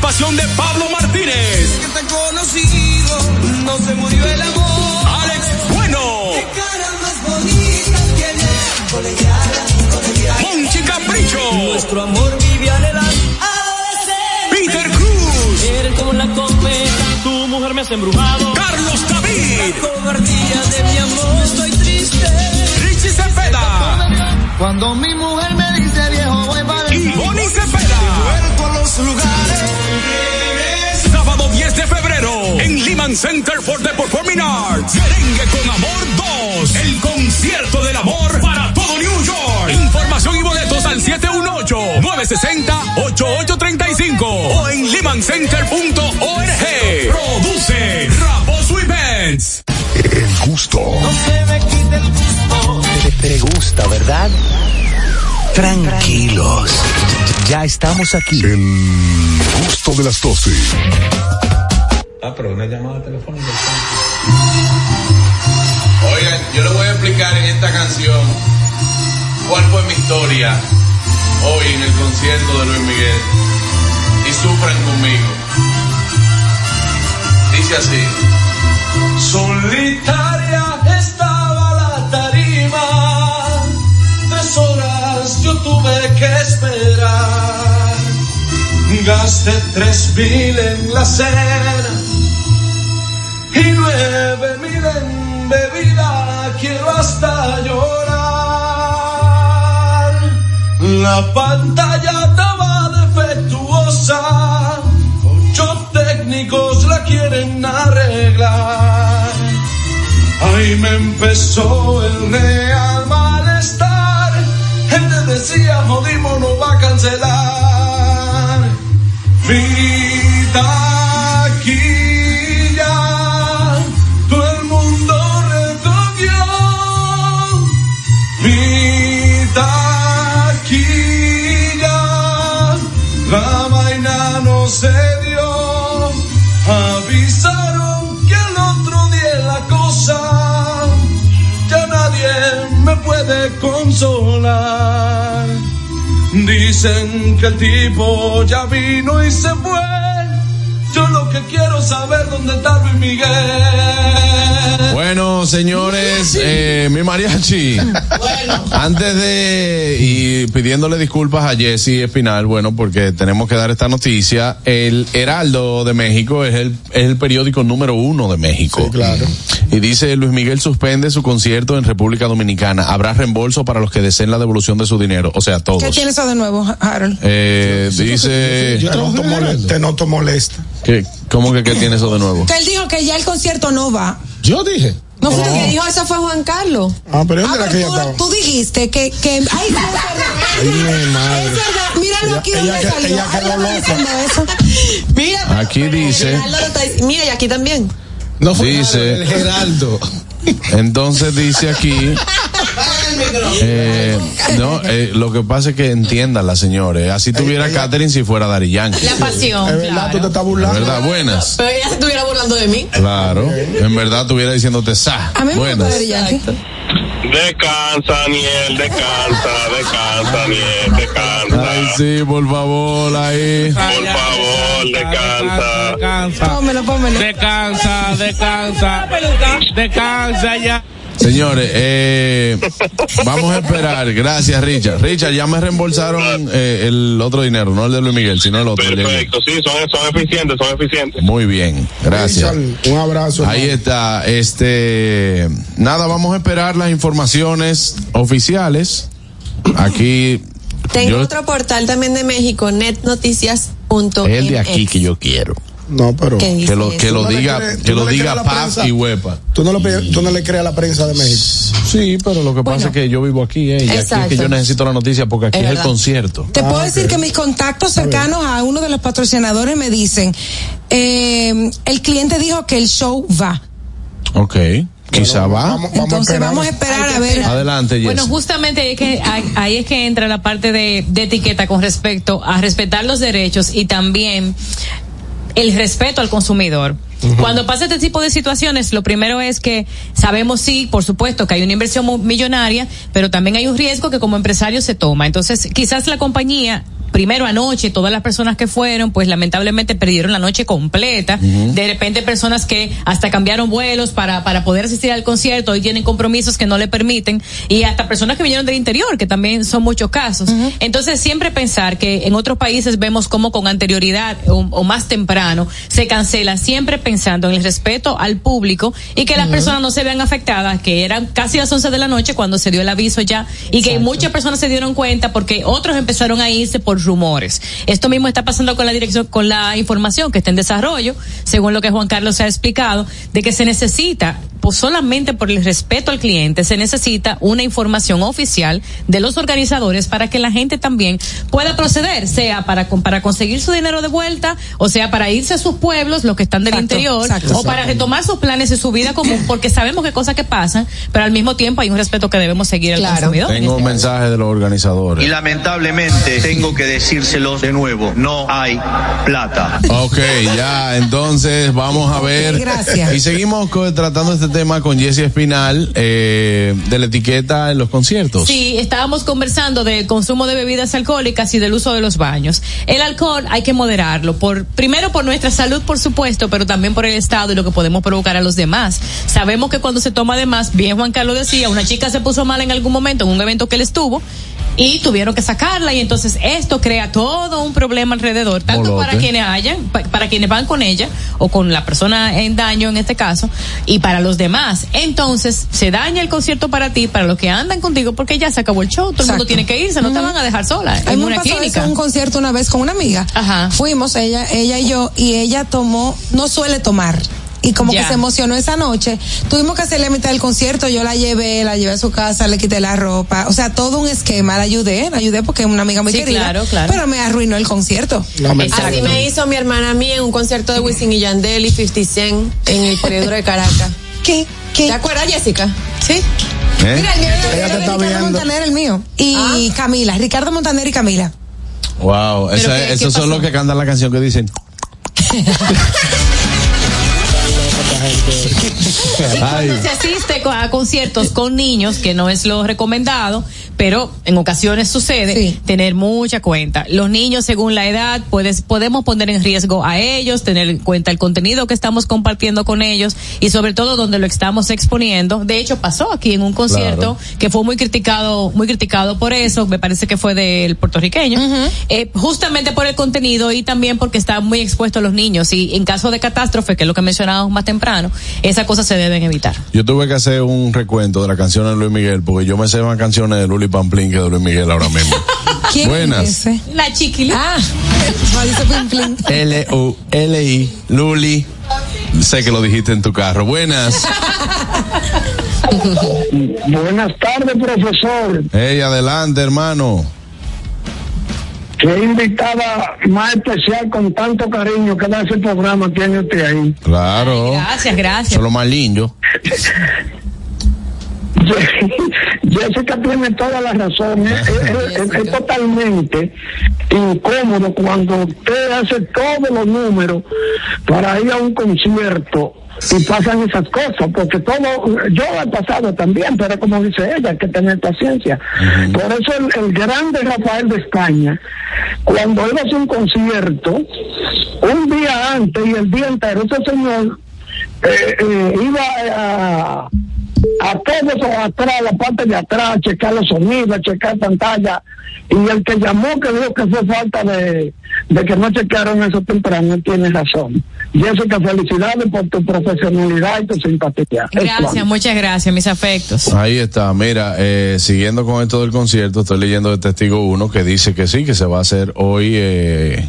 S15: Participación de Pablo Martínez,
S27: tan conocido, no se murió el amor.
S15: Alex Bueno,
S27: Qué cara más bonita tiene, colegiala, colegiala.
S15: Monchi Capricho,
S27: Nuestro amor vive anhelando.
S15: Peter Cruz,
S27: Eres como la cometa, tu mujer me has embrujado.
S15: Carlos David,
S27: La cobardía de mi amor, estoy triste.
S15: Richie Cepeda,
S27: Cuando mi mujer me dice viejo, voy para
S15: y Bonnie Cepeda.
S27: Vuelvo a los lugares.
S15: Center for the Performing Arts. Merengue con Amor 2. El concierto del amor para todo New York. Información y boletos al 718-960-8835 o en lehmancenter.org. Produce Raposo Events.
S24: El gusto.
S27: No se me quite el gusto.
S1: Te, te gusta, ¿verdad? Tranquilos. Ya estamos aquí.
S24: El gusto de las 12.
S16: Ah, pero una llamada telefónica.
S3: Oigan, yo les voy a explicar en esta canción cuál fue mi historia hoy en el concierto de Luis Miguel. Y sufran conmigo. Dice así.
S27: Solitaria estaba la tarima. Tres horas yo tuve que esperar. Gasté tres mil en la cena mil en bebida.
S2: quiero hasta llorar. La pantalla estaba defectuosa, ocho técnicos la quieren arreglar. Ahí me empezó el real malestar. Él te decía, jodimos, no va a cancelar. Mi Dicen que el tipo ya vino y se fue. Yo lo que quiero saber dónde está Luis Miguel.
S3: Bueno, señores, eh, mi mariachi. Antes de y pidiéndole disculpas a Jesse Espinal, bueno, porque tenemos que dar esta noticia. El Heraldo de México es el, es el periódico número uno de México.
S17: claro.
S3: Y dice Luis Miguel suspende su concierto en República Dominicana. Habrá reembolso para los que deseen la devolución de su dinero, o sea, todos.
S5: ¿Qué tiene eso de nuevo, Harold?
S3: Eh, dice
S17: Te noto, mole- te noto molesta.
S3: que ¿cómo que qué tiene eso de nuevo?
S5: Que él dijo que ya el concierto no va.
S17: Yo dije.
S5: No fue
S7: El que dijo eso fue Juan Carlos.
S17: Ah, pero ¿dónde
S5: Ah,
S17: era
S5: pero
S17: que ella
S5: tú,
S17: estaba?
S5: tú dijiste que, que ay, sí, es verdad.
S17: Ay, mi madre.
S5: Es verdad. Míralo
S17: Ella-
S5: aquí
S17: ella
S5: donde
S17: que-
S5: salió.
S17: ella
S5: Ay,
S17: quedó
S5: no
S17: loca.
S7: Mira,
S3: Aquí dice,
S7: Geraldo lo está mira, y aquí también.
S17: No fue
S3: Dice-
S17: el Geraldo.
S3: entonces dice aquí, eh, no, eh, lo que pasa es que entiéndala, señores. Así tuviera Catherine si fuera Dari Yankee.
S23: La pasión.
S17: Es verdad,
S23: claro.
S17: tú te estás
S3: En
S17: burlando.
S3: verdad, buenas.
S7: Pero ella se estuviera burlando de mí.
S3: Claro. En verdad tuviera diciéndote sa.
S5: A mí
S3: Buenas.
S28: Descansa, Daniel, descansa, descansa, Daniel, descansa.
S3: Ay, sí, por favor, ahí.
S28: Por favor, descansa.
S29: Descansa.
S5: Pómelo, pómelo.
S29: Descansa, descansa. Descansa ya.
S3: Señores, eh, vamos a esperar. Gracias, Richard. Richard, ya me reembolsaron eh, el otro dinero, no el de Luis Miguel, sino el otro.
S28: Perfecto, sí, son, son eficientes, son eficientes.
S3: Muy bien, gracias.
S17: Richard, Un abrazo.
S3: Ahí
S17: hermano.
S3: está, este, nada, vamos a esperar las informaciones oficiales. Aquí,
S7: Tengo
S3: yo-
S7: otro portal también de México, netnoticias.mx.
S3: el de aquí que yo quiero.
S17: No, pero.
S7: ¿Qué dice
S3: Que lo, que lo
S17: ¿Tú no le
S3: diga,
S17: crees-
S3: que lo
S17: no
S3: diga
S17: a la
S3: Paz
S17: prensa?
S3: y Huepa.
S17: Tú no, le, tú no le crees a la prensa de México.
S3: Sí, pero lo que pasa es que yo vivo aquí, eh, y aquí es que yo necesito la noticia porque aquí
S7: Es
S3: es, el concierto.
S5: Te puedo
S17: Ah,
S5: decir que mis contactos cercanos a uno de los patrocinadores me dicen, eh, el cliente dijo que el show va.
S3: Ok, quizá va.
S17: Vamos, vamos a
S5: Entonces
S17: esperar.
S5: vamos a esperar a ver.
S3: Adelante, Jess.
S23: Bueno, justamente ahí es que, ahí, ahí es que entra la parte de, de etiqueta con respecto a respetar los derechos y también el respeto al consumidor. Cuando pasa este tipo de situaciones, lo primero es que sabemos sí, por supuesto, que hay una inversión millonaria, pero también hay un riesgo que como empresario se toma. Entonces, quizás la compañía primero anoche todas las personas que fueron pues lamentablemente perdieron la noche completa. De repente personas que hasta cambiaron vuelos para para poder asistir al concierto y tienen compromisos que no le permiten. Y hasta personas que vinieron del interior que también son muchos casos. Entonces siempre pensar que en otros países vemos como con anterioridad o, o más temprano se cancela siempre pensando en el respeto al público y que las personas no se vean afectadas que eran casi las 11 de la noche cuando se dio el aviso ya y que muchas personas se dieron cuenta porque otros empezaron a irse por rumores. Esto mismo está pasando con la dirección, con la información que está en desarrollo, según lo que Juan Carlos ha explicado, de que se necesita, pues solamente por el respeto al cliente, se necesita una información oficial de los organizadores para que la gente también pueda proceder, sea para, para conseguir su dinero de vuelta, o sea para irse a sus pueblos, los que están del
S5: Exacto,
S23: interior,
S5: exacto.
S23: o para retomar sus planes y su vida común, porque sabemos que cosas que pasan, pero al mismo tiempo hay un respeto que debemos seguir al consumidor.
S3: Tengo un mensaje de los organizadores.
S30: Y lamentablemente tengo que decírselos de nuevo, no hay plata.
S3: Ok, ya, entonces vamos a ver.
S5: Gracias.
S3: Y seguimos tratando este tema con Jesse Espinal eh, de la etiqueta en los conciertos.
S23: Sí, estábamos conversando del consumo de bebidas alcohólicas y del uso de los baños. El alcohol hay que moderarlo, por primero por nuestra salud, por supuesto, pero también por el estado y lo que podemos provocar a los demás. Sabemos que cuando se toma de más, bien Juan Carlos decía, una chica se puso mal en algún momento en un evento que él estuvo y tuvieron que sacarla y entonces esto crea todo un problema alrededor, tanto
S3: Molote.
S23: para quienes hayan, pa- para quienes van con ella o con la persona en daño en este caso y para los demás. Entonces se daña el concierto para ti, para los que andan contigo porque ya se acabó el show, todo el mundo tiene que irse, no te van a dejar sola
S5: mí
S23: en una clínica.
S5: un concierto una vez con una amiga. Fuimos, ella, ella y yo, y ella tomó, no suele tomar. Y como
S23: Ya.
S5: que se emocionó esa noche. Tuvimos que hacerle a mitad del concierto, yo la llevé, la llevé a su casa, le quité la ropa. O sea, todo un esquema, la ayudé, la ayudé porque es una amiga muy
S7: Sí,
S5: querida.
S7: claro, claro.
S5: Pero me arruinó el concierto.
S7: Así me hizo mi hermana a mí en un concierto de Wisin y Yandel y 50 Cent en el periodo de Caracas.
S5: ¿Qué? ¿Qué?
S7: ¿Te acuerdas, Jessica?
S5: Sí.
S3: ¿Eh?
S5: Mira, el mío era-
S17: Ella
S5: era
S17: te está
S5: Ricardo
S17: viendo.
S5: Montaner, el mío. Y Camila, Ricardo Montaner y Camila.
S3: Wow, esos son los que cantan la canción que dicen.
S23: Y cuando se asiste a conciertos con niños, que no es lo recomendado, pero en ocasiones sucede, tener mucha cuenta. Los niños, según la edad, puedes, podemos poner en riesgo a ellos, tener en cuenta el contenido que estamos compartiendo con ellos y sobre todo donde lo estamos exponiendo. De hecho, pasó aquí en un concierto que fue muy criticado, muy criticado por eso, me parece que fue del puertorriqueño, eh, justamente por el contenido y también porque está muy expuesto a los niños. Y en caso de catástrofe, que es lo que mencionábamos más temprano, esas cosas se deben evitar.
S3: Yo tuve que hacer un recuento de la canción de Luis Miguel porque yo me sé más canciones de Luli Pamplín que de Luis Miguel ahora mismo.
S5: ¿Quién
S3: Buenas.
S5: es?
S23: La chiquili.
S5: Ah.
S3: L-U-L-I, Luli. Sé que lo dijiste en tu carro. Buenas.
S31: Buenas tardes, profesor.
S3: Hey, adelante, hermano.
S31: Qué invitada más especial con tanto cariño que da ese programa tiene usted ahí.
S3: Claro.
S23: Gracias, gracias.
S3: Son los más lindos.
S31: Jessica tiene toda la razón. Es, es- es- totalmente incómodo cuando usted hace todos los números para ir a un concierto y pasan esas cosas, porque todo, yo he pasado también, pero como dice ella, hay que tener paciencia. Por eso el, el grande Rafael de España, cuando él hace un concierto, un día antes y el día entero, ese señor eh, eh, iba a, a todos atrás, la parte de atrás, a checar los sonidos, a checar pantalla. Y el que llamó que dijo que fue falta de, de que no checaron eso temprano, tiene razón. Jessica, felicidades por tu profesionalidad y tu simpatía.
S23: Gracias, muchas gracias, mis afectos.
S3: Ahí está, mira, eh, siguiendo con esto del concierto, estoy leyendo de Testigo 1 que dice que sí, que se va a hacer hoy, eh,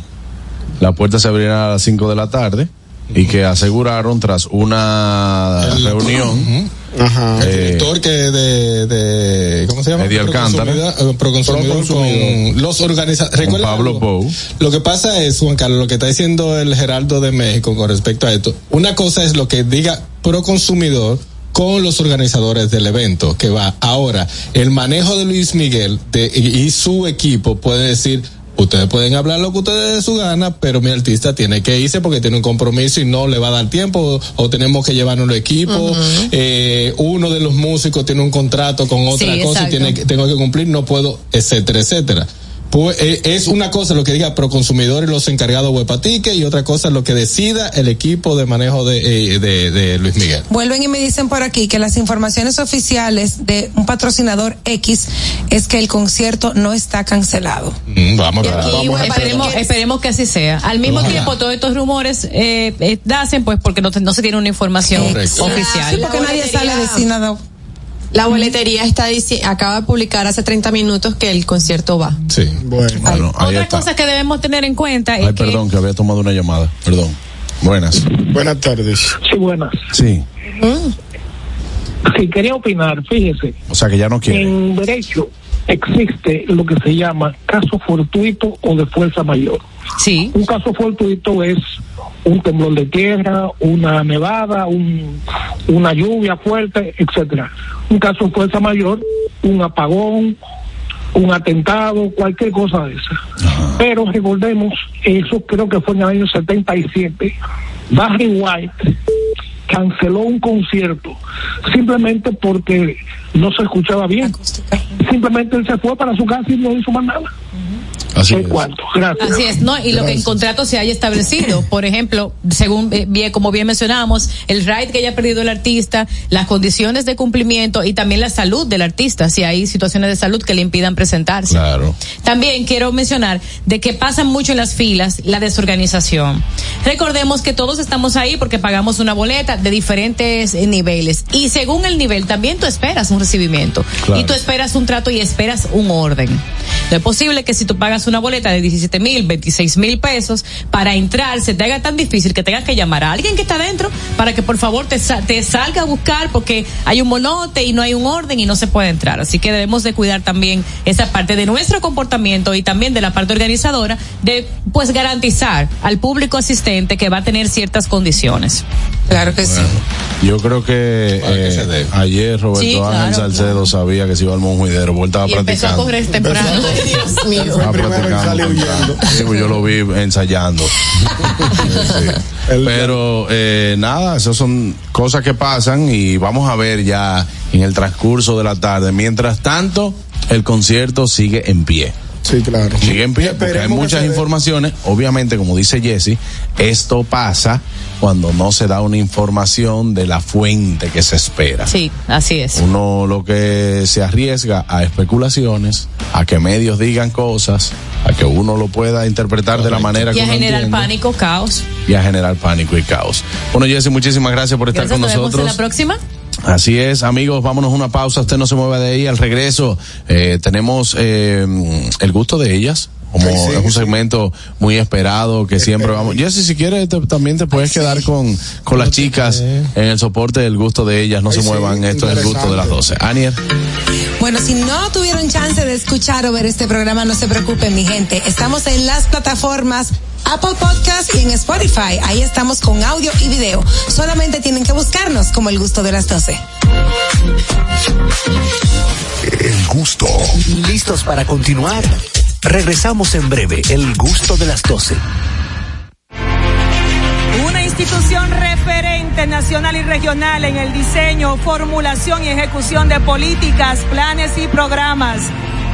S3: la puerta se abrirá a las 5 de la tarde y que aseguraron tras una reunión.
S8: Ajá. El
S3: eh,
S8: director que de, de ¿cómo se llama?
S3: Eddie Alcántara.
S8: Proconsumidor, eh, Proconsumidor con los organizadores.
S3: con Pablo Pou.
S8: Lo que pasa es, Juan Carlos, lo que está diciendo el Geraldo de México con respecto a esto. Una cosa es lo que diga Proconsumidor con los organizadores del evento que va. Ahora, el manejo de Luis Miguel de, y, y su equipo puede decir, ustedes pueden hablar lo que ustedes de su gana, pero mi artista tiene que irse porque tiene un compromiso y no le va a dar tiempo o, tenemos que llevarnos el equipo. eh, uno de los músicos tiene un contrato con otra
S23: Sí,
S8: cosa y tiene que, tengo que cumplir, no puedo, etcétera, etcétera. Pues, eh, es una cosa lo que diga Proconsumidor y los encargados de Huepatique y otra cosa lo que decida el equipo de manejo de, eh, de, de Luis Miguel.
S5: Vuelven y me dicen por aquí que las informaciones oficiales de un patrocinador X es que el concierto no está cancelado.
S8: Mm, vamos a ver.
S23: Y bueno, esperemos, esperemos que así sea. Al mismo
S8: Ojalá.
S23: tiempo, todos estos rumores eh, eh, nacen pues porque no, te- no se tiene una información
S8: Correcto.
S23: oficial.
S5: Sí, porque nadie sale a decir nada.
S7: La boletería está acaba de publicar hace 30 minutos que el concierto va.
S8: Sí.
S3: Bueno, ahí
S23: Otra
S3: está.
S23: cosa que debemos tener en cuenta es
S3: Ay,
S23: que
S3: perdón, que había tomado una llamada. Perdón. Buenas.
S17: Buenas tardes.
S28: Sí, buenas.
S3: Sí.
S28: Sí, quería opinar, fíjese.
S3: O sea que ya no quiere.
S28: En derecho existe lo que se llama caso fortuito o de fuerza mayor.
S23: Sí.
S28: Un caso fortuito es un temblor de tierra, una nevada, un, una lluvia fuerte, etcétera. Un caso de fuerza mayor, un apagón, un atentado, cualquier cosa de esa. Pero recordemos, eso creo que fue en el año 77, Barry White canceló un concierto simplemente porque no se escuchaba bien. Simplemente él se fue para su casa y no hizo más nada.
S3: Así
S28: es. cuánto. Gracias.
S23: Así es, ¿no? Y lo que en contrato se haya establecido, por ejemplo, según eh, bien, como bien mencionábamos, el right que haya perdido el artista, las condiciones de cumplimiento y también la salud del artista, si hay situaciones de salud que le impidan presentarse.
S3: Claro.
S23: También quiero mencionar de que pasa mucho en las filas la desorganización. Recordemos que todos estamos ahí porque pagamos una boleta de diferentes eh, niveles y según el nivel también tú esperas un recibimiento
S3: Claro.
S23: y tú esperas un trato y esperas un orden. No es posible que si tú pagas una boleta de 17 mil, 26 mil pesos para entrar se te haga tan difícil que tengas que llamar a alguien que está adentro para que por favor te, te salga a buscar porque hay un monote y no hay un orden y no se puede entrar. Así que debemos de cuidar también esa parte de nuestro comportamiento y también de la parte organizadora de pues garantizar al público asistente que va a tener ciertas condiciones.
S5: Claro que sí.
S3: Yo creo que, eh, ayer Roberto
S23: Sí,
S3: Ángel
S23: claro,
S3: Salcedo sabía que se iba al monjuidero, porque él estaba
S23: Y empezó a correr temprano. Dios mío.
S3: Practicando. Sí, pues yo lo vi ensayando. Sí. Pero eh, nada, esas son cosas que pasan y vamos a ver ya en el transcurso de la tarde. Mientras tanto, el concierto sigue en pie.
S4: Sí, claro.
S3: Sigue en pie porque hay muchas informaciones. Obviamente, como dice Jesse, esto pasa cuando no se da una información de la fuente que se espera.
S23: Sí, así es.
S3: Uno lo que se arriesga a especulaciones, a que medios digan cosas, a que uno lo pueda interpretar de la manera
S23: Y
S3: que
S23: a
S3: uno
S23: generar
S3: entiende,
S23: pánico, caos.
S3: y a generar pánico y caos. Bueno, Jesse, muchísimas gracias por estar
S23: Gracias,
S3: con
S23: nos vemos en
S3: nosotros.
S23: la próxima.
S3: Así es, amigos, vámonos a una pausa, usted no se mueva de ahí, al regreso eh, tenemos eh, el gusto de ellas. Como es un segmento muy esperado que siempre vamos. Jessy, si quieres, te- también te puedes quedar con, con las chicas en el soporte del gusto de ellas. No se muevan, esto es el gusto de las 12. Anier.
S5: Bueno, si no tuvieron chance de escuchar o ver este programa, no se preocupen, mi gente. Estamos en las plataformas Apple Podcast y en Spotify. Ahí estamos con audio y video. Solamente tienen que buscarnos como el gusto de las 12.
S32: El gusto.
S1: ¿Listos para continuar? Regresamos en breve, el gusto de las 12.
S14: Una institución referente nacional y regional en el diseño, formulación y ejecución de políticas, planes y programas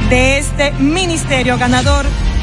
S14: de este ministerio ganador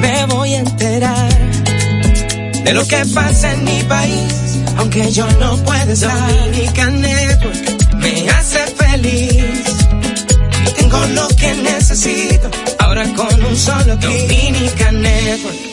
S21: Me voy a enterar de lo que pasa en mi país, aunque yo no pueda estar. Dominican Network me hace feliz y tengo lo que necesito. Ahora con un solo clic. Dominican Network.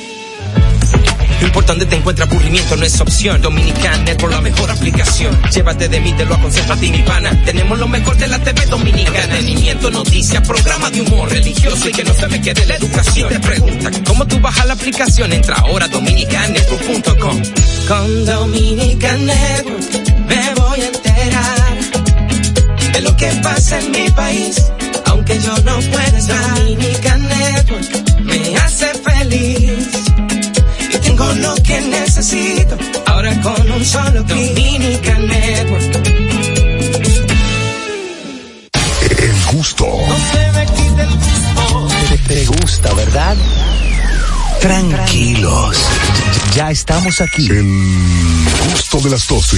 S21: Lo importante te encuentra aburrimiento, no es opción. Dominican Network, la mejor aplicación. Llévate de mí, te lo aconsejo a ti, mi pana. Tenemos lo mejor de la TV Dominicana. Entretenimiento, noticias, programa de humor religioso y que no se me quede la educación. Te preguntan cómo tú bajas la aplicación. Entra ahora a dominicanetwork.com. Con Dominican Network me voy a enterar de lo que pasa en mi país. Aunque yo no pueda estar. Dominican Network me hace feliz y tengo lo que necesito. Ahora con un solo. Dominican Network.
S32: El gusto.
S1: Te, te gusta, ¿verdad? Tranquilos. Ya estamos aquí.
S32: El gusto de las 12.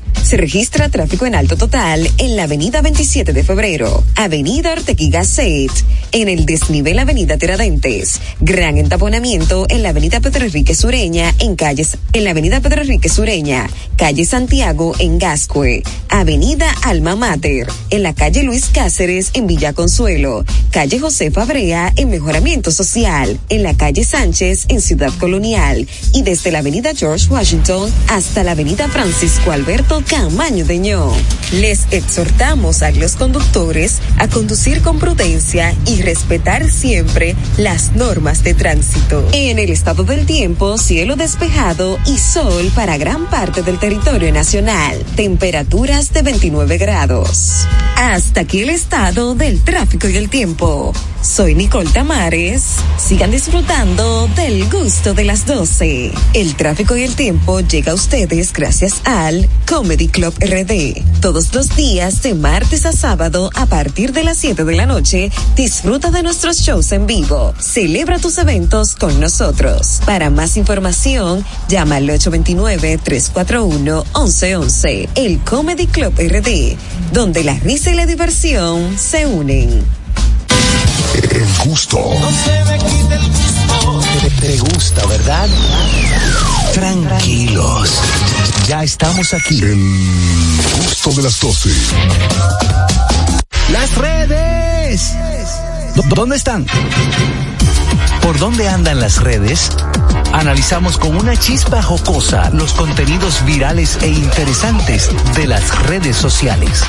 S22: Se registra tráfico en alto total en la avenida 27 de febrero, avenida Ortegui Gasset, en el desnivel avenida Tiradentes, gran entaponamiento en la avenida Pedro Enrique Sureña, en calles, en la avenida Pedro Enrique Sureña, calle Santiago en Gascue, avenida Alma Mater, en la calle Luis Cáceres en Villa Consuelo, calle José Fabrea en Mejoramiento Social, en la calle Sánchez en Ciudad Colonial. Y desde la avenida George Washington hasta la avenida Francisco Alberto Camaño de Ño. Les exhortamos a los conductores a conducir con prudencia y respetar siempre las normas de tránsito. En el estado del tiempo, cielo despejado y sol para gran parte del territorio nacional. Temperaturas de 29 grados. Hasta aquí el estado del tráfico y el tiempo. Soy Nicole Tamares. Sigan disfrutando del gusto de las 12. El tráfico y el tiempo llega a ustedes gracias al Comedy Club RD. Todos los días de martes a sábado a partir de las 7 de la noche, disfruta de nuestros shows en vivo. Celebra tus eventos con nosotros. Para más información, llama al 829-341-1111. El Comedy Club RD, donde la risa y la diversión se unen.
S16: El gusto.
S1: Te, te gusta, ¿verdad? Tranquilos. Ya estamos aquí.
S16: El gusto de las 12.
S1: Las redes. ¿Dó- ¿Dónde están? ¿Por dónde andan las redes? Analizamos con una chispa jocosa los contenidos virales e interesantes de las redes sociales.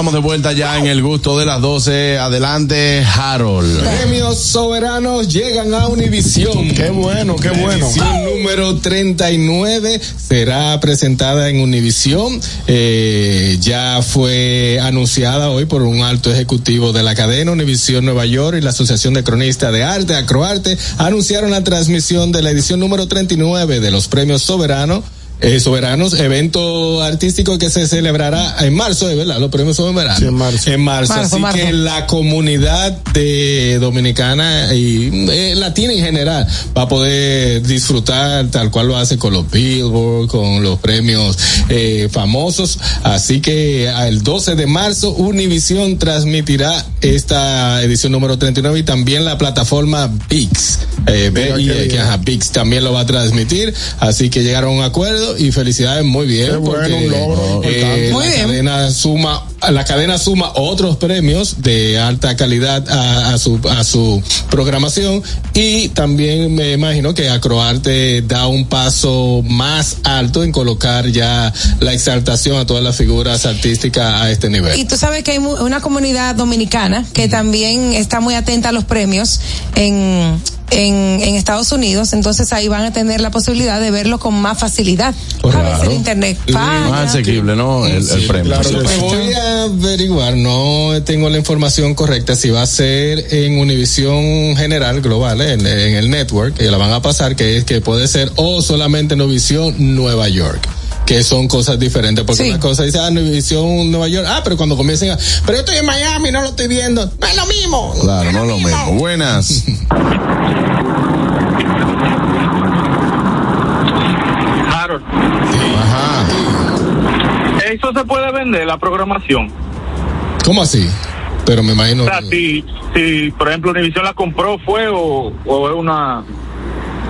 S3: Estamos de vuelta ya en el gusto de las 12. Adelante, Harold.
S8: Premios soberanos llegan a Univisión.
S17: Qué bueno, qué
S8: La
S17: bueno.
S8: edición número 39 será presentada en Univisión. Eh, ya fue anunciada hoy por un alto ejecutivo de la cadena Univisión Nueva York y la Asociación de Cronistas de Arte, Acroarte, anunciaron la transmisión de la edición número 39 de los Premios Soberanos. Eh, soberanos, evento artístico que se celebrará en marzo, ¿eh, ¿verdad? Los premios soberanos.
S17: Sí, en marzo.
S8: En marzo.
S5: Marzo,
S8: Así
S5: marzo.
S8: que la comunidad de dominicana y eh, latina en general va a poder disfrutar tal cual lo hace con los Billboard, con los premios eh, famosos. Así que el 12 de marzo Univision transmitirá esta edición número 39 y también la plataforma VIX. Eh,
S17: qué
S8: que,
S17: bien.
S8: ajá, VIX también lo va a transmitir. Así que llegaron a un acuerdo y felicidades, muy bien.
S17: Qué bueno, un logro
S8: eh,
S17: importante.
S5: Muy
S8: la
S5: bien.
S8: cadena suma la cadena suma otros premios de alta calidad a, a su a su programación y también me imagino que Acroarte da un paso más alto en colocar ya la exaltación a todas las figuras artísticas a este nivel.
S5: Y tú sabes que hay mu- una comunidad dominicana que también está muy atenta a los premios en, en, en Estados Unidos, entonces ahí van a tener la posibilidad de verlo con más facilidad. A veces el internet.
S3: Más asequible, ¿no? El, el premio.
S17: claro que
S8: Me
S17: sí.
S8: voy a averiguar, no tengo la información correcta si va a ser en Univisión General Global, eh, en, en el network, que la van a pasar, que es que puede ser o solamente en Univisión Nueva York. Que son cosas diferentes, porque
S5: Sí.
S8: una cosa dice, ah, Univisión Nueva York, ah, pero cuando comiencen a, pero yo estoy en Miami, no lo estoy viendo, no es lo mismo.
S3: Claro, no es lo mismo. Buenas.
S33: Harold,
S3: Ajá.
S33: Eso se puede vender, la programación.
S8: ¿Cómo así? Pero me imagino
S33: O sea,
S8: que-
S33: si, si por ejemplo Univision la compró, fue o, o es una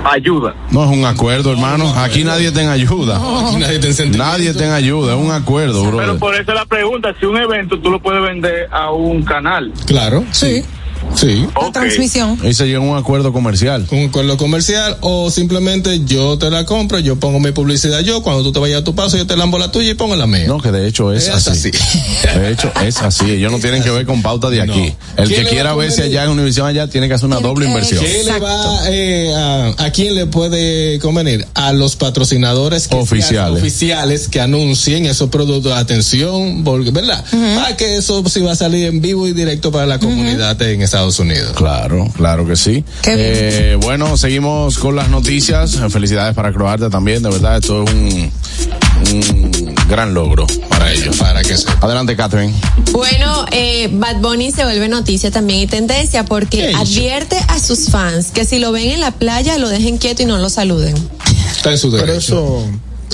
S33: ayuda.
S3: No es un acuerdo, hermano. Aquí nadie está en ayuda.
S8: aquí nadie está en.
S3: Nadie está en ayuda, es un acuerdo,
S33: Pero
S3: bro.
S33: por eso la pregunta, si un evento tú lo puedes vender a un canal.
S8: Claro, sí. Sí.
S5: La
S33: Ok.
S5: transmisión.
S3: Y se llegó a un acuerdo comercial.
S8: un acuerdo comercial o simplemente yo te la compro, yo pongo mi publicidad yo, cuando tú te vayas a tu paso yo te lambo la tuya y pongo la mía.
S3: No, que de hecho es,
S8: Es
S3: así. De hecho es así. Ellos no tienen que ver con pauta de aquí. El
S8: ¿Quién
S3: que quiera verse
S8: convenir?
S3: allá en Univisión allá tiene que hacer una doble inversión.
S8: ¿Qué le
S5: Exacto.
S8: va eh, a, a quién le puede convenir? A los patrocinadores que
S3: Oficiales.
S8: sean oficiales que anuncien esos productos. Atención, porque, ¿verdad? Ah, que eso sí va a salir en vivo y directo para la comunidad en Estados Estados Unidos.
S3: Claro, claro que sí.
S5: Qué bien.
S3: Eh, bueno, seguimos con las noticias. Felicidades para Croacia también, de verdad, esto es un, un gran logro para ellos.
S8: Para que.
S3: Adelante, Catherine.
S7: Bueno, eh, Bad Bunny se vuelve noticia también y tendencia porque advierte a sus fans que si lo ven en la playa lo dejen quieto y no lo saluden.
S8: Está en su
S4: Pero
S8: derecho.
S4: eso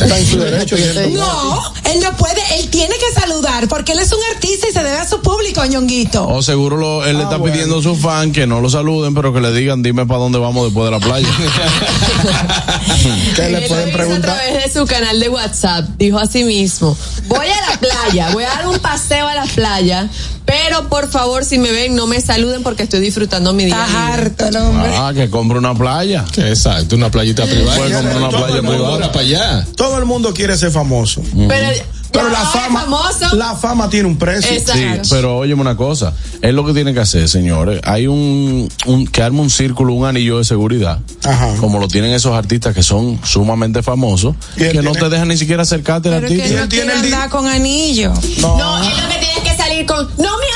S4: está en su derecho. no-
S5: No, él no puede, él tiene que saludar porque él es un artista y se debe a su público, ñonguito.
S3: O seguro lo- él le está pidiendo a sus fans que no lo saluden, pero que le digan, dime para dónde vamos después de la playa.
S4: ¿Qué le pueden
S7: hizo a
S4: preguntar?
S7: través de su canal de WhatsApp. Dijo así mismo, voy a la playa, voy a dar un paseo a la playa, pero por favor si me ven no me saluden porque estoy disfrutando mi día.
S5: Está
S7: libre".
S5: harto el hombre.
S3: ah, que compre una playa.
S8: Exacto, una playita privada.
S3: Puede comprar una
S4: Todo
S3: playa
S4: el mundo
S3: privada.
S8: Para allá.
S4: Todo el mundo quiere ser famoso.
S7: Pero,
S4: Pero la fama, la fama tiene un precio.
S7: Exacto.
S3: Sí, pero óyeme una cosa, es lo que tiene que hacer, señores. Hay un, un que arme un círculo, un anillo de seguridad,
S4: Ajá.
S3: como lo tienen esos artistas que son sumamente famosos, que no te dejan ni siquiera acercarte
S5: que
S3: artista.
S5: no
S4: tiene el
S5: con anillo.
S4: No,
S7: No, es lo que tienes que salir con, no me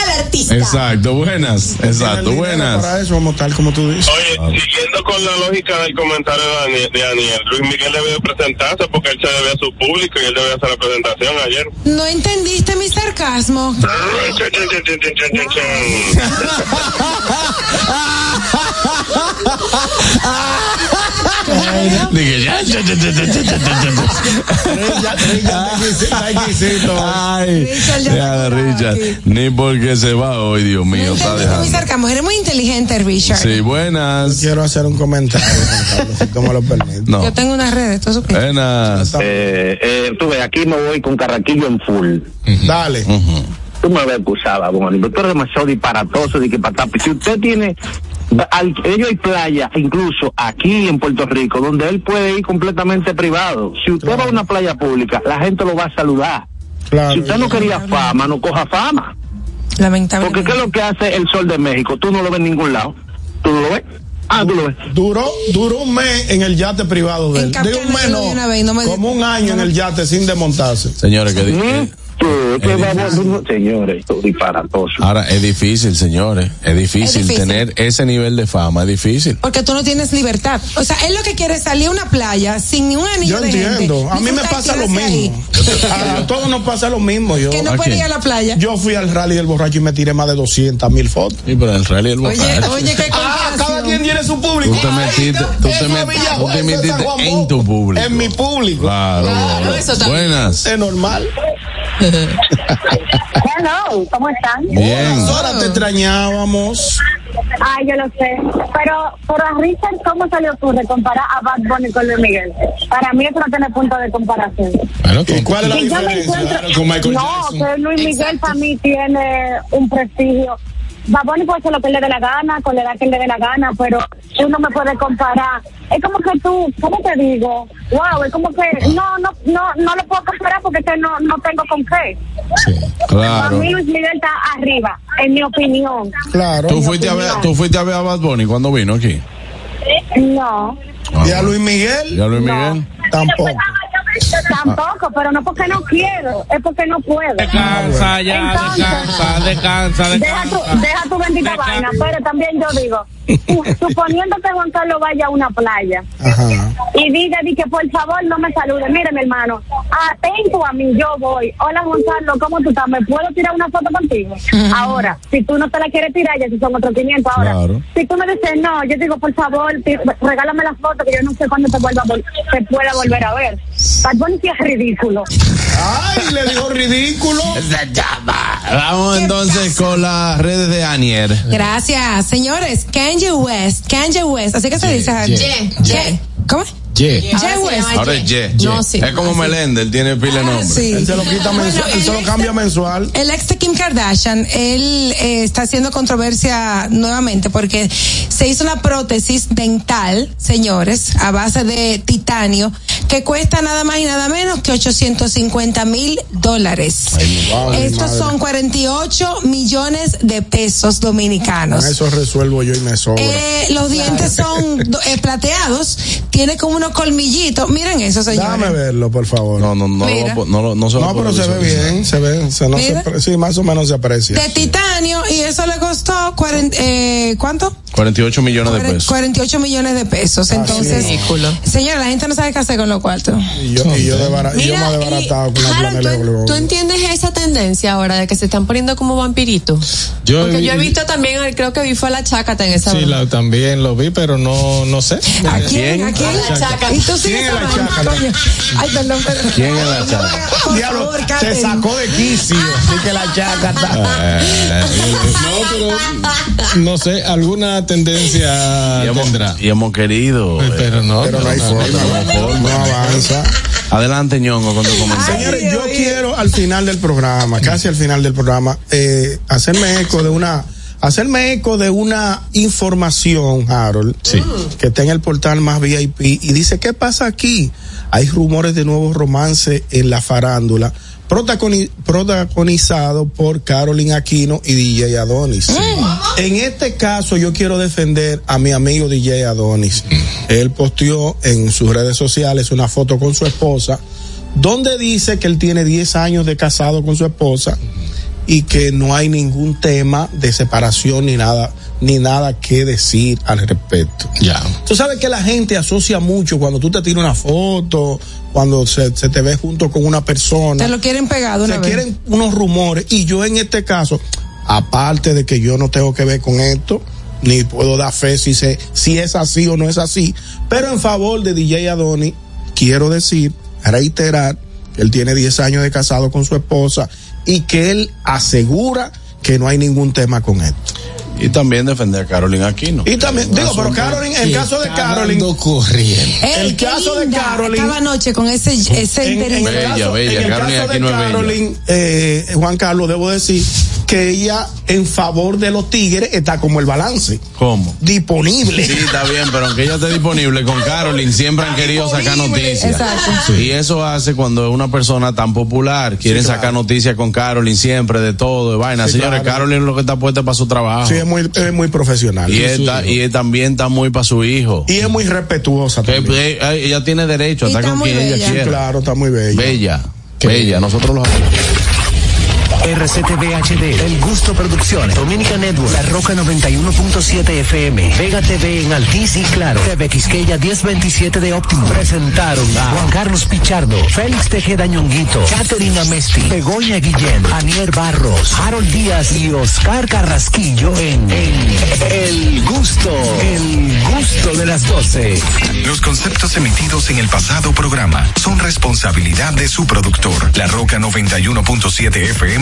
S7: al artista.
S3: Exacto, buenas, exacto, buenas.
S4: Para eso vamos estar como tú dices.
S34: Oye, siguiendo con la lógica del comentario de Daniel, de Daniel, Luis Miguel debió presentarse porque él se debe a su público y él debe hacer la presentación ayer.
S5: No entendiste mi sarcasmo.
S3: Dije, ya, ni porque se va hoy, Dios mío. Está
S5: muy inteligente, Richard.
S3: Sí, buenas.
S4: Quiero hacer un comentario, si tú me lo permites.
S5: Yo tengo unas redes, ¿tú supiste?
S3: Buenas.
S9: Eh, eh, tú ves, aquí me voy con Carraquillo en full.
S4: Dale
S9: tú me lo excusaba, Bonnie, pero tú eres demasiado disparatoso de que para Si usted tiene, al, ellos hay playa, incluso aquí en Puerto Rico, donde él puede ir completamente privado. Si usted va a una playa pública, la gente lo va a saludar.
S4: Claro.
S9: Si usted no quería fama, no coja fama.
S5: Lamentablemente.
S9: Porque ¿qué es lo que hace el sol de México? Tú no lo ves en ningún lado. ¿Tú no lo ves? Ah, tú lo ves.
S4: Duró, duró un mes en el yate privado de él. Digo un mes
S5: Canaveral
S4: no,
S5: de una vez, no me-
S4: como un año en el yate sin desmontarse.
S3: Señores, que
S9: ¿Mm? Tú, ¿qué vamos? Señores, disparatoso.
S3: ahora es difícil, señores, es difícil,
S5: Es difícil.
S3: tener ese nivel de fama, es difícil.
S5: Porque tú no tienes libertad. O sea, él lo que quiere es salir a una playa sin ni un anillo
S4: Yo
S5: de
S4: entiendo.
S5: gente.
S4: A mí me pasa lo mismo. A todos nos pasa lo mismo. Yo,
S5: Que no
S3: ¿A
S5: puede ir a la playa.
S4: yo fui al rally del borracho y me tiré más de 200 mil fotos.
S3: Sí, pero el rally el
S5: Oye,
S3: borracho.
S5: oye, qué
S4: Ah, cada quien tiene su público.
S3: Tú te metiste, tú te, tú metiste en tu público.
S4: En mi público.
S3: Claro,
S7: Claro, eso también.
S3: buenas.
S4: Es normal.
S35: Hello, ¿cómo están?
S3: Bien.
S4: Ahora te extrañábamos.
S35: Ay, yo lo sé. Pero, pero a Richard, ¿cómo se le ocurre comparar a Bad Bunny con Luis Miguel? Para mí eso no tiene punto de comparación.
S8: Bueno,
S4: ¿Y cuál es la
S35: Y yo me
S4: diferencia?
S35: encuentro-
S8: Con Michael
S35: no,
S8: Jackson.
S35: que Luis Miguel para mí tiene un prestigio. Bad Bunny puede hacer lo que le dé la gana, con la edad que le dé la gana, pero tú no me puedes comparar. Es como que tú, ¿cómo te digo? Wow, es como que no, no, no, no lo puedo comparar porque no, no tengo con qué. Para
S3: Claro.
S35: mí Luis Miguel está arriba, en mi opinión.
S4: Claro.
S3: ¿Tú fuiste, a ver, ¿Tú fuiste a ver a Bad Bunny cuando vino aquí?
S35: No.
S4: ¿Y a Luis Miguel?
S3: ¿Y a Luis Miguel?
S4: Tampoco.
S35: Tampoco, pero no porque no quiero, es porque no puedo.
S36: Descansa ya,
S35: Entonces,
S36: descansa, descansa,
S35: Deja tu, deja tu bendita vaina, pero también yo digo, su- suponiendo que Juan Carlos vaya a una playa
S4: Ajá.
S35: y diga di que por favor no me salude, mire mi hermano, atento a mí, yo voy. Hola Juan Carlos, ¿cómo tú estás? ¿Me puedo tirar una foto contigo? Ahora, si tú no te la quieres tirar, ya si son otros 500 ahora.
S3: Claro.
S35: Si tú me dices no, yo digo por favor, ti- regálame la foto que yo no sé cuándo te vuelva te pueda volver a ver. Bad Bunny sí es ridículo.
S4: Ay, le dijo ridículo.
S3: Vamos entonces con las redes de Anier.
S5: Gracias, señores. Kanye West, Kanye West, así que se dice.
S7: Ye,
S5: Ye.
S7: Ye.
S5: ¿Cómo?
S8: Yeah.
S5: Ye
S7: llama
S3: Ahora es Ye.
S7: No, sí.
S3: Es como
S7: Así.
S3: Meléndez, él tiene pila de
S5: Ah,
S3: nombre.
S5: sí.
S4: Él se lo quita
S5: Bueno,
S4: mensual, él se lo cambia mensual.
S5: El ex de Kim Kardashian, él eh, está haciendo controversia nuevamente porque se hizo una prótesis dental, señores, a base de titanio, que cuesta nada más y nada menos que 850 mil dólares.
S4: wow,
S5: Estos
S4: madre.
S5: son 48 millones de pesos
S4: Con
S5: dominicanos.
S4: eso resuelvo yo y me sobra.
S5: Eh, los dientes son eh, plateados, tiene como unos colmillitos. Miren eso, señores.
S4: Déjame verlo, por favor.
S3: No, no, no,
S5: Mira.
S3: no, lo- no se a
S4: No, pero se ve bien, se ve, se, no se sí, más o menos se aprecia.
S5: De titanio, y eso le costó 40, eh, ¿cuánto?
S3: 48 millones de pesos.
S5: 48 millones de pesos. Entonces, señora, la gente no sabe qué hacer con los cuartos.
S4: Y yo, y yo, debara- y yo me he desbaratado con la
S7: Harold,
S4: planela de
S7: ¿tú,
S4: Globo.
S7: tú entiendes esa tendencia ahora de que se están poniendo como vampiritos?
S8: Yo
S7: Porque
S8: vi-
S7: yo he visto también, creo que vi fue a la chácata en esa
S8: Sí, la- también lo vi, pero no, no sé.
S5: ¿A quién? ¿A quién?
S7: La chácata.
S5: ¿Y tú sigues
S4: ¿Quién es la
S5: coño? Ay, perdón, perdón.
S3: ¿Quién es la chava?
S5: Por
S4: Diablo,
S5: Catherine.
S4: sacó de quicio. Así que la chácata.
S8: Eh, no, pero no sé, alguna tendencia
S3: Y hemos,
S8: tendrá.
S3: y hemos querido. eh,
S8: Pero no,
S4: Pero no hay forma, no, no avanza.
S3: Adelante, ñongo, con tu comentario.
S4: Señores, yo quiero al final del programa, casi al final del programa, eh, hacerme eco de una, hacerme eco de una información, Harold, que está en el portal más VIP y dice, ¿qué pasa aquí? Hay rumores de nuevos romances en la farándula. protagoni- protagonizado por Carolyn Aquino y DJ Adonis. En este caso yo quiero defender a mi amigo DJ Adonis. Él posteó en sus redes sociales una foto con su esposa donde dice que él tiene 10 años de casado con su esposa y que no hay ningún tema de separación ni nada ni nada que decir al respecto.
S8: Ya.
S4: Tú sabes que la gente asocia mucho cuando tú te tiras una foto, cuando se, se te ve junto con una persona.
S5: Te lo quieren pegado una
S4: Se
S5: vez.
S4: quieren unos rumores y yo en este caso, aparte de que yo no tengo que ver con esto, ni puedo dar fe si, se, si es así o no es así, pero en favor de DJ Adoni, quiero decir, reiterar, que él tiene 10 años de casado con su esposa y que él asegura que no hay ningún tema con esto.
S3: Y también defender a Carolyn Aquino.
S4: Y también, digo, pero Carolyn, el caso de Carolyn.
S5: Ey,
S4: El caso de. Carolyn.
S5: Estaba anoche con ese, ese
S4: En, en el
S5: interés.
S4: caso,
S3: bella,
S4: en el
S3: Carolyn
S4: caso de
S3: Aquino bella.
S4: Carolyn, eh, Juan Carlos, debo decir que ella en favor de los tigres está como el balance.
S3: ¿Cómo?
S4: Disponible.
S3: Sí, está bien, pero aunque ella esté disponible con Carolyn, siempre han querido sacar noticias.
S5: Exacto.
S3: Y eso hace cuando es una persona tan popular,
S4: Sí, claro.
S3: sacar noticias con Carolyn siempre, de todo, de vaina.
S4: Sí,
S3: Señores,
S4: claro.
S3: Carolyn es lo que está puesta para su trabajo.
S4: Sí, es muy, es muy profesional.
S3: y,
S4: Y,
S3: y él también está muy para su hijo.
S4: es muy respetuosa
S3: Que,
S4: también.
S3: eh, eh, ella tiene derecho a
S5: Y
S3: estar
S5: está
S3: con
S5: muy
S3: quien ella.
S4: Sí,
S3: quiera.
S4: claro, está muy bella.
S3: Bella. Bella. Nosotros los
S1: RCTV HD, El Gusto Producciones, Dominica Network, La Roca 91.7 FM, Vega TV en Altiz y Claro, TV Quisqueya 1027 de Óptimo. Presentaron a Juan Carlos Pichardo, Félix Tejeda Ñonguito, Catherine Amesti, Begoña Guillén, Anier Barros, Harold Díaz y Oscar Carrasquillo en, en El Gusto, El Gusto de las 12.
S11: Los conceptos emitidos en el pasado programa son responsabilidad de su productor. La Roca 91.7 FM